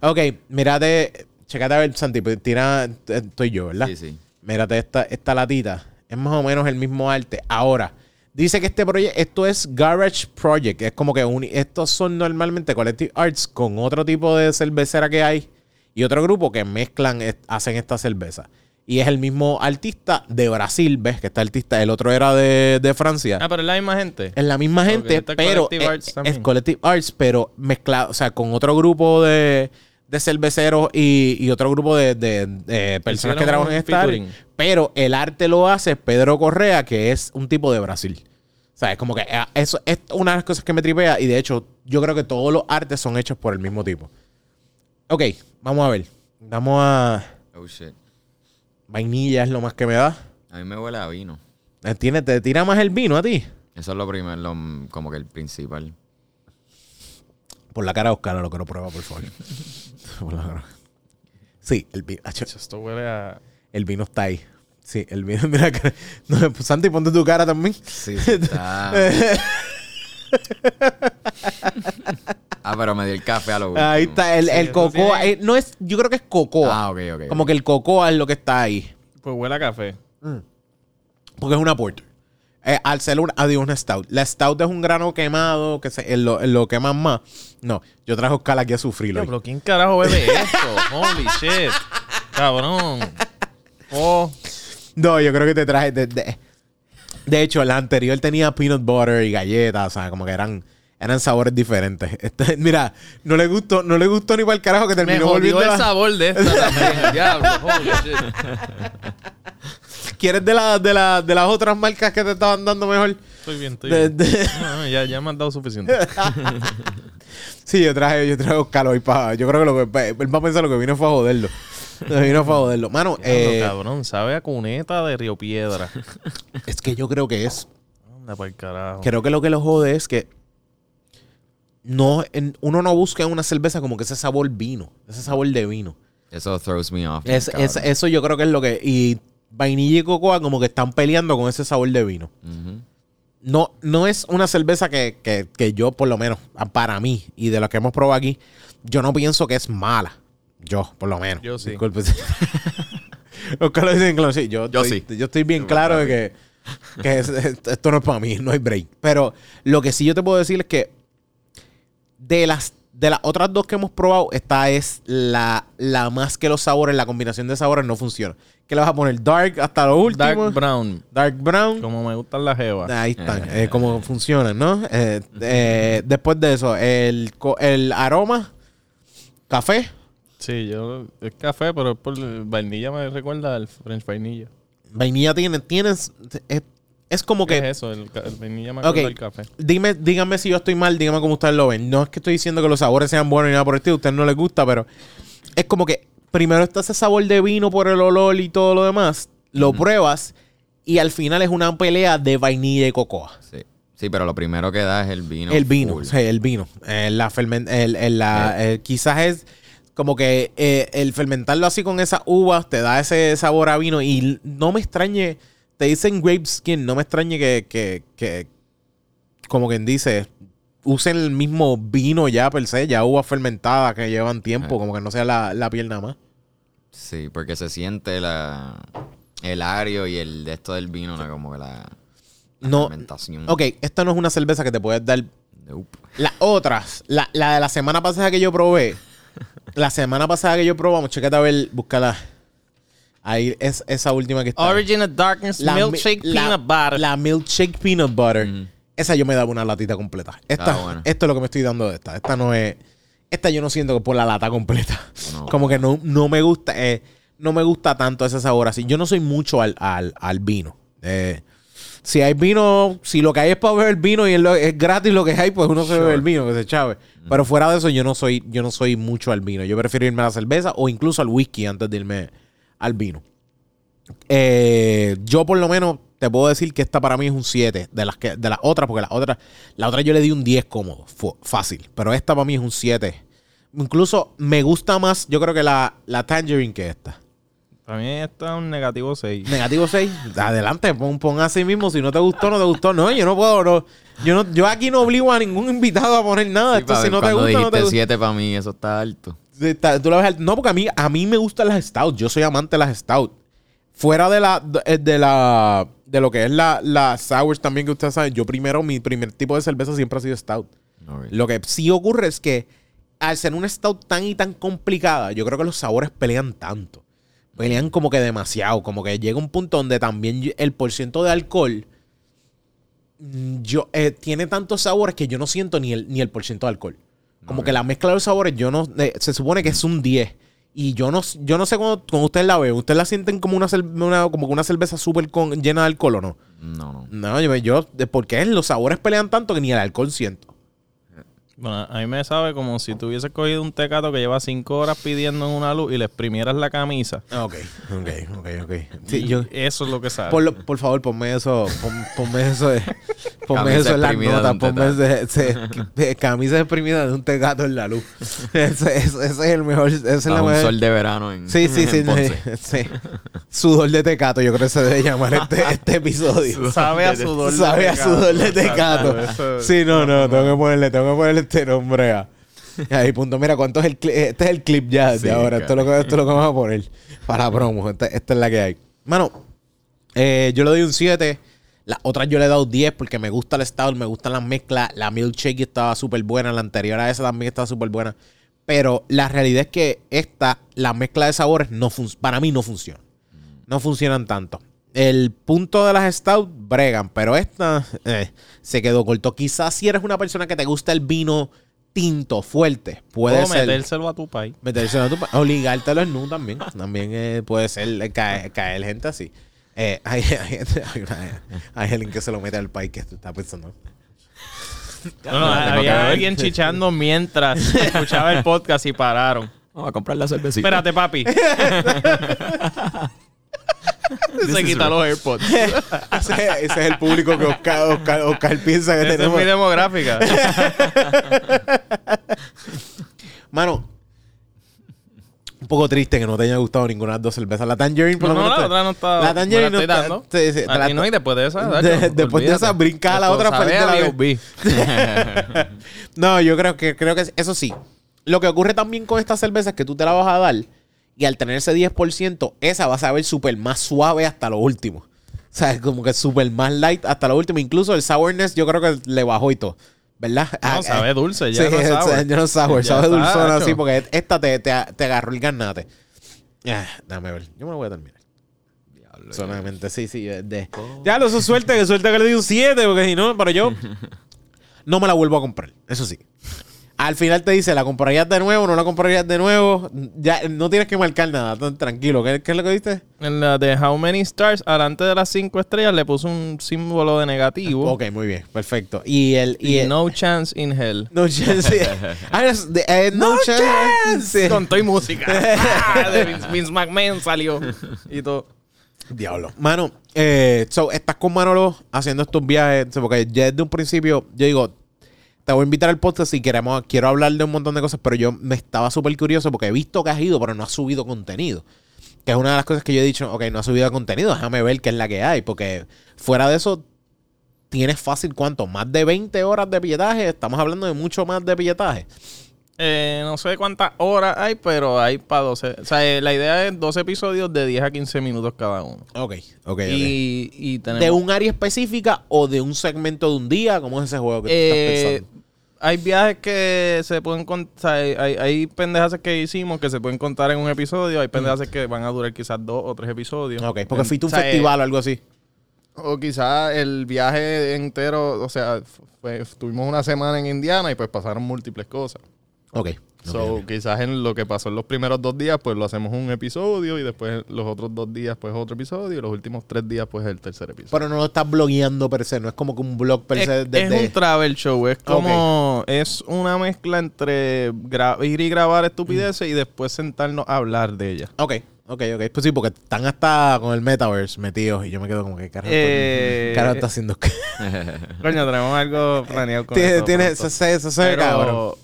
Ok, mírate. Checate a ver, Santi. pues, Tira. Estoy yo, ¿verdad? Sí, sí. Mírate esta, esta latita. Es más o menos el mismo arte. Ahora, dice que este proyecto, esto es Garage Project. Es como que un- estos son normalmente Collective Arts con otro tipo de cervecera que hay y otro grupo que mezclan, hacen esta cerveza. Y es el mismo artista de Brasil, ¿ves? Que este artista, el otro era de, de Francia. Ah, pero es la misma gente. Es la misma gente, pero Collective es, Arts es. Collective Arts, pero mezclado, o sea, con otro grupo de, de cerveceros y, y otro grupo de, de- de personas que trabajan en featuring. Pero el arte lo hace Pedro Correa, que es un tipo de Brasil. O sea, es como que eh, eso es una de las cosas que me tripea y de hecho yo creo que todos los artes son hechos por el mismo tipo. Ok, vamos a ver. Vamos a... Oh shit. Vainilla es lo más que me da. A mí me huele a vino. Eh, ¿Tiene, ¿Te tira más el vino a ti? Eso es lo primero, lo- como que el principal. Por la cara de Oscar, lo que no prueba, por favor. Sí, el vino. acho, Esto huele a. El vino está ahí. Sí, el vino. Mira. No, pues, Santi, ponte tu cara también. Sí, sí está. ah, pero me dio el café a lo último. Ahí está, el, Sí, el cocoa. tiene- eh, no es, yo creo que es cocoa. Ah, ok, ok. Como que el cocoa es lo que está ahí. Pues huele a café. Porque es una porter. Eh, al ser un, adiós, una stout. La stout es un grano quemado que se, lo, lo queman más. No, yo traje a Oscar aquí a sufrirlo. Diablo, ¿quién carajo bebe esto? Holy shit. Cabrón. Oh. No, yo creo que te traje. De, de- de hecho, la anterior tenía peanut butter y galletas, o sea, como que eran, eran sabores diferentes. Este, mira, no le gustó, no le gustó ni para el carajo que Me terminó jodió volviendo. el la- sabor de esta también. Diablo. Holy shit. ¿Quieres de, la, de, la, de las otras marcas que te estaban dando mejor? Estoy bien, estoy De- bien. de- No, no, ya, ya me han dado suficiente. sí, yo traje, yo traje a Oscar hoy para. Yo creo que lo que él va a pensar lo que vino fue a joderlo. Lo que vino fue a joderlo. Mano, eh, cabrón, sabe a cuneta de Río Piedra. es que yo creo que es. Anda para el carajo. Creo que lo que lo jode es que no, en- uno no busca en una cerveza como que ese sabor vino, ese sabor de vino. Eso throws me off. Es- eso yo creo que es lo que. Y vainilla y cocoa como que están peleando con ese sabor de vino. No, no es una cerveza que, que- que yo, por lo menos, para mí, y de lo que hemos probado aquí, yo no pienso que es mala. Yo, por lo menos. Yo sí. Disculpe. Oscar lo dice en claro, sí, yo, Yo estoy, sí. yo estoy bien claro de que, que es- es- esto no es para mí, no hay break. Pero lo que sí yo te puedo decir es que de las, de las otras dos que hemos probado, esta es la, la más que los sabores, la combinación de sabores no funciona. ¿Qué le vas a poner? Dark hasta lo último. Dark brown. Dark brown. Como me gustan las jevas. Ahí están, eh, cómo funcionan, ¿no? Eh, eh, después de eso, el, el aroma, café, Sí, yo. Es café, pero es por vainilla me recuerda al French vainilla. vainilla tiene, tienes, es, es como ¿Qué que, es eso? El, el vainilla me Ok. recuerda al café. dime, díganme si yo estoy mal, díganme cómo ustedes lo ven. No es que estoy diciendo que los sabores sean buenos ni nada por el estilo, a ustedes no les gusta, pero es como que primero está ese sabor de vino por el olor y todo lo demás, lo pruebas y al final es una pelea de vainilla y cocoa. Sí. Sí, pero lo primero que da es el vino. el vino, full. sí, el vino. Eh, la fermen- el- el- la- eh, quizás es como que eh, el fermentarlo así con esas uvas te da ese sabor a vino y no me extrañe, te dicen grape skin, no me extrañe que, que, que como quien dice, usen el mismo vino ya per se, ya uvas fermentadas que llevan tiempo, como que no sea la, la piel nada más. Sí, porque se siente la, el ario y el de esto del vino, ¿no? como que la, la No, fermentación. ok, esta no es una cerveza que te puedes dar Nope. Las otras, la, la de la semana pasada que yo probé, la semana pasada que yo probamos, checate a ver, búscala. Ahí es esa última que está. Origin of Darkness La mi- Milkshake la- Peanut Butter. La milkshake peanut butter. Mm. Esa yo me daba una latita completa. Esta, Ah, bueno. Esto es lo que me estoy dando de esta. Esta no es. Esta yo no siento que por la lata completa. No. Como que no, no me gusta. eh, no me gusta tanto ese sabor así. Yo no soy mucho al, al- al vino. Eh, si hay vino, si lo que hay es para beber vino y es, lo- es gratis lo que hay, pues uno se bebe el vino, que se chave. Pero fuera de eso, yo no soy, yo no soy mucho al vino. Yo prefiero irme a la cerveza o incluso al whisky antes de irme al vino. Eh, yo por lo menos te puedo decir que esta para mí es un 7 de las que de las otras, porque las otras, la otra yo le di un 10 cómodo, fácil, pero esta para mí es un 7. Incluso me gusta más, yo creo que la, la Tangerine que esta. Para mí está un negativo 6. Negativo 6, adelante, pon, pon así mismo, si no te gustó, no te gustó. No, yo no puedo, no, yo, no, yo aquí no obligo a ningún invitado a poner nada. Sí, Esto si no te cuando gusta, no te dijiste gusta. 7 para mí, eso está alto. Está- tú la ves al- no, porque a mí, a mí me gustan las stout. Yo soy amante de las stout. Fuera de la de, de la de lo que es la, la sours también que ustedes saben, yo primero mi primer tipo de cerveza siempre ha sido stout. No. Lo que sí ocurre es que al ser una stout tan y tan complicada, yo creo que los sabores pelean tanto. pelean como que demasiado. Como que llega un punto donde también el porciento de alcohol mm, yo, eh, tiene tantos sabores que yo no siento ni el, ni el porciento de alcohol. Como que la mezcla de los sabores, yo no. eh, se supone que es un 10. Y yo no, yo no sé cuando, cuando ustedes la ven. ¿Ustedes la sienten como una, una- como una cerveza súper llena de alcohol o no? No, no. No, yo, yo porque los sabores pelean tanto que ni el alcohol siento. Bueno, a mí me sabe como si tú hubieses cogido un tecato que lleva cinco horas pidiendo en una luz y le exprimieras la camisa. Ah, Ok, ok, ok, ok. Sí, yo, Eso es lo que sabe. por, lo- por favor, ponme eso. pon- ponme eso. de- ponme Camisa eso en notas. un Ponme ese, ese- de- camisa exprimida de un tegato en la luz. Ese, ese- ese es el mejor. Ese es A la un mejor- sol de verano en, Sí, sí, sí, en Ponce. sí. Sudor de tecato, yo creo que se debe llamar este, este episodio. sabe a sudor de Sabe a tecato. sudor de tecato. Eso- Sí, no, no, tengo que ponerle, tengo que ponerle este nombre a. Ahí, punto. Mira, ¿cuánto es el clip? Este es el clip ya Sí, de ahora. Esto es, lo que, esto es lo que vamos a poner para promo. Esta, esta es la que hay. Mano, eh, yo le doy un 7. Las otras yo le he dado 10 porque me gusta el stout, me gustan las mezclas. La milkshake estaba súper buena. La anterior a esa también estaba súper buena. Pero la realidad es que esta, la mezcla de sabores, no para mí no funciona. No funcionan tanto. El punto de las stout bregan, pero esta eh, se quedó corto. Quizás si eres una persona que te gusta el vino tinto, fuerte, puede o ser. metérselo a tu país. Metérselo a tu pa- Obligártelo en nu también. También eh, puede ser eh, caer, caer gente así. Eh, hay, hay, hay, una- hay alguien que se lo mete al país que está pensando. No, había alguien chichando mientras escuchaba el podcast y pararon. Vamos a comprar la cervecita. Espérate, papi. Se quita los AirPods. ese, ese es el público que Oscar, Oscar, Oscar piensa que Esa es tenemos. mi demográfica. Mano, un poco triste que no te haya gustado ninguna de las dos cervezas. La Tangerine, por No, lo no, menos. la te- otra no está. La Tangerine no la está- dando. sí, sí, la- no, y después de esa. De- después de esa, olvídate. brinca a la otra frente a la. No, yo creo que creo que eso sí. Lo que ocurre también con esta cerveza es que tú te la vas a dar y al tener ese 10%, esa va a saber súper más suave hasta lo último. O sea, como que súper más light hasta lo último. Incluso el sourness yo creo que le bajó y todo. ¿Verdad? Ah, No, sabe eh, dulce, ya sí, no es sour. ya no sour, Ya sabe dulzona así porque esta te, te, te agarró el garnate. Ah, dame ver. Yo me lo voy a terminar. Solamente, sí, sí. eh, de- Ya, lo su suerte, que suerte que le di un 7, porque si no, pero yo no me la vuelvo a comprar. Eso sí. Al final te dice, ¿la comprarías de nuevo? ¿No la comprarías de nuevo? Ya no tienes que marcar nada, tranquilo. ¿Qué, qué es lo que diste? En la de How Many Stars, delante de las cinco estrellas, le puso un símbolo de negativo. Ok, muy bien, perfecto. Y el. Y Y el- no chance in hell. no chance. Ah, es de- eh, no, chance. Sí. Con música. Ah, de Vince, Vince McMahon salió. Y todo. Diablo. Mano, eh, so, estás con Manolo haciendo estos viajes. Porque ya desde un principio, yo digo, te voy a invitar al podcast si queremos, quiero hablar de un montón de cosas, pero yo me estaba súper curioso porque he visto que has ido, pero no has subido contenido. Que es una de las cosas que yo he dicho, ok, no has subido contenido, déjame ver qué es la que hay. Porque fuera de eso, tienes fácil cuánto, más de 20 horas de billetaje. Estamos hablando de mucho más de billetaje. Eh, no sé cuántas horas hay, pero hay para 12. O sea, eh, la idea es 12 episodios de 10 a 15 minutos cada uno. Ok, ok, ok. Y, y tenemos... ¿De un área específica o de un segmento de un día? ¿Cómo es ese juego que tú Eh, estás pensando? Hay viajes que se pueden contar, hay, hay, hay pendejas que hicimos que se pueden contar en un episodio, hay pendejas que van a durar quizás dos o tres episodios. Ok, porque fuiste a un O sea, festival o algo así. O quizás el viaje entero, o sea, fue- estuvimos una semana en Indiana y pues pasaron múltiples cosas. Ok. So, quizás en lo que pasó en los primeros dos días, pues lo hacemos un episodio y después los otros dos días, pues otro episodio y los últimos tres días, pues el tercer episodio. Pero no lo estás blogueando per se, no es como que un blog per es, se es un travel show, es como, es una mezcla entre gra- ir y grabar estupideces y después sentarnos a hablar de ellas. Ok, ok, ok. Pues sí, porque están hasta con el metaverse metidos y yo me quedo como que carajo, Eh, ¿qué carajo está haciendo? Coño, tenemos algo planeado con tiene, eso se, eso se ve cabrón.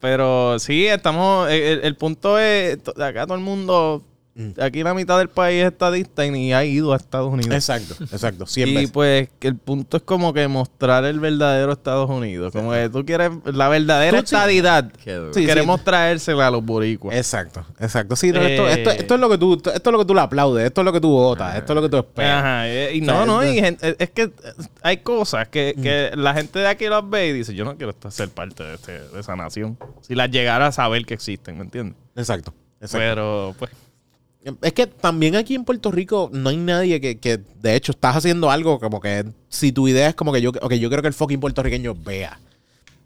Pero, sí, estamos. El, el punto es: acá todo el mundo. Mm. Aquí la mitad del país es estadista y ni ha ido a Estados Unidos. Exacto, exacto. 100 y veces. pues el punto es como que mostrar el verdadero Estados Unidos. Como que tú quieres la verdadera sí- estadidad. Sí, queremos traérsela a los boricuas. Exacto, exacto. Sí, no, esto, Eh, esto, esto es lo que tú, esto es lo que tú le aplaudes, esto es lo que tú votas, esto es lo que tú esperas. Ajá, eh, y no, no, es- y es que hay cosas que, Mm. que la gente de aquí las ve y dice, yo no quiero ser parte de, este- de esa nación. Si las llegara a saber que existen, ¿me entiendes? Exacto, exacto. Pero, pues, Es que también aquí en Puerto Rico no hay nadie que, que, de hecho, estás haciendo algo como que si tu idea es como que yo, ok, yo quiero que el fucking puertorriqueño vea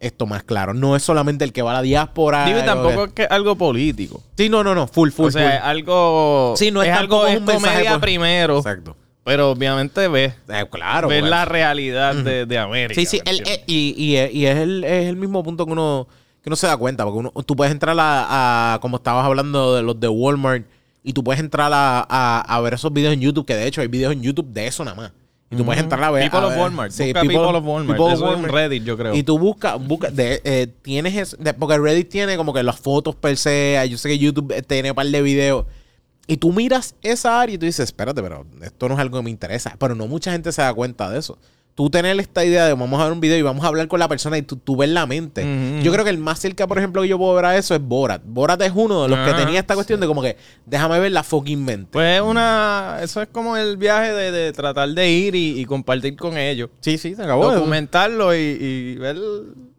esto más claro. No es solamente el que va a la diáspora. Y o tampoco que- es que algo político. Sí, no, no, no, full, full, o sea, full. es algo. Sí, no es es algo es un comedia por- primero. Exacto. Pero obviamente ves. Eh, claro. ves pues. la realidad de, de América. Sí, sí, ¿me el- eh, y, y es, el, es el mismo punto que uno, que uno se da cuenta, porque uno, tú puedes entrar a, a- como estabas hablando de los de Walmart, y tú puedes entrar a, a, a ver esos videos en YouTube, que de hecho hay videos en YouTube de eso nada más. Y tú puedes entrar a ver. People a of Walmart. Sí, Busca People, of Walmart. People of Eso es un Walmart. Reddit, yo creo. Y tú buscas, busca, de, eh, tienes es- de- porque Reddit tiene como que las fotos per se, yo sé que YouTube eh, tiene un par de videos. Y tú miras esa área y tú dices, espérate, pero esto no es algo que me interesa. Pero no mucha gente se da cuenta de eso. Tú tener esta idea de vamos a ver un video y vamos a hablar con la persona y tú, tú ves la mente. Yo creo que el más cerca, por ejemplo, que yo puedo ver a eso es Borat. Borat es uno de los que Ah, tenía esta cuestión de como que déjame ver la fucking mente. Pues es una. Eso es como el viaje de, de tratar de ir y, y compartir con ellos. sí, sí, se acabó. Documentarlo y, y ver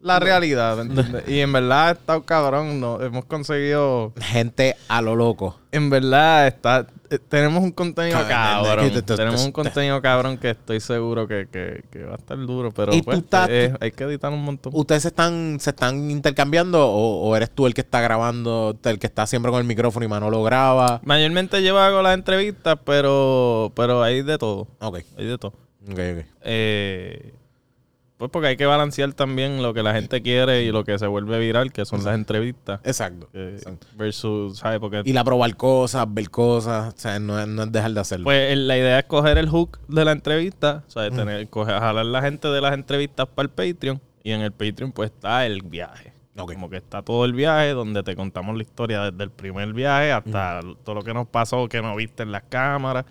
la realidad, ¿me entiendes? Y en verdad ha estado cabrón. No, hemos conseguido. Gente a lo loco. En verdad está. eh, Tenemos un contenido Cabrón, Tenemos te- un contenido cabrón que estoy seguro que, que- que va a estar duro. Pero Y tú pues, estás- eh, hay que editar un montón. ¿Ustedes se están, se están intercambiando o, o eres tú el que está grabando, el que está siempre con el micrófono y Manolo graba? Mayormente yo hago las entrevistas, pero, pero hay de todo. Ok, Hay de todo. ok, ok. Eh, pues porque hay que balancear también lo que la gente quiere y lo que se vuelve viral, que son las entrevistas. Exacto. Eh, exacto. versus, ¿sabes? Porque Y la probar cosas, ver cosas, o sea, no es, no es dejar de hacerlo. pues la idea es coger el hook de la entrevista, ¿sabes? Tener, coger, jalar la gente de las entrevistas para el Patreon y en el Patreon pues está el viaje. Como que está todo el viaje donde te contamos la historia desde el primer viaje hasta todo lo que nos pasó que no viste en las cámaras.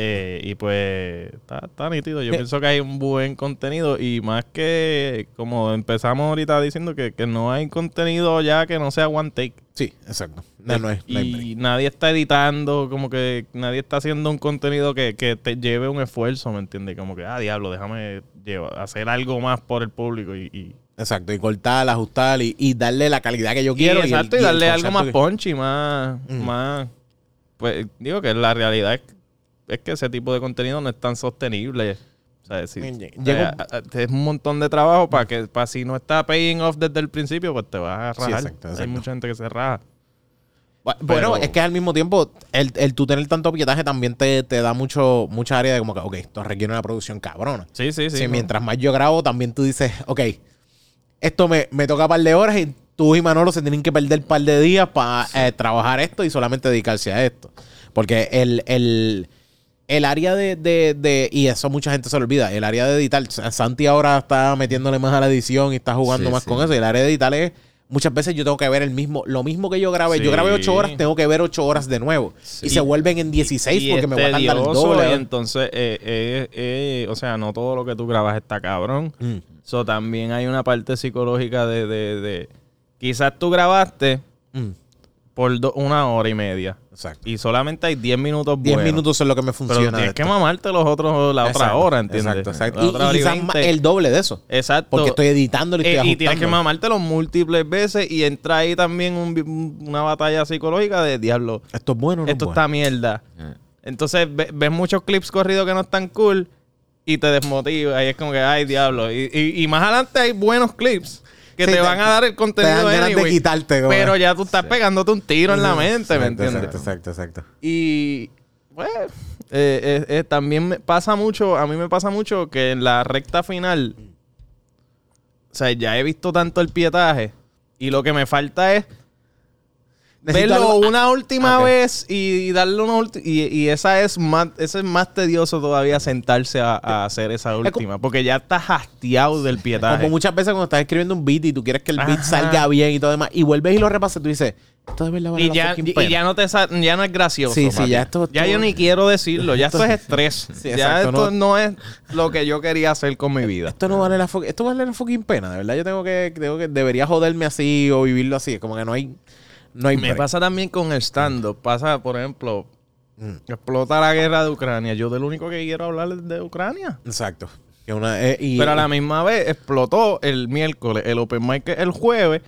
Eh, y pues está, está nítido. Yo Eh. pienso que hay un buen contenido y más que como empezamos ahorita diciendo que, que no hay contenido ya que no sea one take. sí, exacto. No, no es, no y nadie está editando, como que nadie está haciendo un contenido que, que te lleve un esfuerzo, ¿me entiendes? Como que, ah, diablo, déjame llevar, hacer algo más por el público y... y Exacto, y cortar, ajustar y, y darle la calidad que yo quiero. y, exacto, y, darle algo más punchy, más, Mm. más... Pues digo que la realidad es, es que ese tipo de contenido no es tan sostenible. O sea, si- o sea, es un montón de trabajo para que para si no está paying off desde el principio, pues te vas a Sí, rajar. exacto, Hay mucha gente que se raja. Bu- Bueno, Pero- es que al mismo tiempo, el, el tú tener tanto pietaje también te, te da mucho mucha área de como que, ok, esto requiere una producción cabrona. Sí, sí, sí. ¿no? mientras más yo grabo, también tú dices, ok, esto me, me toca un par de horas y tú y Manolo se tienen que perder un par de días para trabajar esto y solamente dedicarse a esto. Porque el, el, el área de, de, de- y eso mucha gente se lo olvida, el área de editar, Santi ahora está metiéndole más a la edición y está jugando Sí, más sí. con eso. Y el área de editar es, muchas veces yo tengo que ver el mismo, lo mismo que yo grabé. Sí. Yo grabé ocho horas, tengo que ver ocho horas de nuevo. Y, se vuelven en 16 Y porque me voy a tardar el doble. y entonces, eh, eh, eh, o sea, no todo lo que tú grabas está cabrón. Mm, So, también hay una parte psicológica de, de, de- quizás tú grabaste mm, por do- una hora y media exacto. y solamente hay 10 minutos 10 buenos. minutos es lo que me Pero funciona. tienes de que mamarte los otros la otra Exacto, hora, ¿entiendes? Exacto, exacto. La Y, otra y hora y quizás 20. ma- el doble de eso. Exacto. Porque estoy editando y estoy Eh, y tienes que mamártelo múltiples veces y entra ahí también un una batalla psicológica de diablo. Esto es bueno o no Esto es está mierda. Eh. Entonces ve- ves muchos clips corridos que no están cool y te desmotiva. Y es como que, ay, diablo. Y, y- y más adelante hay buenos clips que Sí, te, te- van a dar el Te contenido dan ganas de anyway, quitarte. Pero ya tú estás pegándote un tiro en la mente, ¿me entiendes? Exacto, exacto, exacto. Y pues eh, eh, eh, también me pasa mucho, a mí me pasa mucho que en la recta final, o sea, ya he visto tanto el pietaje y lo que me falta es Necesito verlo algo- una última vez y darle una última y, y esa es más ese es más tedioso todavía sentarse a, a hacer esa última porque ya estás hastiado del pietaje. Como muchas veces cuando estás escribiendo un beat y tú quieres que el beat salga bien y todo demás, y vuelves y lo repasas, tú dices, esto de verdad vale y la ya, y pena". ya no te ya no es gracioso. Sí, sí, ya esto- Ya yo ni quiero decirlo, ya esto, esto- es estrés. Sí, ya exacto, esto no- no... es lo que yo quería hacer con mi vida. Esto no vale la esto vale la fucking pena, de verdad. Yo tengo que, tengo que, debería joderme así o vivirlo así. Es como que no hay, no hay Me break. pasa también con el stand-up. Pasa, por ejemplo, Mm. explota la guerra de Ucrania. Yo del único que quiero hablar es de Ucrania. Exacto. Que una- eh, y- Pero a la misma vez explotó el miércoles, el open mic el jueves.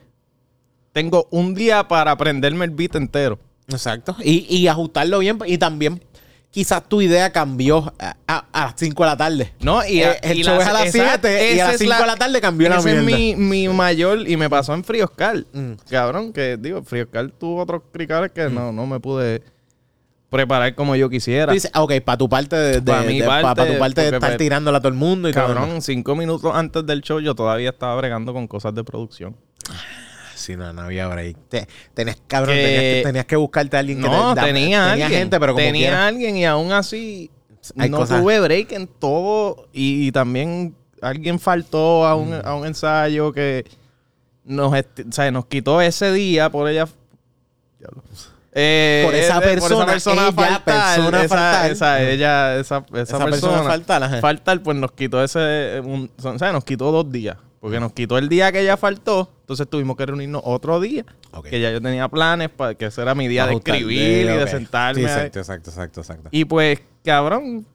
Tengo un día para aprenderme el beat entero. Exacto. Y, y ajustarlo bien. Y también quizás tu idea cambió a, a- a las 5 de la tarde. No, y, Eh, el y show es a las exacto, 7 y a las es 5 de la tarde cambió la ese es mierda. mi, mi mayor, y me pasó en Frioscar. Mm. Cabrón, que digo, Frioscar tuvo otros cricales que no, no me pude preparar como yo quisiera. Dices, ah, ok, para tu parte de, Pa' de- mi de- pa- parte, pa tu parte de estar tirándola a todo el mundo y todo. Cabrón, cinco minutos antes del show yo todavía estaba bregando con cosas de producción. Sí, no, no había break. Te- tenías, cabrón, Que- tenías, que, tenías que buscarte a alguien que No, te da- tenía, alguien. gente, pero como tenía quiera. alguien y aún así Hay no cosas- tuve break en todo y, y también alguien faltó a Mm. un, a un ensayo que nos, o sea, nos quitó ese día por ella. Eh, Por esa eh, persona, ella, faltar, persona esa, faltar. esa- ella, esa, esa, Esa persona persona, faltar, faltar, pues nos quitó ese, un- o sea, nos quitó dos días. Porque nos quitó el día que ella faltó, entonces tuvimos que reunirnos otro día. Que ya yo tenía planes para que ese era mi día de escribir y de sentarme. Sí, exacto, exacto, exacto, exacto. y pues, cabrón.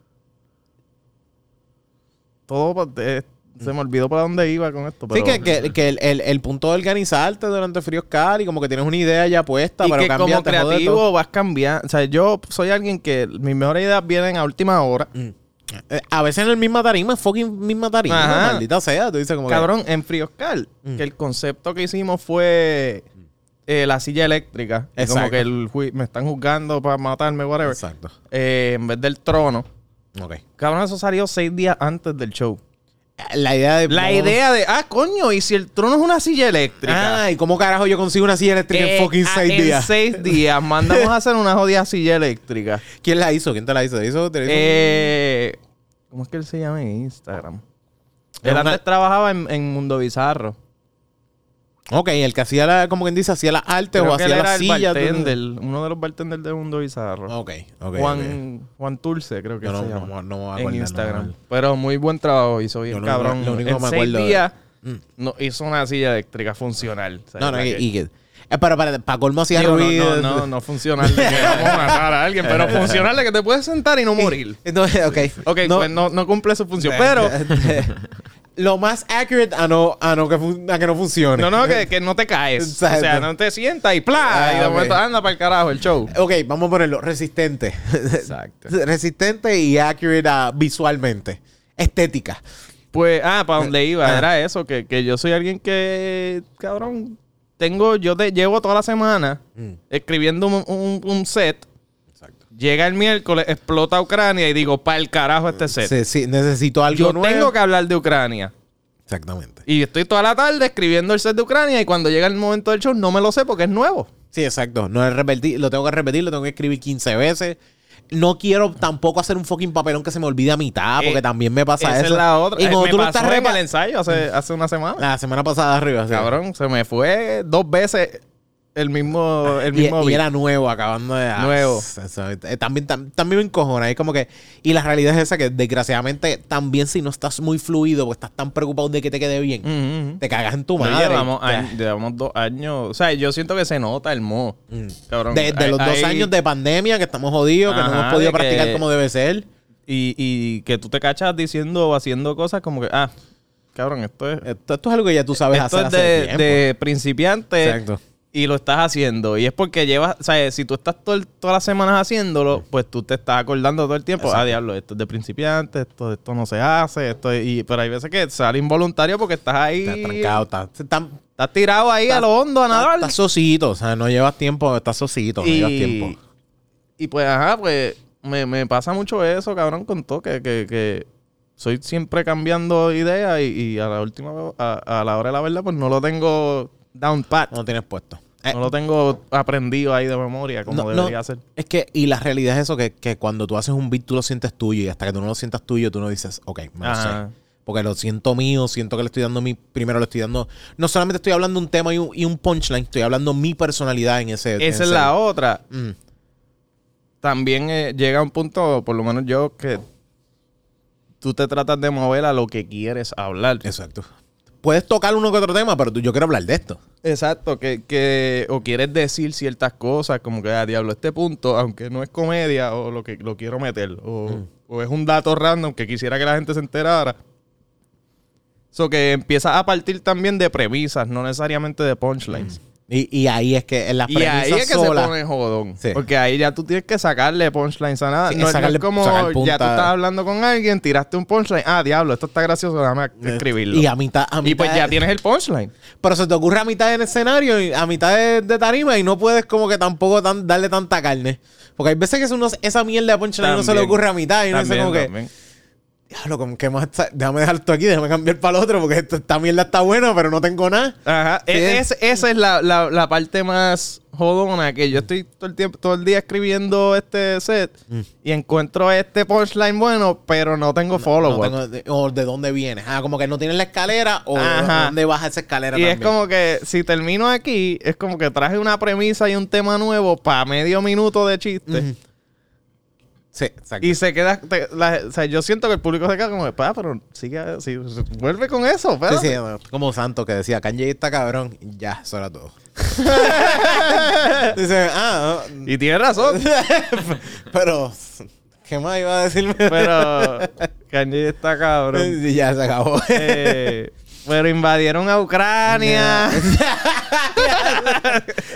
Todo eh, se me olvidó para dónde iba con esto. Sí, que, que, que el, el, el punto de organizarte durante Fríos Car y como que tienes una idea ya puesta, y pero que cambia, como creativo vas cambiando. O sea, yo soy alguien que mis mejores ideas vienen a última hora. Eh, A veces en el misma tarima, fucking misma tarima, Ajá. maldita sea. Tú dices como que- Cabrón, en Frioscar, Mm. que el concepto que hicimos fue eh, la silla eléctrica. Y Como Exacto. que el me están juzgando para matarme, whatever. Exacto. Eh, en vez del trono. Ok. Cabrón, eso salió seis días antes del show. La idea de. La idea de, ah, coño, y si el trono es una silla eléctrica. Ah, ¿y cómo carajo yo consigo una silla eléctrica Eh, en fucking ah, seis en días? seis días. Mandamos a hacer una jodida silla eléctrica. ¿Quién la hizo? ¿Quién te la hizo? ¿Te hizo? te hizo? Eh, ¿Cómo es que él se llama en Instagram? Él una- antes trabajaba en, en Mundo Bizarro. Ok, el que hacía la, como quien dice, hacía las artes o hacía las sillas. uno de los bartenders de Mundo Bizarro. Ok, ok. Juan, Juan Tulce, creo que no- se no llama. no en no Instagram. Pero muy buen trabajo hizo bien, Yo cabrón. lo único en que me seis acuerdo de- días Mm. no, hizo una silla eléctrica funcional. O sea, No, no, que- y que. eh, pero para, para colmo hacía ruido. no, no, no, no funcional de que vamos a matar a alguien, pero funcional de que te puedes sentar y no morir. Entonces, ok. Ok, No- pues no, no cumple su función. Pero, lo más accurate a no, a no que, a que no funcione. no, no, que, que no te caes. O sea, no te sientas y ¡plá! Ah, y de ok. momento anda para el carajo el show. Ok, vamos a ponerlo. Resistente. Exacto. Resistente y accurate ah, visualmente. Estética. Pues, ah, para donde iba, Ah. era eso, que, que yo soy alguien que, cabrón, tengo, yo te llevo toda la semana Mm. escribiendo un, un- un set. Llega el miércoles, explota Ucrania y digo, para el carajo este set. Sí, sí, necesito algo yo nuevo. tengo que hablar de Ucrania. Exactamente. Y estoy toda la tarde escribiendo el set de Ucrania y cuando llega el momento del show no me lo sé porque es nuevo. Sí, exacto. No es repetir, lo tengo que repetir, lo tengo que escribir 15 veces. No quiero tampoco hacer un fucking papelón que se me olvide a mitad, porque Eh, también me pasa Esa eso. es la otra. Y Eh, como me tú lo pasó estás en el ensayo hace, hace una semana. La semana pasada arriba, sí. Cabrón, se me fue dos veces el mismo, el mismo y era nuevo, acabando de... Nuevo. eso, eh, también, tam- también me encojona. Es como que... Y la realidad es esa que, desgraciadamente, también si no estás muy fluido, porque estás tan preocupado de que te quede bien, te cagas en tu madre. llevamos, dos años. O sea, yo siento que se nota el mo. Mm. Cabrón. De, de Hay- los dos hay- años de pandemia, que estamos jodidos, que no hemos podido que- practicar como debe ser. Y, y que tú te cachas diciendo o haciendo cosas como que, ah, cabrón, esto es. Esto, esto es algo que ya tú sabes esto hacer es hace de, tiempo. de principiante Exacto. Y lo estás haciendo. Y es porque llevas, o sea, si tú estás todo el- todas las semanas haciéndolo, pues tú te estás acordando todo el tiempo, ah, diablo, esto es de principiante, esto, esto no se hace, esto es- y, pero hay veces que sale involuntario porque estás ahí. Estás trancado, estás, estás, Estás tirado ahí a lo hondo a nadar. estás socito, o sea, no llevas tiempo, estás socito, no llevas tiempo. y pues, ajá, pues me, me pasa mucho eso, cabrón, con todo, que, que, que soy siempre cambiando ideas y, y a la última, a, a la hora de la verdad, pues no lo tengo down pat. No tienes puesto. Eh, No lo tengo aprendido ahí de memoria como No, debería no, ser. Es que, y la realidad es eso, que, que cuando tú haces un beat tú lo sientes tuyo y hasta que tú no lo sientas tuyo tú no dices, ok, me lo sé. Porque lo siento mío, siento que le estoy dando mi, primero le estoy dando, no solamente estoy hablando un tema y un, y un punchline, estoy hablando mi personalidad en ese. en Esa es ese- la otra. Mm, También eh, llega un punto, por lo menos yo, que tú te tratas de mover a lo que quieres hablar. exacto. Puedes tocar uno que otro tema, pero tú, yo quiero hablar de esto. Exacto, que, que o quieres decir ciertas cosas, como que, ah, diablo, este punto, aunque no es comedia, o lo que lo quiero meter, o, Mm. o es un dato random que quisiera que la gente se enterara. Eso que empieza a partir también de premisas, no necesariamente de punchlines. Y, y ahí es que en las Y ahí es que solas- se pone jodón. Sí. Porque ahí ya tú tienes que sacarle punchlines a nada. Sí, no, no sacarle- es como ya tú estás hablando con alguien, tiraste un punchline. Ah, diablo, esto está gracioso, déjame escribirlo. Y a mitad, a Y mitad pues ya tienes el punchline. Pero se te ocurre a mitad del escenario y a mitad de, de tarima y no puedes como que tampoco tan- darle tanta carne. Porque hay veces que uno- esa mierda de punchline no se le ocurre a mitad y uno dice También, que. Diablo, como que más está- déjame dejar esto aquí, déjame cambiar para el otro porque esta mierda está buena, pero no tengo nada. Ajá. Sí. E- es- esa es la, la- la parte más jodona que yo estoy todo el tiempo, todo el día escribiendo este set Mm. y encuentro este punchline bueno, pero no tengo follow No tengo de- o de dónde vienes. Ah, como que no tienes la escalera o de dónde baja esa escalera Y es como que si termino aquí, es como que traje una premisa y un tema nuevo para medio minuto de chiste. Sí, exacto. Y se queda, te- la- o sea, yo siento que el público se queda como, pa, pero sigue, sí, vuelve con eso, Sí, espérate". sí, no, como Santo que decía, Kanye está cabrón. Ya, eso era todo. Dice, ah, no, Y tiene razón, pero, ¿qué más iba a decirme? pero Kanye está cabrón. Y ya se acabó. Eh, pero invadieron a Ucrania.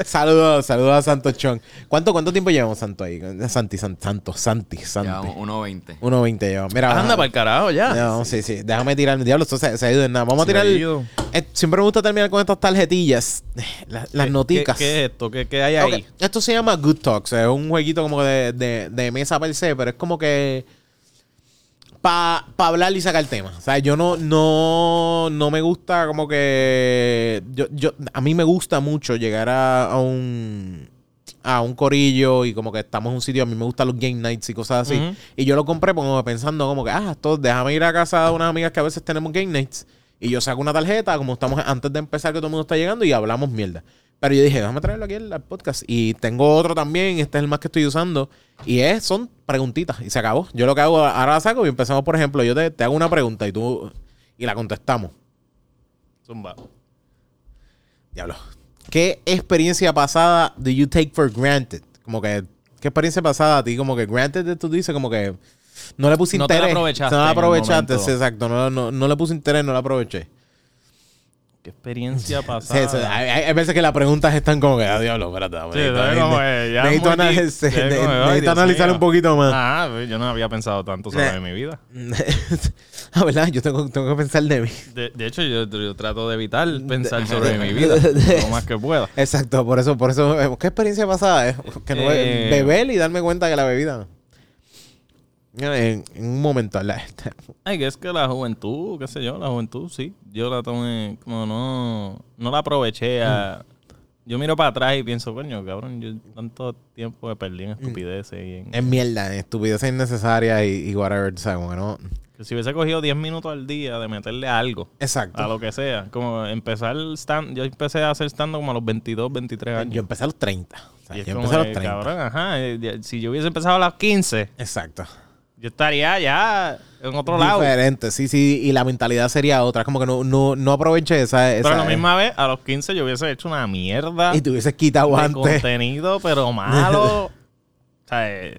saludos, saludos a Santo Chon. ¿Cuánto, ¿Cuánto tiempo llevamos, Santo, ahí? Santi, San- Santo, Santi, Santi. Llevamos 1.20. 1.20 llevamos. Mira, Anda para el carajo ya. Vamos, sí, sí. Déjame tirar. Diablo, esto se, se ha ido en nada. Vamos a tirar. ido. Eh, siempre me gusta terminar con estas tarjetillas. Las, las ¿Qué- noticas. ¿Qué, qué es esto? ¿Qué, qué hay Ok, ahí? Esto se llama Good Talks. Es un jueguito como de, de, de mesa per se, pero es como que. Para hablar y sacar temas. O sea, yo no, no, no me gusta como que. Yo, yo, a mí me gusta mucho llegar a, a un. A un corillo y como que estamos en un sitio. A mí me gustan los game nights y cosas así. Y yo lo compré como pensando como que, ah, esto, déjame ir a casa de unas amigas que a veces tenemos game nights. Y yo saco una tarjeta, como estamos antes de empezar, que todo el mundo está llegando, y hablamos mierda. Pero yo dije, déjame traerlo aquí al al podcast. Y tengo otro también, este es el más que estoy usando. Y es, son preguntitas. Y se acabó. Yo lo que hago, ahora la saco y empezamos, por ejemplo, yo te, te hago una pregunta y tú. Y la contestamos. Zumba. Diablo. ¿Qué experiencia pasada do you take for granted? Como que, ¿qué experiencia pasada a ti? Como que granted tú dices como que no le puse No te la interés. aprovechaste No la aprovechaste, sí, exacto. No, no, no le puse interés, no la aproveché. Qué experiencia Sí, pasada. sí, hay, hay veces que las preguntas están como que, ah, diablo, espérate. Sí, necesito- necesito, sí, Sí, analizar mío. un poquito más. Ah, pues, yo no había pensado tanto sobre Nah. mi vida. ah, ¿verdad? Yo tengo, tengo que pensar de mí. De, de hecho, yo, yo trato de evitar pensar sobre mi vida lo más que pueda. Exacto, por eso, por eso, eh, ¿qué experiencia pasada es? Que no Eh. beber y darme cuenta que la bebida. En, en un momento, la- Ay, que es que la juventud, qué sé yo, la juventud, sí. Yo la tomé, como no, no la aproveché a... Yo miro para atrás y pienso, coño, cabrón, yo tanto tiempo que perdí en estupideces y en... mierda, en estupideces innecesarias y, y whatever, ¿sabes? Como que no. Que si hubiese cogido 10 minutos al día de meterle algo, Exacto. a lo que sea, como empezar stand, yo empecé a hacer stand como a los 22, 23 años. Yo empecé a los 30. O sea, Y es yo empecé a los que, 30. cabrón, ajá, eh, si yo hubiese empezado a las 15, Exacto. Yo estaría ya en otro lado. Diferente, sí, sí. Y la mentalidad sería otra. Es como que no, no, no aproveché esa. esa Pero a la misma vez, a los 15 yo hubiese hecho una mierda Y te hubieses quitado de antes. contenido, pero malo. o sea, eh,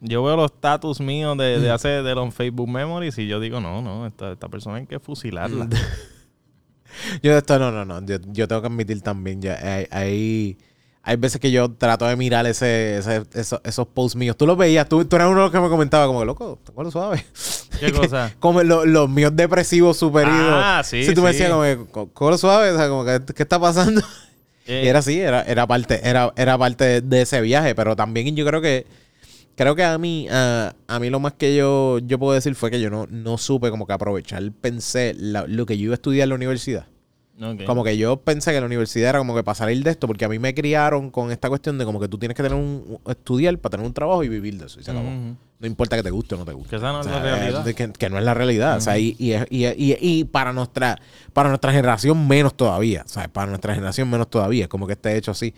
yo veo los status míos de, de hacer de los Facebook Memories y yo digo, no, no, esta, esta persona hay que fusilarla. Yo esto, no, no, no. Yo, yo tengo que admitir también, ya, hay, hay, hay veces que yo trato de mirar ese, ese- esos, esos posts míos. Tú los veías, tú, tú eras uno de los que me comentaba como loco, lo suave. ¿Qué cosa? como lo- los míos depresivos superidos. Ah, sí, Si tú me decías como que, "Co- cógelo suave, o sea, como ¿qué está pasando? Eh, Y era así, era, era parte, era, era parte de, de ese viaje, pero también yo creo que creo que a mí, a, a mí lo más que yo, yo puedo decir fue que yo no, no supe como que aprovechar, pensé la- lo que yo iba a estudiar en la universidad. Ok. Como que yo pensé que la universidad era como que para salir de esto, porque a mí me criaron con esta cuestión de como que tú tienes que tener un, estudiar para tener un trabajo y vivir de eso. Y se acabó. Ujú. No importa que te guste o no te guste. Que esa no es O la sea, realidad. eh, Que, que no es la realidad. O sea, y, y, y, y- para nuestra para nuestra generación menos todavía. Para nuestra generación menos todavía. Como que esté hecho así.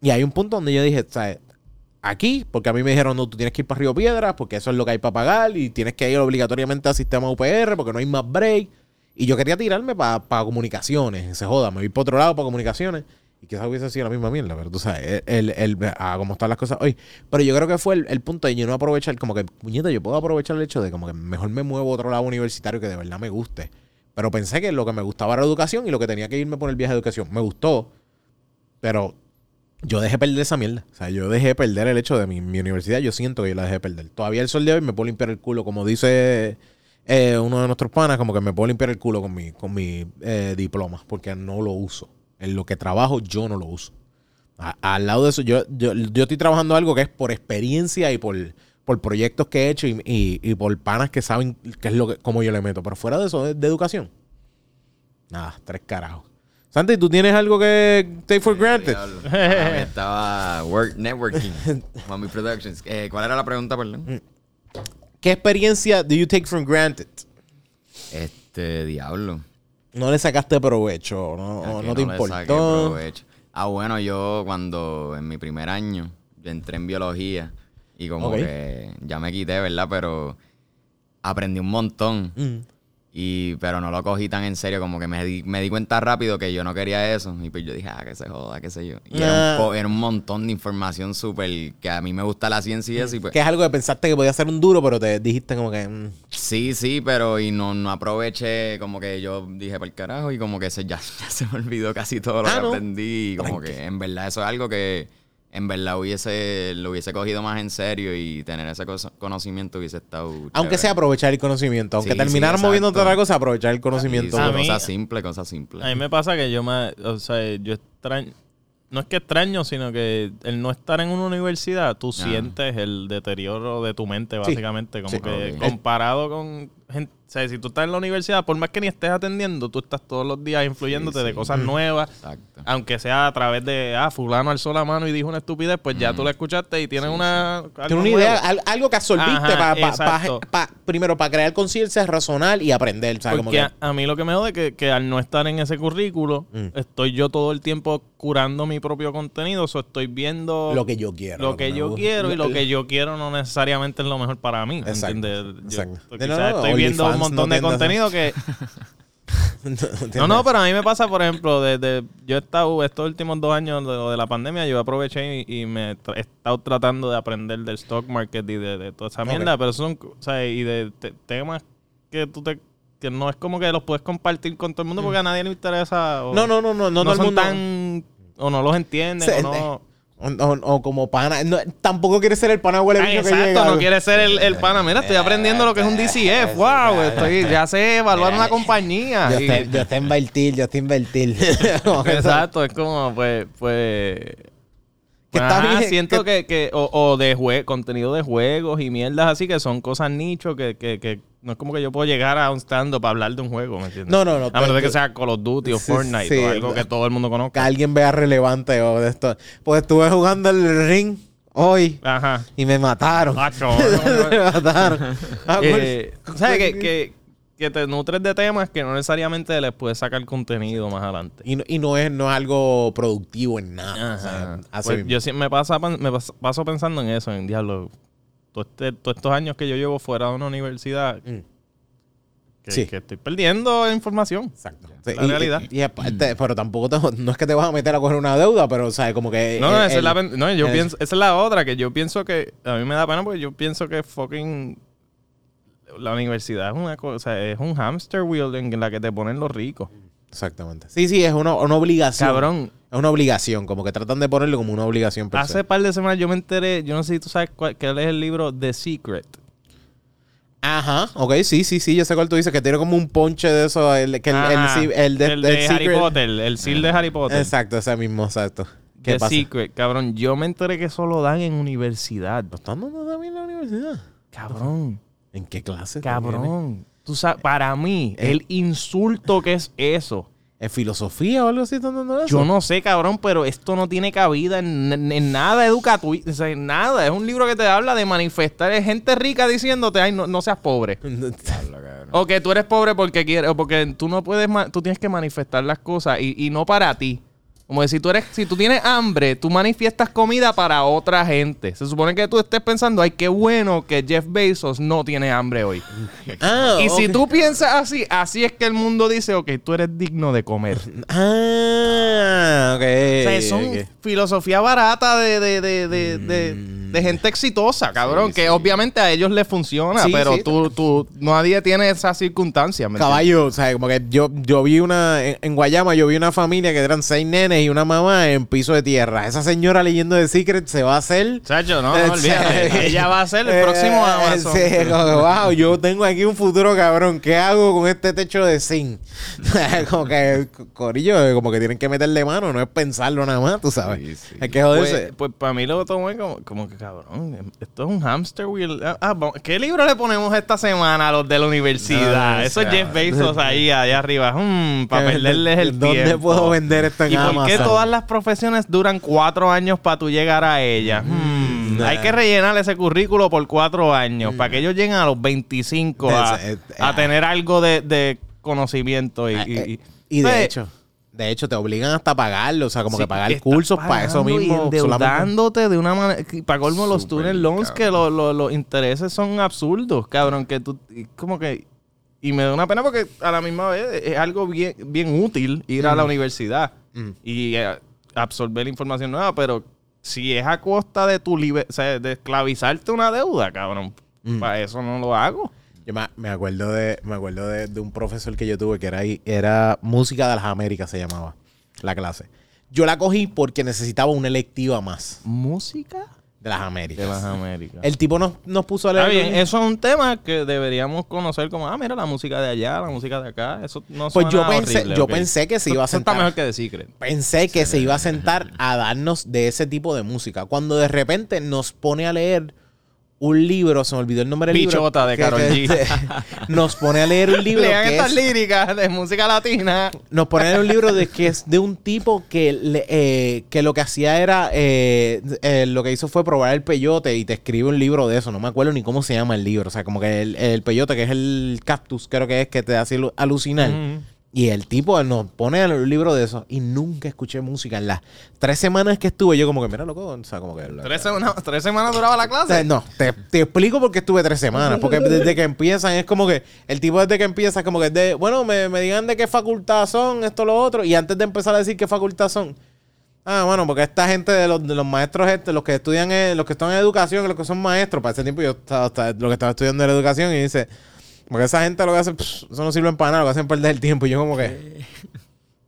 Y hay un punto donde yo dije, sea, aquí, porque a mí me dijeron, no, tú tienes que ir para Río Piedras, porque eso es lo que hay para pagar, y tienes que ir obligatoriamente al sistema UPR, porque no hay más break. Y yo quería tirarme para comunicaciones, se joda, me voy para otro lado para comunicaciones. Y quizás hubiese sido la misma mierda, pero tú sabes, el, el, el- ah, cómo están las cosas hoy. Pero yo creo que fue el, el punto de yo no aprovechar, como que, puñeta, yo puedo aprovechar el hecho de como que mejor me muevo a otro lado universitario que de verdad me guste. Pero pensé que lo que me gustaba era educación y lo que tenía que irme por el viaje de educación me gustó. pero yo dejé perder esa mierda. O sea, yo dejé perder el hecho de mi, mi universidad. Yo siento que yo la dejé perder. Todavía el sol de hoy me puedo limpiar el culo, como dice eh, uno de nuestros panas, como que me puedo limpiar el culo con mi, con mi eh, diploma, porque no lo uso. En lo que trabajo, yo no lo uso. A- al lado de eso, yo, yo, yo estoy trabajando algo que es por experiencia y por, por proyectos que he hecho y, y- y por panas que saben qué es lo que, cómo yo le meto. Pero fuera de eso, de, de educación. Nada, tres carajos. Santi, ¿tú tienes algo que take for granted? Diablo. Ah, estaba work, networking. Mami Productions. Eh, ¿Cuál era la pregunta, perdón? ¿Qué experiencia do you take for granted? Este, diablo. No le sacaste provecho, no, que no te le saqué importó. provecho. Ah, bueno, yo cuando en mi primer año yo entré en biología y como que ya me quité, ¿verdad? Pero aprendí un montón. Mm. Y, pero no lo cogí tan en serio, como que me di, me di cuenta rápido que yo no quería eso. Y pues yo dije, ah, que se joda, qué sé yo. Y era, Ah. un po- era un montón de información súper que a mí me gusta la ciencia y eso. Y pues, Que es algo que pensaste que podía ser un duro, pero te dijiste como que... mm, Sí, sí, pero y no, no aproveché, como que yo dije el carajo y como que se, ya, ya se me olvidó casi todo lo Ah, que ¿no? aprendí y como Tranqui. que en verdad eso es algo que en verdad hubiese, lo hubiese cogido más en serio y tener ese conocimiento hubiese estado Aunque chévere. sea aprovechar el conocimiento. Aunque Sí, terminaran sí, moviendo otra cosa, aprovechar el conocimiento. sí, A mí- cosas simples, cosas simples. A mí me pasa que yo me, o sea, yo extraño, no es que extraño, sino que el no estar en una universidad, tú sientes el deterioro de tu mente, básicamente, como Sí. que comparado con gente, o sea, si tú estás en la universidad, por más que ni estés atendiendo, tú estás todos los días influyéndote Sí, de cosas nuevas, Exacto. aunque sea a través de, ah, fulano alzó la mano y dijo una estupidez, pues ya tú la escuchaste y tienes una... Tienes una idea, al- algo que absorbiste Ajá, pa- primero para crear conciencia, razonar y aprender. Como Porque que, a, a mí lo que me jode es que, que al no estar en ese currículo, Mm. estoy yo todo el tiempo curando mi propio contenido. O estoy viendo lo que yo quiero. lo que yo quiero y lo que yo quiero no necesariamente es lo mejor para mí. Exacto, ¿entiendes? Yo exacto. estoy- No, no, quizás no, estoy viendo un montón no de contenido que... No, no, pero a mí me pasa, por ejemplo, desde yo he estado estos últimos dos años de, la pandemia, yo aproveché y, y me he estado tratando de aprender del stock market y de, de toda esa mierda, pero son, o sea, y de te- temas que tú te que no es como que los puedes compartir con todo el mundo porque a nadie le interesa o No, no, no, no, no, no, todo el son mundo- tan o no los entienden o no O, o- o como pana. no, tampoco quiere ser el pana huele Ah, bicho que exacto, llega. no quiere ser el, el pana. Mira, estoy aprendiendo lo que es un DCF. Wow, estoy, ya sé evaluar una compañía. Yo estoy, yo estoy invertir, yo estoy invertir. Exacto, es como, pues, pues. Que está bien, siento que- que, que o, o de jue contenido de juegos y mierdas así que son cosas nicho que, que, que no es como que yo puedo llegar a un stand-up para hablar de un juego, ¿me entiendes? No, no, no, A menos de que sea Call of Duty o Sí, Fortnite sí, o algo que todo el mundo que conozca. alguien vea relevante o de esto. Pues estuve jugando el ring hoy Ajá. y me mataron. Macho, no, me mataron. Ah, Eh, ¿Sabes? Que, que, que te nutres de temas que no necesariamente les puedes sacar contenido más adelante. Y, no, y no, es, no es algo productivo en nada. o sea, Pues yo sí- me, pasa, me pas- paso pensando en eso, en diablo. Este- todos estos años que yo llevo fuera de una universidad, Mm. que, Sí. que estoy perdiendo información. Exacto. Sí, La y- realidad. Y, y aparte, pero tampoco te- no es que te vas a meter a coger una deuda, pero o sea, como que. No, no, esa, es la, no, yo pienso, esa es la otra, que yo pienso que a mí me da pena porque yo pienso que fucking la universidad es una cosa, es un hamster wheel en la que te ponen los ricos. Exactamente. Sí, sí, es una, una obligación. Cabrón, Es una obligación, como que tratan de ponerlo como una obligación. hace par de semanas yo me enteré, yo no sé si tú sabes cuál, es el libro The Secret. Ajá, ok, sí, sí, sí, yo sé cuál tú dices, que tiene como un ponche de eso, el, que el, el, Ajá. el de, El de el Harry secret- Potter, el seal de Harry Potter. Exacto, ese mismo, exacto. ¿Qué The pasa? Secret, cabrón. Yo me enteré que eso lo dan en universidad. ¿Lo están dando también en la universidad? Cabrón, ¿En qué clase? cabrón. Tú sabes, para mí, Eh. el insulto que es eso. ¿En filosofía o algo así? Yo no sé, cabrón, pero esto no tiene cabida en, en- en nada educativo. O sea, en nada. Es un libro que te habla de manifestar. Es gente rica diciéndote, ay, no, no seas pobre. O que tú eres pobre porque quieres, o porque tú no puedes, tú tienes que manifestar las cosas y, y no para ti. Como que si tú eres, si tú tienes hambre, tú manifiestas comida para otra gente. Se supone que tú estés pensando, ay, qué bueno que Jeff Bezos no tiene hambre hoy. Ah, y si tú piensas así, así es que el mundo dice, ok, tú eres digno de comer. Ah, ok. O sea, son ok. filosofía barata de, de, de, de, de- Mm. gente exitosa, cabrón, que obviamente a ellos les funciona, Sí, pero tú, tú, nadie tiene esa circunstancia. ¿me Caballo, o sea, como que yo, yo vi una, en, en Guayama, yo vi una familia que eran seis nenes y una mamá en piso de tierra. Esa señora leyendo de Secret se va a hacer. Chacho, no, no olvídate. Ella va a ser el Eh, próximo Amazon. Sí, como que, wow, yo tengo aquí un futuro cabrón. ¿Qué hago con este techo de zinc? como que, corillo, como que tienen que meterle mano, no es pensarlo nada más, tú sabes. Sí, sí. Hay que joderse. Pues, pues para mí lo tomé como, como que cabrón, esto es un hamster wheel. Ah, ah, ¿qué libro le ponemos esta semana a los de la universidad? No, Eso es Jeff Bezos ahí, allá arriba. para perderles el ¿Dónde tiempo. puedo vender esto en ¿Y por qué todas las profesiones duran cuatro años para tú llegar a ellas? Hmm, nah. Hay que rellenar ese currículo por cuatro años para que ellos lleguen a los 25 a, eh, a ah. tener algo de, de conocimiento. Y, Ah, y- eh, y- y de Pues, hecho, de hecho, te obligan hasta a pagarlo, o sea, como Sí, que pagar cursos para eso mismo. solamente- endeudándote de una manera. Para colmo, los student loans, cabrón. que lo- lo- los intereses son absurdos, cabrón. Que tú, como que. Y me da una pena porque a la misma vez es algo bien, bien útil ir a la universidad Mm. y eh, absorber información nueva, pero si es a costa de tu liber- o sea, de esclavizarte una deuda, cabrón, Mm. para eso no lo hago. Yo me, me acuerdo de me acuerdo de, de un profesor que yo tuve que era ahí, era música de las Américas se llamaba la clase. Yo la cogí porque necesitaba una electiva más ¿Música? De las Américas. De las Américas. El tipo nos, nos puso a leer. Bien, eso es un tema que deberíamos conocer como, ah, mira la música de allá, la música de acá. Eso no pues yo pensé, horrible, yo pensé que se iba a Eso está sentar. mejor que de Secret. Pensé que se iba a sentar a darnos de ese tipo de música. Cuando de repente nos pone a leer un libro, se me olvidó el nombre del libro. Bichota de que- Karol que- G. Nos pone a leer un libro Lean que estas es, líricas de música latina. nos pone a leer un libro de que es de un tipo que, le- eh, que lo que hacía era eh, eh, lo que hizo fue probar el peyote y te escribe un libro de eso. No me acuerdo ni cómo se llama el libro. O sea, como que el, el peyote, que es el cactus, creo que es que te hace alu- alucinar. Y el tipo nos pone un libro de eso y nunca escuché música. En las tres semanas que estuve, yo como que, mira, loco, o sea, como que... ¿Tres, semanas, tres semanas duraba la O sea, clase. no, te, te explico por qué estuve tres semanas. Porque desde que empiezan es como que el tipo desde que empieza es como que, de, bueno, me, me digan de qué facultad son, esto, lo otro. Y antes de empezar a decir qué facultad son, ah, bueno, porque esta gente de los, de los maestros, este, los que estudian, eh, los que están en educación, los que son maestros, para ese tiempo yo estaba, estaba- lo que estaba estudiando era educación y dice, porque esa gente lo que hace, pff, eso no sirve para nada, lo que hacen perder el tiempo. Y yo como que...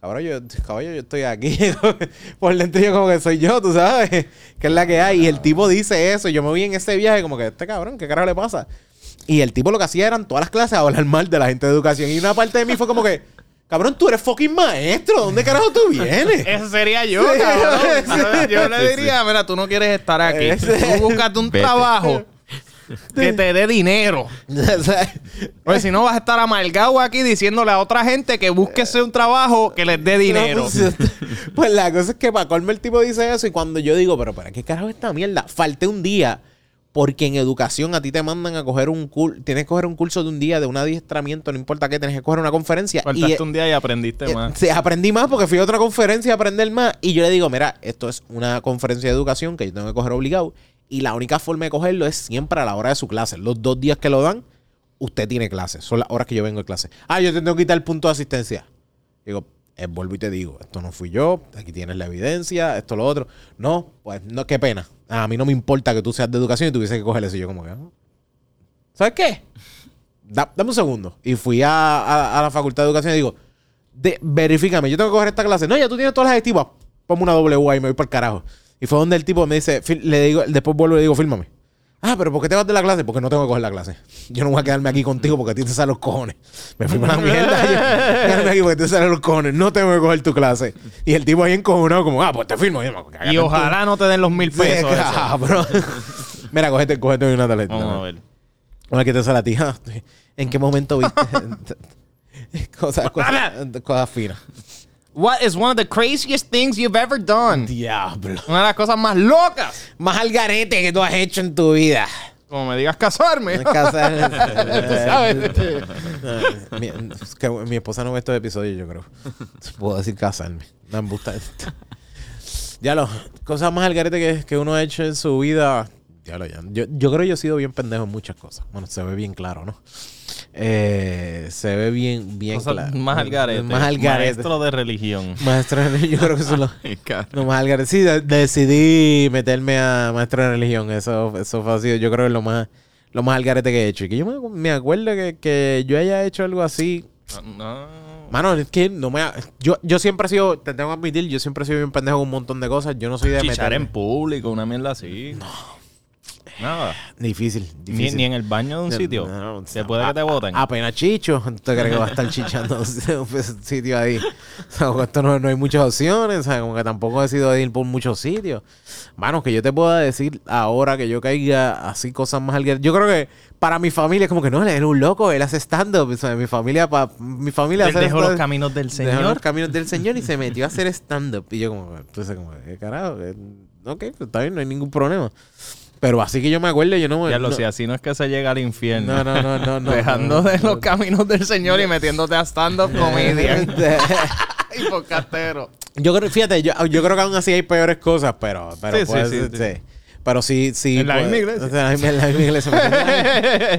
Cabrón, yo, caballo, yo estoy aquí. Por dentro yo como que soy yo, tú sabes. Que es la que hay. Y el tipo dice eso. Y yo me vi en ese viaje como que, este cabrón, ¿qué carajo le pasa? Y el tipo lo que hacía eran todas las clases a hablar mal de la gente de educación. Y una parte de mí fue como que, cabrón, tú eres fucking maestro. ¿Dónde carajo tú vienes? Ese sería yo, Sí. cabrón. Yo le diría, mira, tú no quieres estar aquí. Ese- Tú búscate un Vete. trabajo que te dé dinero. Porque si no vas a estar amargado aquí diciéndole a otra gente que búsquese un trabajo que les dé dinero. No, pues, pues la cosa es que para colmo el tipo dice eso y cuando yo digo, pero ¿para qué carajo esta mierda? Falté un día porque en educación a ti te mandan a coger un curso, tienes que coger un curso de un día de un adiestramiento, no importa qué, tienes que coger una conferencia. y, Faltaste un día y aprendiste eh, más. sí, aprendí más porque fui a otra conferencia a aprender más y yo le digo, mira, esto es una conferencia de educación que yo tengo que coger obligado y la única forma de cogerlo es siempre a la hora de su clase. Los dos días que lo dan, usted tiene clase. Son las horas que yo vengo de clase. Ah, yo te tengo que quitar el punto de asistencia. Digo, eh, vuelvo y te digo, esto no fui yo, aquí tienes la evidencia, esto lo otro. No, pues no, qué pena. A mí no me importa que tú seas de educación y tuviese que coger eso. Yo como que, ah, ¿sabes qué? Da- dame un segundo. Y fui a, a- la facultad de educación y digo, de, verifícame, yo tengo que coger esta clase. No, ya tú tienes todas las adjetivas. Ponme una W y me voy para el carajo. Y fue donde el tipo me dice, le digo, después vuelvo y le digo, fírmame. Ah, pero ¿por qué te vas de la clase? Porque no tengo que coger la clase. Yo no voy a quedarme aquí contigo porque a ti te salen los cojones. Me fui la mierda. Yo, quedarme aquí porque te salen los cojones. No tengo que coger tu clase. Y el tipo ahí encojonado como, ah, pues te firmo. Y, yo, "Cágate Y ojalá no te den los mil Sí, pesos. eso. cabrón. Mira, cógete, cógete una tarjeta. Vamos a ver. Una que te sale a ti. Ah, ¿En qué momento viste? cosas, cosas, cosas finas. What is one of the craziest things you've ever done? Diablo. Una de las cosas más locas. Más al garete que tú has hecho en tu vida. Como me digas casarme. En casa- Tú sabes. mi, es que mi esposa no ve estos episodios, yo creo. Puedo decir casarme. No me gusta esto. Ya lo, cosas más al garete que, que uno ha hecho en su vida. Ya lo ya. Yo, yo creo que yo he sido bien pendejo en muchas cosas. Bueno, se ve bien claro, ¿no? Eh, se ve bien, bien claro. más al garete. Más al garete. Maestro de religión. Maestro de religión, yo creo que eso es lo, Ay, cabrón. lo más al garete. Sí, de- decidí meterme a maestro de religión. Eso, eso fue así, yo creo que es lo más, lo más al garete que he hecho. Y que yo me, me acuerdo que, que yo haya hecho algo así. No. Mano, es que no me... ha- Yo, yo siempre he sido, te tengo que admitir, yo siempre he sido bien pendejo con un montón de cosas. Yo no soy de meterme. en público, una mierda así. No. Nada. Difícil, Ni, difícil. ni en el baño de un sitio. no, no, Se puede que te voten. Apenas chicho, ¿tú crees que va a estar chichando un sitio ahí? O sea, con esto no, no hay muchas opciones, sea, como que tampoco he decidido ir por muchos sitios. Mano, que yo te pueda decir ahora que yo caiga así cosas más al Yo creo que para mi familia es como que no, él es un loco, él hace stand-up. Mi familia, pa, mi familia Él dejó los caminos del dejó Señor. los caminos del Señor y se metió a hacer stand-up. Y yo como, entonces como, ¿qué carajo? Eh, Ok, pues está bien, no hay ningún problema. Pero así que yo me acuerdo, yo no me... Ya lo no- sé, así no es que se llega al infierno. no, no, no, no, no. Dejando no, de los caminos del Señor y metiéndote a stand-up comedian y podcastero. Yo creo, fíjate, yo, yo creo que aún así hay peores cosas, pero, pero Sí, sí, puede sí, ser- sí. sí. Pero sí, sí. En la misma iglesia. en la misma iglesia.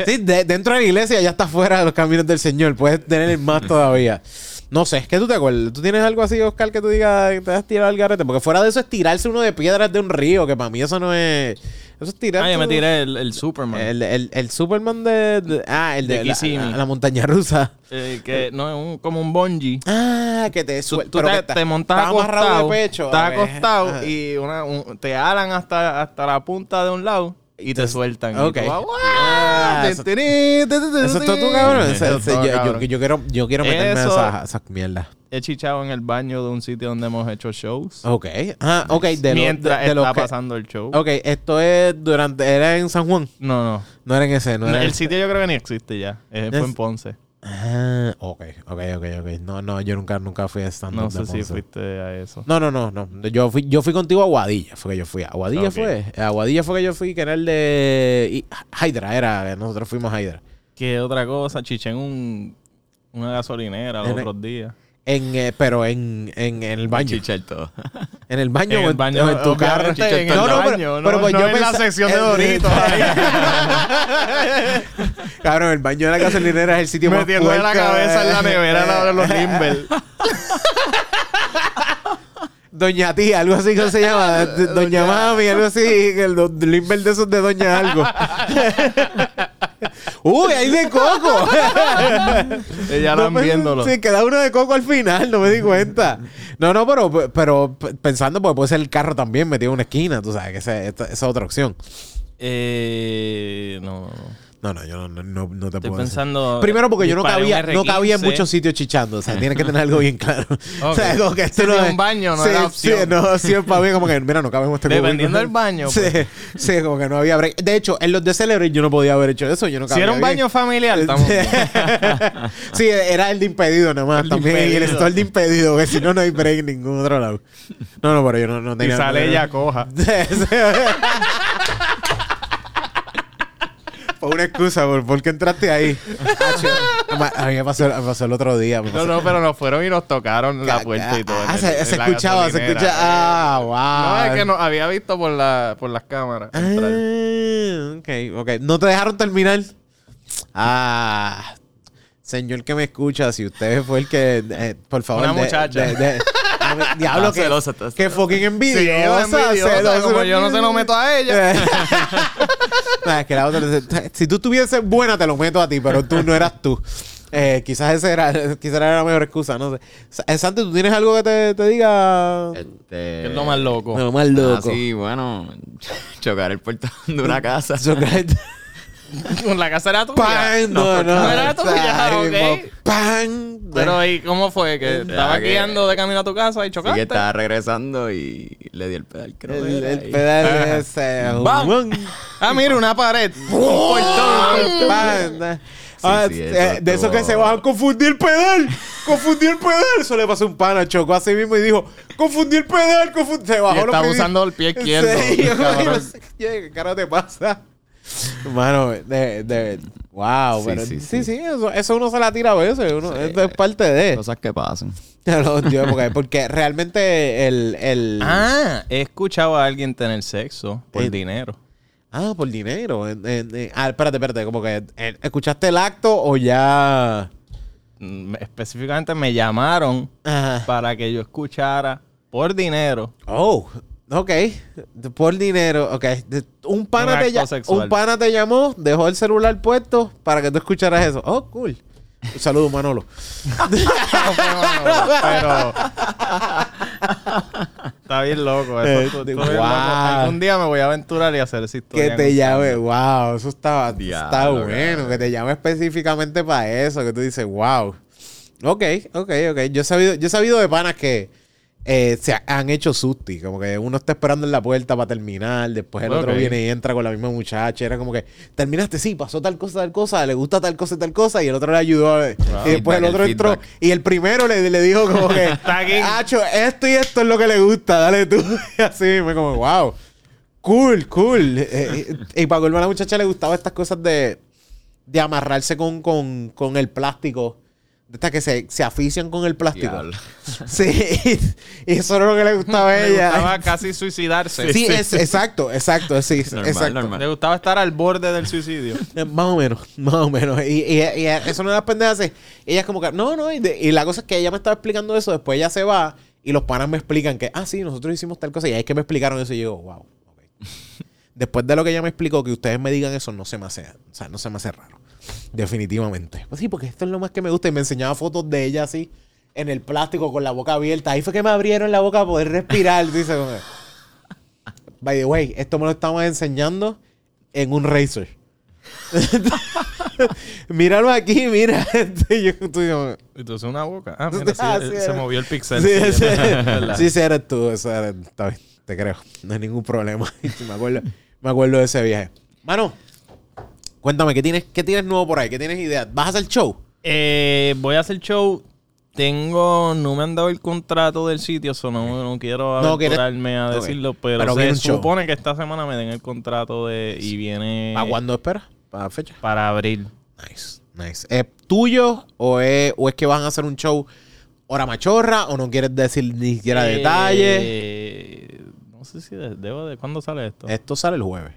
sí, de- dentro de la iglesia ya está fuera de los caminos del Señor. Puedes tener más todavía. No sé, es que tú te acuerdas. ¿Tú tienes algo así, Oscar, que tú digas que te has tirado al garete? Porque fuera de eso es tirarse uno de piedras de un río, que para mí eso no es. Eso es tirar. Ah, yo me tiré el, el Superman. El, el, el Superman de, de- Ah, el de, De la, Kissimmee. la- la montaña rusa. Eh, que no es un, como un bungee. Ah, que te Tú, suel- tú pero te, te montas acostado, de pecho. estás acostado y una, un- te alan hasta, hasta la punta de un lado y te sueltan. Ok. Y tú vas, Ah, "Guau, eso- es todo tú, tin". cabrón. Yo, quiero, yo quiero meterme a esa, esa mierda. He chichado en el baño de un sitio donde hemos hecho shows. Ok. Ah, ok. De mientras de está pasando el show. Ok, esto es durante. Era en San Juan. No, no. No era en ese, no era el sitio yo creo que ni existe ya. Eh, fue en Ponce. Ah, ok, ok, ok, ok. No, no, yo nunca, nunca fui a stand No sé si fuiste a eso. No, no, no, no. Yo fui, yo fui contigo a Aguadilla, fue que yo fui. Aguadilla Ok. fue. A Aguadilla fue que yo fui, que era el de Hydra, era, nosotros fuimos a Hydra. ¿Qué otra cosa? Chiché en un, una gasolinera los En otros días. En, eh, pero en, en, en el baño. Chichar todo. En el baño, En el baño, o en tu carro. obviamente, en el No, no, pero- no- pero pues no yo en la sección de Doritos Cabrón, el baño de la gasolinera es el sitio más Metiendo la cabeza en la nevera de los Limber. Doña Tía, algo así que se llama. D- Doña Mami, algo así. El limber de esos de Doña Algo. Uy, hay de coco. Ella No la me- viéndolo. Sí, queda uno de coco al final, no me di cuenta. No, no, pero, pero pensando, pues puede ser el carro también metido en una esquina, tú sabes, que esa, esa es otra opción. Eh, no, no, no. No, no, yo no, no, no- te Estoy puedo decir. pensando. Primero porque yo no disparé un cabía, no cabía en R15. muchos sitios chichando. O sea, tienes que tener algo bien claro. O sea, como que esto Si no de es- un baño no sí, era opción. Sí, no, sí, para mí como que, mira, no cabemos este Dependiendo del baño, Sí, pues. sí, como que no había break. De hecho, en los de Celebrate yo no podía haber hecho eso. Yo no Si cabía era un bien. baño familiar, estamos bien. sí, era el de impedido nada más. El de también. Y el impedido. store de impedido, que si no, no hay break en ningún otro lado. No, no, pero yo no, no Y tenía. sale ella coja. Fue una excusa por, por qué entraste ahí. A mí me pasó, me pasó el otro día. No, no, pero nos fueron y nos tocaron la puerta y todo. Ah, se, se escuchaba, se escuchaba. Ah, wow. No, es que nos había visto por, la, por las cámaras. entrar. Ah, ok, ok. ¿No te dejaron terminar? Ah, señor que me escucha, si usted fue el que, eh, por favor. Una de- muchacha. de- de- mí- diablo, que, celosa, que fucking Sí, envidiosa. envidiosa, celosa, como yo no se lo meto a ella. Nah, es que la otra, si tú tuvieses buena, te lo meto a ti, pero tú no eras tú. Eh, quizás esa era, quizás era la mejor excusa, no sé. Sa- Santi, ¿tú tienes algo que te, te diga? Este, Que es lo más loco. No, más loco. Ah, sí, bueno, chocar el portón de una casa. Chocolate. La casa era tuya. ¡Pan! No, no. no era tuya, ok. ¡Pan! Pero ¿y cómo fue? Que estaba que- guiando de camino a tu casa y chocaste. que estaba regresando y le di el pedal, creo. El, el pedal Ajá. ese. ¡Bam! ¡Bum! Ah, mira, una pared. Portón. ¡Pan! Ah, sí, eh, eso de esos que se van a confundir el pedal. Confundí el pedal. Eso le pasó a un pana. Chocó así mismo y dijo: Confundí el pedal. Confundí. Se bajó Y lo estaba que- usando el pie izquierdo, Sí, no ¿Qué carajo te pasa? Mano, de, de, wow, Sí, pero sí, sí, sí, sí. eso, eso uno se la tira a veces, uno, esto es parte de. Cosas que pasan. Porque, porque realmente el, el Ah, he escuchado a alguien tener sexo por Eh, dinero. Ah, por dinero. En- en- en- ah, espérate, espérate. Como que ¿escuchaste el acto o ya...? Mm, Específicamente me llamaron Ajá. para que yo escuchara por dinero. Oh, ok. Por dinero, ok. Un pana, Un te, un pana te llamó, dejó el celular puesto para que tú escucharas eso. Oh, cool. Un saludo, Manolo. Pero. Está bien loco. Eso, Eh, tú- tú wow. bien loco. Algún día me voy a aventurar y hacer esa historia. Que te llame, wow, eso está, está Diablo, bueno. cabrón. Que te llame específicamente para eso, que tú dices, wow. Ok, ok, ok. Yo he sabido, yo he sabido de panas que eh, se ha- han hecho susti. Como que uno está esperando en la puerta para terminar, después el otro viene y entra con la misma muchacha. Era como que, terminaste, sí, pasó tal cosa, tal cosa, le gusta tal cosa, tal cosa, y el otro le ayudó. a- Y después el otro el entró, y el primero le, le dijo como que. Hacho, esto y esto es lo que le gusta, dale tú. Y así, me como, wow. Cool, cool. Eh, eh, y para colmo a la muchacha le gustaba estas cosas de, de amarrarse con, con, con el plástico. De estas que se, se afician con el plástico. Diablo. Sí, y eso era lo que le gustaba a Le ella. gustaba casi suicidarse. Sí, es, exacto, exacto, sí, Normal, exacto. normal. Le gustaba estar al borde del suicidio. Eh, Más o menos, más o menos. Y, y, y eso no es las pendejas. Ella es como que, no, no. Y, de- y la cosa es que ella me estaba explicando eso. Después ella se va y los panas me explican que, ah, sí, nosotros hicimos tal cosa. Y ahí es que me explicaron eso. Y yo, wow. ok. Después de lo que ella me explicó, que ustedes me digan eso, no se me hace, o sea, no se me hace raro. Definitivamente. Pues sí, porque esto es lo más que me gusta. Y me enseñaba fotos de ella así, en el plástico, con la boca abierta. Ahí fue que me abrieron la boca para poder respirar. Dice, By the way, esto me lo estamos enseñando en un Razer. Míralo aquí, mira. Entonces una boca. Ah, mira, sí, Ah, eh, sí, se movió el pixel. Sí, Sí, eres tú. Eso eres- te creo. No hay ningún problema. me, acuerdo, me acuerdo de ese viaje. Mano, cuéntame, ¿qué tienes, ¿qué tienes nuevo por ahí? ¿Qué tienes ideas? ¿Vas a hacer show? Eh, voy a hacer show. Tengo, no me han dado el contrato del sitio, so no, no quiero No, aventurarme a Ok. decirlo, pero, Pero viene un se show. supone que esta semana me den el contrato de y viene ¿Para cuándo esperas? ¿Para fecha? para abril. Nice, nice. ¿Es tuyo o es, o es que van a hacer un show hora machorra o no quieres decir ni siquiera Eh, detalles? No sé si de- debo de cuándo sale esto. Esto sale el jueves.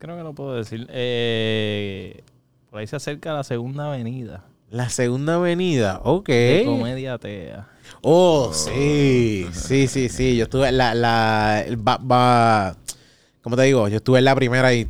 Creo que no puedo decir. Eh, por ahí se acerca la segunda avenida La segunda avenida, ok. de comedia tea. Oh, sí, sí, sí, sí. Yo estuve en la, la, el va, va- ¿cómo te digo? Yo estuve en la primera y,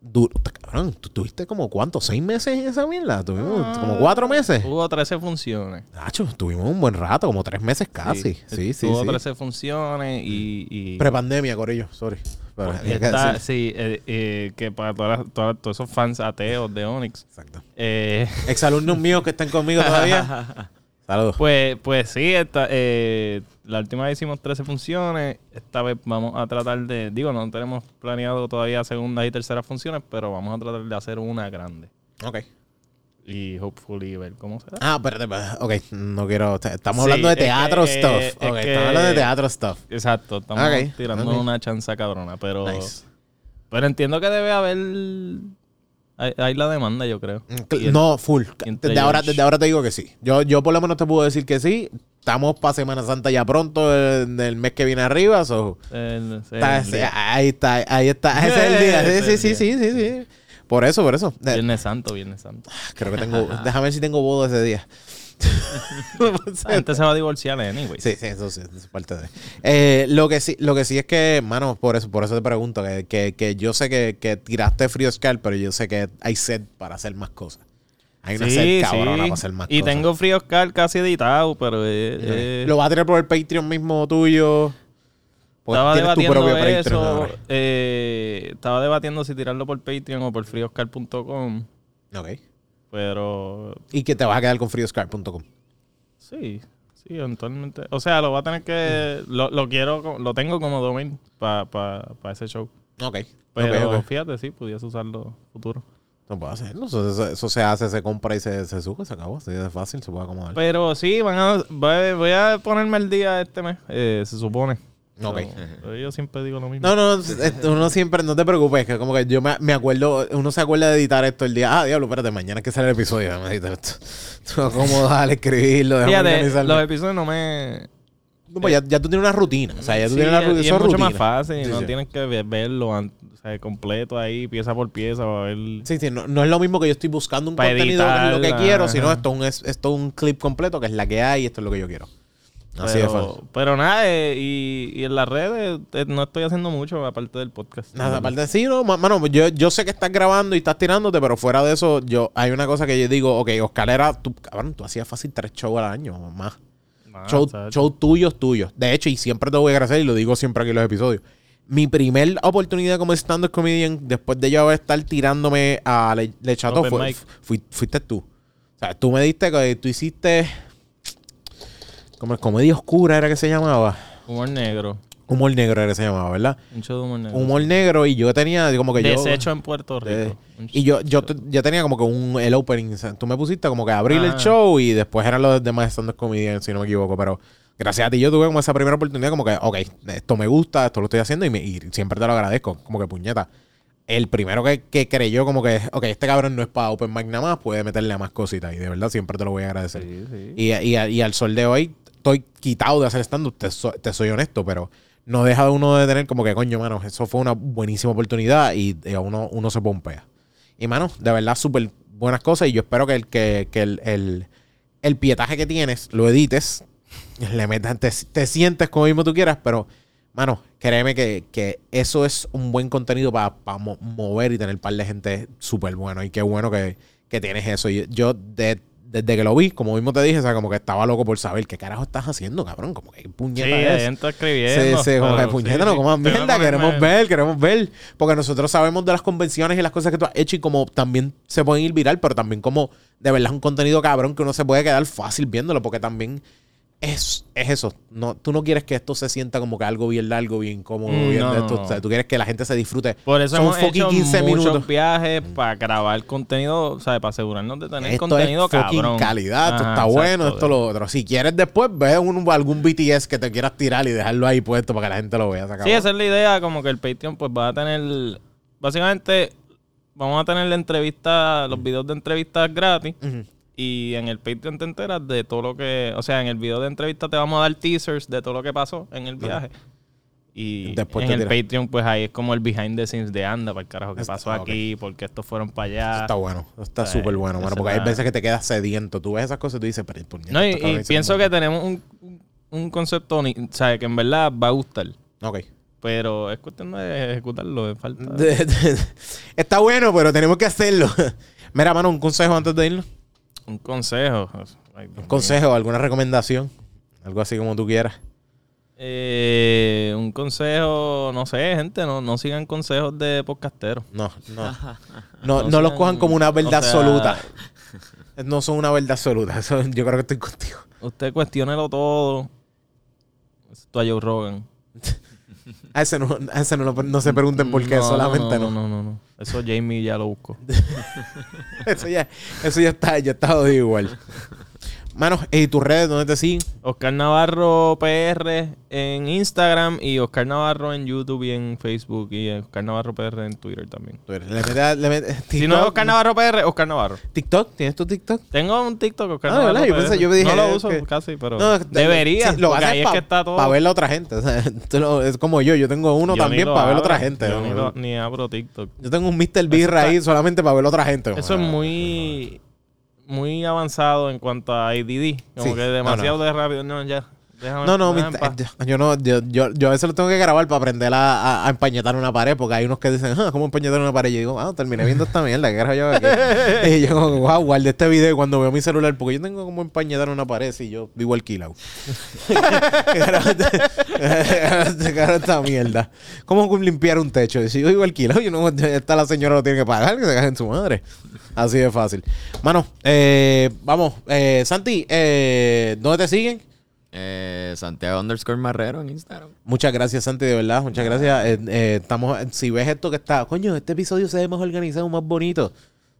du- cabrón, ¿tú tuviste como cuántos? ¿Seis meses en esa mierda? Tuvimos como cuatro meses. Hubo 13 funciones. Nacho, tuvimos un buen rato, como tres meses casi. Sí, sí, Hubo sí. 13 funciones y... y Prepandemia, Corillo, sorry. Pero que sí, eh, eh, que para todas las- todas- todos esos fans ateos de Onyx. Exacto. eh, Exalumnos míos que están conmigo todavía. Saludos. pues, pues sí, esta, eh, la última vez hicimos 13 funciones. Esta vez vamos a tratar de... Digo, no tenemos planeado todavía segundas y terceras funciones, pero vamos a tratar de hacer una grande. Ok. Y hopefully ver cómo será. Ah, espérate, ok, no quiero. Estamos Sí, hablando de que, teatro stuff. es Ok, que- estamos hablando de teatro stuff. Exacto, estamos tirando una chanza cabrona, pero... Nice. Pero entiendo que debe haber... Hay, hay la demanda, yo creo. El- No, full. Desde ahora, desde ahora te digo que sí. Yo, yo por lo menos te puedo decir que sí. Estamos para Semana Santa ya pronto, el, el mes que viene arriba. so, el- está- ahí está, ahí está. Ese es el día. Sí, sí, sí, sí, sí. Por eso, por eso. Eh, Viernes Santo, Viernes Santo. Creo que tengo. Déjame ver si tengo bodo ese día. Gente se va a divorciar anyway. Sí, sí, eso sí, es parte de. Eh, lo que sí, lo que sí es que, mano, por eso, por eso te pregunto, que, que, que yo sé que, que tiraste Frío Scar, pero yo sé que hay sed para hacer más cosas. Hay una sed cabrona para hacer más y cosas. tengo Free Oscar casi editado, pero eh, eh, Lo vas a tirar por el Patreon mismo tuyo. Porque estaba debatiendo eso. eh, estaba debatiendo si tirarlo por Patreon o por freeoscar.com. Ok. Pero Y que te vas a quedar con frioscar.com. sí, sí, eventualmente. O sea, lo va a tener que. Lo, lo quiero, lo tengo como domain para pa, pa ese show. Ok. Pero Ok, ok. fíjate, sí, pudiese usarlo futuro. No puedo hacerlo. Eso, eso- eso se hace, se compra y se, se sube, se acabó. Así de fácil, se puede acomodar. Pero sí, van a, voy, voy a ponerme el día este mes, eh, se supone. Ok. Pero yo siempre digo lo mismo. No, no, es- uno siempre, no te preocupes, que como que yo me, me acuerdo, uno se acuerda de editar esto el día, ah, diablo, espérate, mañana es que sale el episodio, déjame editar esto. Cómo al escribirlo, Fíjate, los episodios no me. No, pues ya, ya tú tienes una rutina. O sea, ya tú Sí, tienes una rutina. es eso es mucho más fácil. Sí, no sí. tienes que ve- verlo an- o sea, completo ahí, pieza por pieza. para ver- Sí, sí, no, no es lo mismo que yo estoy buscando un Para contenido que es lo que editarla, quiero, sino esto es, esto es un clip completo que es la que hay y esto es lo que yo quiero. Así de pero, fácil. pero nada, eh, y, y en las redes eh, no estoy haciendo mucho aparte del podcast. Nada, aparte de sí, no, ma- mano, yo, yo sé que estás grabando y estás tirándote, pero fuera de eso, yo hay una cosa que yo digo, ok, Oscar era, tú, cabrón, tú hacías fácil tres shows al año más. Nada, show, tuyos, tuyos. De hecho, y siempre te voy a agradecer, y lo digo siempre aquí en los episodios. Mi primer oportunidad como stand-up comedian, después de yo estar tirándome a Le, Le Chateau, fue- fuiste tú. O sea, tú me diste que tú hiciste. Como comedia oscura era que se llamaba. Humor negro. Humor negro era que se llamaba, ¿verdad? Un show de humor negro. Humor negro, y yo tenía como que yo. Desecho en Puerto Rico. de- y yo, yo, yo tenía como que un, el opening. tú me pusiste como que abrir el Ah. show y después eran los demás stand-up comedians, si no me equivoco. Pero gracias a ti yo tuve como esa primera oportunidad, como que, ok, esto me gusta, esto lo estoy haciendo y, me- y siempre te lo agradezco. Como que puñeta. El primero que, que creyó como que, ok, este cabrón no es para Open Mic nada más, puede meterle a más cositas. Y de verdad siempre te lo voy a agradecer. Sí, sí. Y, y, y al sol de hoy estoy quitado de hacer stand-up, te, so- te soy honesto, pero no deja de uno de tener como que, coño, mano, eso fue una buenísima oportunidad y, y uno, uno se pompea. Y, mano, de verdad, súper buenas cosas y yo espero que el, que, que el, el, el pietaje que tienes lo edites, le metas, te, te sientes como mismo tú quieras, pero, mano, créeme que, que eso es un buen contenido para mover y tener un par de gente súper bueno y qué bueno que, que tienes eso. Yo, de- desde que lo vi, como mismo te dije, o sea, como que estaba loco por saber qué carajo estás haciendo, cabrón. Como que Sí, puñeta hay es. gente Sí, escribiendo. sí, como que puñeta, sí, no sí. comas a mierda, queremos ver, queremos ver. Porque nosotros sabemos de las convenciones y las cosas que tú has hecho y como también se pueden ir viral, pero también como de verdad es un contenido cabrón que uno se puede quedar fácil viéndolo, porque también es, es eso. No, tú no quieres que esto se sienta como que algo bien largo, bien cómodo, Mm, bien no, de esto. O sea, tú quieres que la gente se disfrute. Por eso Son hemos hecho 15 muchos minutos. viajes para grabar contenido, o sea, para asegurarnos de tener Esto contenido es cabrón. calidad, esto Ajá, está bueno, exacto. esto lo otro. Si quieres después, ve un, algún BTS que te quieras tirar y dejarlo ahí puesto para que la gente lo vea. Sí, esa es la idea, como que el Patreon pues va a tener, básicamente vamos a tener la entrevista, los videos de entrevistas gratis. Y en el Patreon te enteras de todo lo que, o sea, en el video de entrevista te vamos a dar teasers de todo lo que pasó en el viaje. Y Después en el tiras. Patreon, pues ahí es como el behind the scenes de anda, para el carajo, que pasó ok. aquí, porque estos fueron para Eso allá. está bueno, eso está Sí, súper bueno, mano, eso porque hay veces que te quedas sediento. Tú ves esas cosas y tú dices, pero puñeta, No, y, y pienso que tenemos un, un- concepto, o sea, que en verdad va a gustar. Ok. Pero es cuestión de ejecutarlo, es falta. De- está bueno, pero tenemos que hacerlo. Mira, mano, un consejo antes de irnos. Un consejo. Un consejo, alguna recomendación. Algo así como tú quieras. Eh, un consejo, no sé, gente, no, no sigan consejos de podcasteros. No, no. No, No no los cojan como una verdad o sea- absoluta. No son una verdad absoluta. Eso, yo creo que estoy contigo. Usted cuestiónelo todo. Esto a Joe Rogan. A ese no, a ese no, lo- no se pregunten por qué, No, solamente no. no. No, no, no. Eso Jamie ya lo buscó. Eso ya, eso ya está, ya está igual. Mano, ¿y tus redes dónde te siguen? Oscar Navarro PR en Instagram y Oscar Navarro en YouTube y en Facebook y Oscar Navarro PR en Twitter también. Eres- le metes- le metes- Si no es Oscar Navarro PR, Oscar Navarro. TikTok, ¿tienes tu TikTok? Tengo un TikTok, Oscar Ah, Navarro ¿verdad? Yo PR. pensé- yo dije no lo uso que- casi, pero No, debería. sí, lo haces ahí es que está todo. Para ver a otra gente. o sea, tú lo- es como yo. Yo tengo uno Yo también para ver a otra gente. Yo ¿no? ni, lo- ni abro TikTok. Yo tengo un Mr. Birra ahí solamente para ver a otra gente. Eso es muy muy avanzado en cuanto a ADD. Como Sí. que No, demasiado de rápido. No, ya. Déjame, No, no, déjame mi- yo no, yo, yo, yo a veces lo tengo que grabar para aprender a, a, a empañetar una pared, porque hay unos que dicen, ah, ¿cómo empañetar una pared? Y yo digo, ah, terminé viendo esta mierda, ¿qué carajo yo aquí? y yo wow, guardé este video y cuando veo mi celular, porque yo tengo como empañetar una pared si yo vivo alquilado. ¿Qué carajo este- qué carajo esta mierda? ¿Cómo limpiar un techo? Si yo vivo alquilado, yo no, esta la señora lo tiene que pagar, que se cague en su madre. Así de fácil. Mano, eh, vamos, eh, Santi, eh, ¿dónde te siguen? Eh, Santiago underscore Marrero en Instagram. Muchas gracias, Santi, de verdad. Muchas gracias. Eh, eh, estamos, si ves esto que está, coño, este episodio se ve más organizado, más bonito.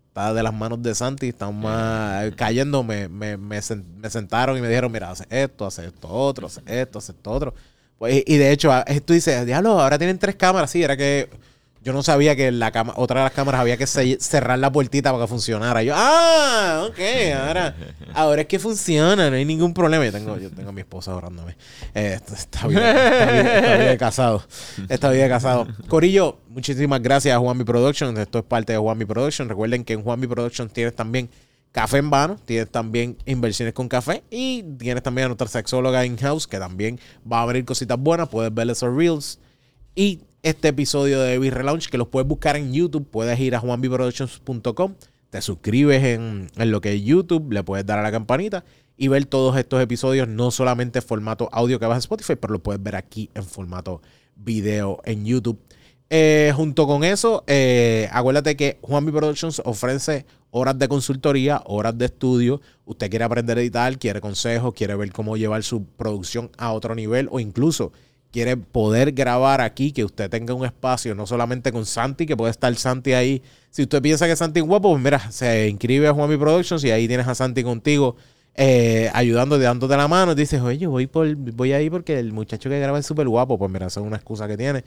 Está de las manos de Santi, estamos más cayendo. Me, me, me, me sentaron y me dijeron, mira, hace esto, hace esto otro, hace esto, hace esto otro. Pues, y, de hecho, a- tú dices, diablo, ahora tienen tres cámaras. Sí, era que Yo no sabía que la otra de las cámaras había que ce- cerrar la puertita para que funcionara. Yo, ah, ok, ahora, ahora es que funciona, no hay ningún problema. Yo tengo, yo tengo a mi esposa orándome. Eh, esto está bien, está bien, está bien casado. Está bien casado. Corillo, muchísimas gracias a Juanmi Productions. Esto es parte de Juanmi Productions. Recuerden que en Juanmi Productions tienes también café en vano, tienes también inversiones con café y tienes también a nuestra sexóloga in-house que también va a abrir cositas buenas. Puedes ver esos reels. Y este episodio de Beer Relaunch, que los puedes buscar en YouTube, puedes ir a juanbiproductions.com, te suscribes en, en lo que es YouTube, le puedes dar a la campanita y ver todos estos episodios, no solamente en formato audio que vas a Spotify, pero lo puedes ver aquí en formato video en YouTube. Eh, junto con eso, eh, acuérdate que Juanmi Productions ofrece horas de consultoría, horas de estudio. Usted quiere aprender a editar, quiere consejos, quiere ver cómo llevar su producción a otro nivel o incluso quiere poder grabar aquí, que usted tenga un espacio, no solamente con Santi, que puede estar Santi ahí. Si usted piensa que Santi es guapo, pues mira, se inscribe a Juanmi Productions y ahí tienes a Santi contigo. eh, ayudándote, dándote la mano, dices, oye, yo voy por, voy ahí porque el muchacho que graba es súper guapo. Pues mira, esa es una excusa que tiene.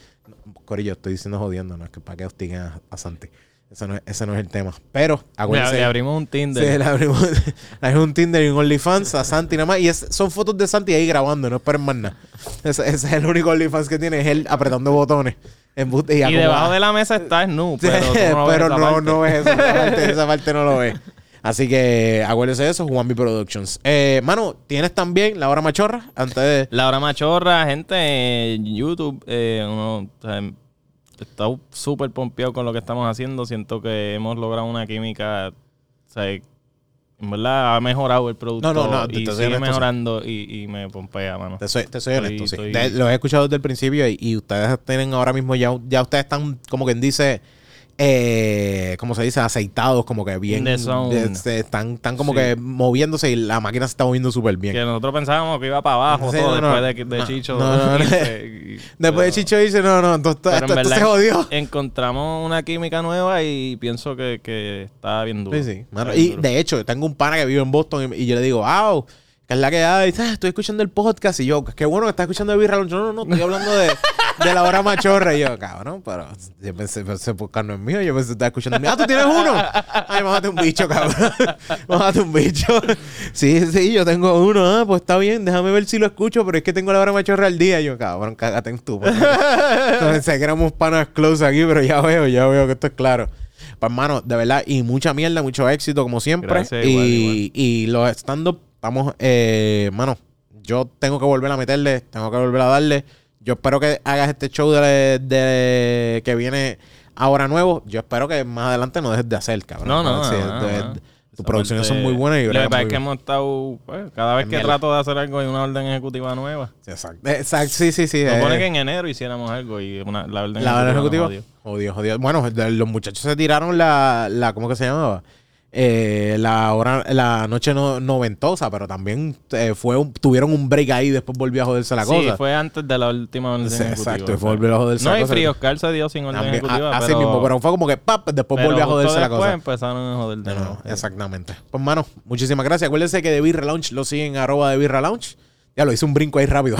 Corillo, estoy diciendo jodiendo, no es que para que hostiguen a, a Santi. Ese no, es, ese no es el tema. Pero, acuérdense. le abrimos un Tinder. Sí, le abrimos, le abrimos un Tinder y un OnlyFans a Santi nada más. Y es- son fotos de Santi ahí grabando, no esperen más nada. Ese, ese es el único OnlyFans que tiene, es él apretando botones. En y debajo de la mesa está Snoop, pero, tú no, Pero esa no, parte. no ves eso. Esa parte, esa parte no lo ves. Así que acuérdense de eso, Juanmi Productions. Eh, mano, tienes también la hora machorra antes de. La hora machorra, gente, en YouTube, eh, uno o sea, está súper pompeado con lo que estamos haciendo. Siento que hemos logrado una química, o sea, en verdad ha mejorado el producto No, no, no, y sigue mejorando y, y me pompea, mano. Te soy, te soy Estoy- honesto, sí. estoy- De- los he escuchado desde el principio y, y ustedes tienen ahora mismo ya, ya ustedes están como quien dice, eh, como se dice, aceitados, como que bien. De- se- están, están como Sí. que moviéndose y la máquina se está moviendo súper bien. Que nosotros pensábamos que iba para abajo Sí, todo no, no. después de, de No, Chicho. y- Después de Chicho dice, no, no, esto, esto- se jodió. Encontramos una química nueva y pienso que, que está bien duro. Sí, sí. mano. Y duro. de hecho, tengo un pana que vive en Boston y, y yo le digo, wow, que es la que hay. Dice, "Ah, estoy escuchando el podcast. Y yo, qué bueno que estás escuchando de Birra Lounge". No, no, no, estoy hablando de, de la hora machorra. Y yo, cabrón, pero yo pensé, ese podcast no es mío. Yo pensé estás escuchando el mío. Ah, tú tienes uno. Ay, mámate un bicho, cabrón. mámate un bicho. Sí, sí, yo tengo uno. Ah, pues está bien, déjame ver si lo escucho, pero es que tengo la hora machorra al día. Y yo, cabrón, cágate en tu. Pensé que éramos panas close aquí, pero ya veo, ya veo que esto es claro. Pues, hermano, de verdad, y mucha mierda, mucho éxito, como siempre. Gracias, y, igual, y los stand-up, estamos, eh, mano, yo tengo que volver a meterle, tengo que volver a darle. Yo espero que hagas este show de, de- que viene ahora nuevo. Yo espero que más adelante no dejes de hacer, cabrón. No, no, Sí, no, de- no. de- tus producciones son muy buenas y Lo que pasa es que hemos estado, pues, cada vez que trato de hacer algo hay una orden ejecutiva nueva. Sí, Exacto. Exacto, sí, sí, sí. Se eh, supone que en enero hiciéramos algo y una, la orden La orden ejecutiva. ejecutiva. jodió. Jodido. Bueno, los muchachos se tiraron la, la ¿cómo que se llamaba? Eh, la hora, la noche no- noventosa, pero también eh, fue un- tuvieron un break ahí y después volvió a joderse la sí, cosa. fue antes de la última orden Sí, ejecutiva. exacto, y fue volver a joderse No, la y cosa. Frío Oscar se dio sin orden También, ejecutiva. a- así mismo, pero fue como que pap, después pero volvió a joderse la después cosa. empezaron a joder de No, no, nuevo. exactamente. Pues, mano, muchísimas gracias. Acuérdense que de Birra Lounge lo siguen arroba de Birra Lounge. Ya lo hice un brinco ahí rápido.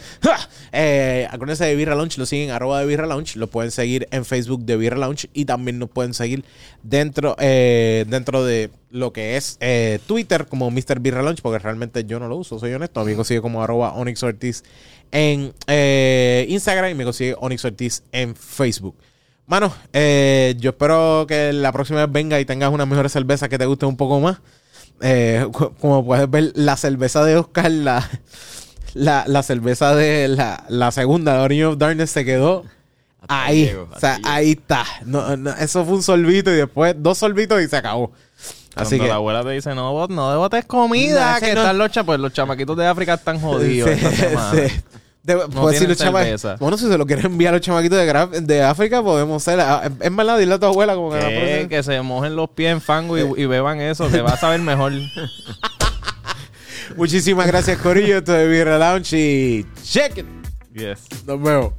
eh, acuérdense de Birra Lounge, lo siguen arroba de Birra Lounge. Lo pueden seguir en Facebook de Birra Lounge y también nos pueden seguir dentro, eh, dentro de lo que es eh, Twitter como Mr. Birra Lounge, porque realmente yo no lo uso, soy honesto. A mí me consigue como arroba Onyx en eh, Instagram y me consigue Onyx Ortiz en Facebook. Mano, yo espero que la próxima vez venga y tengas unas mejores cervezas que te gusten un poco más. Eh, como puedes ver, la cerveza de Oscar, la, la, la cerveza de la, la segunda, la Origin of Darkness, se quedó Hasta ahí. llego, o sea, llego. ahí está. No, no, eso fue un sorbito y después dos sorbitos y se acabó. Así Cuando que. la abuela te dice, no, bot- no botes comida, No, que están los, cha- pues, los chamaquitos de África están jodidos Sí, esta semana. sí. De- pues, tienen si los chama- cerveza. Bueno, si se lo quieren enviar a los chamaquitos de, Graf- de África, podemos ser. ah, Es verdad, dile a tu abuela como que la Que, se mojen los pies en fango y, y beban eso, que va a saber mejor. Muchísimas gracias, Corillo. Esto es Birra Lounge y check it. Yes. Nos vemos.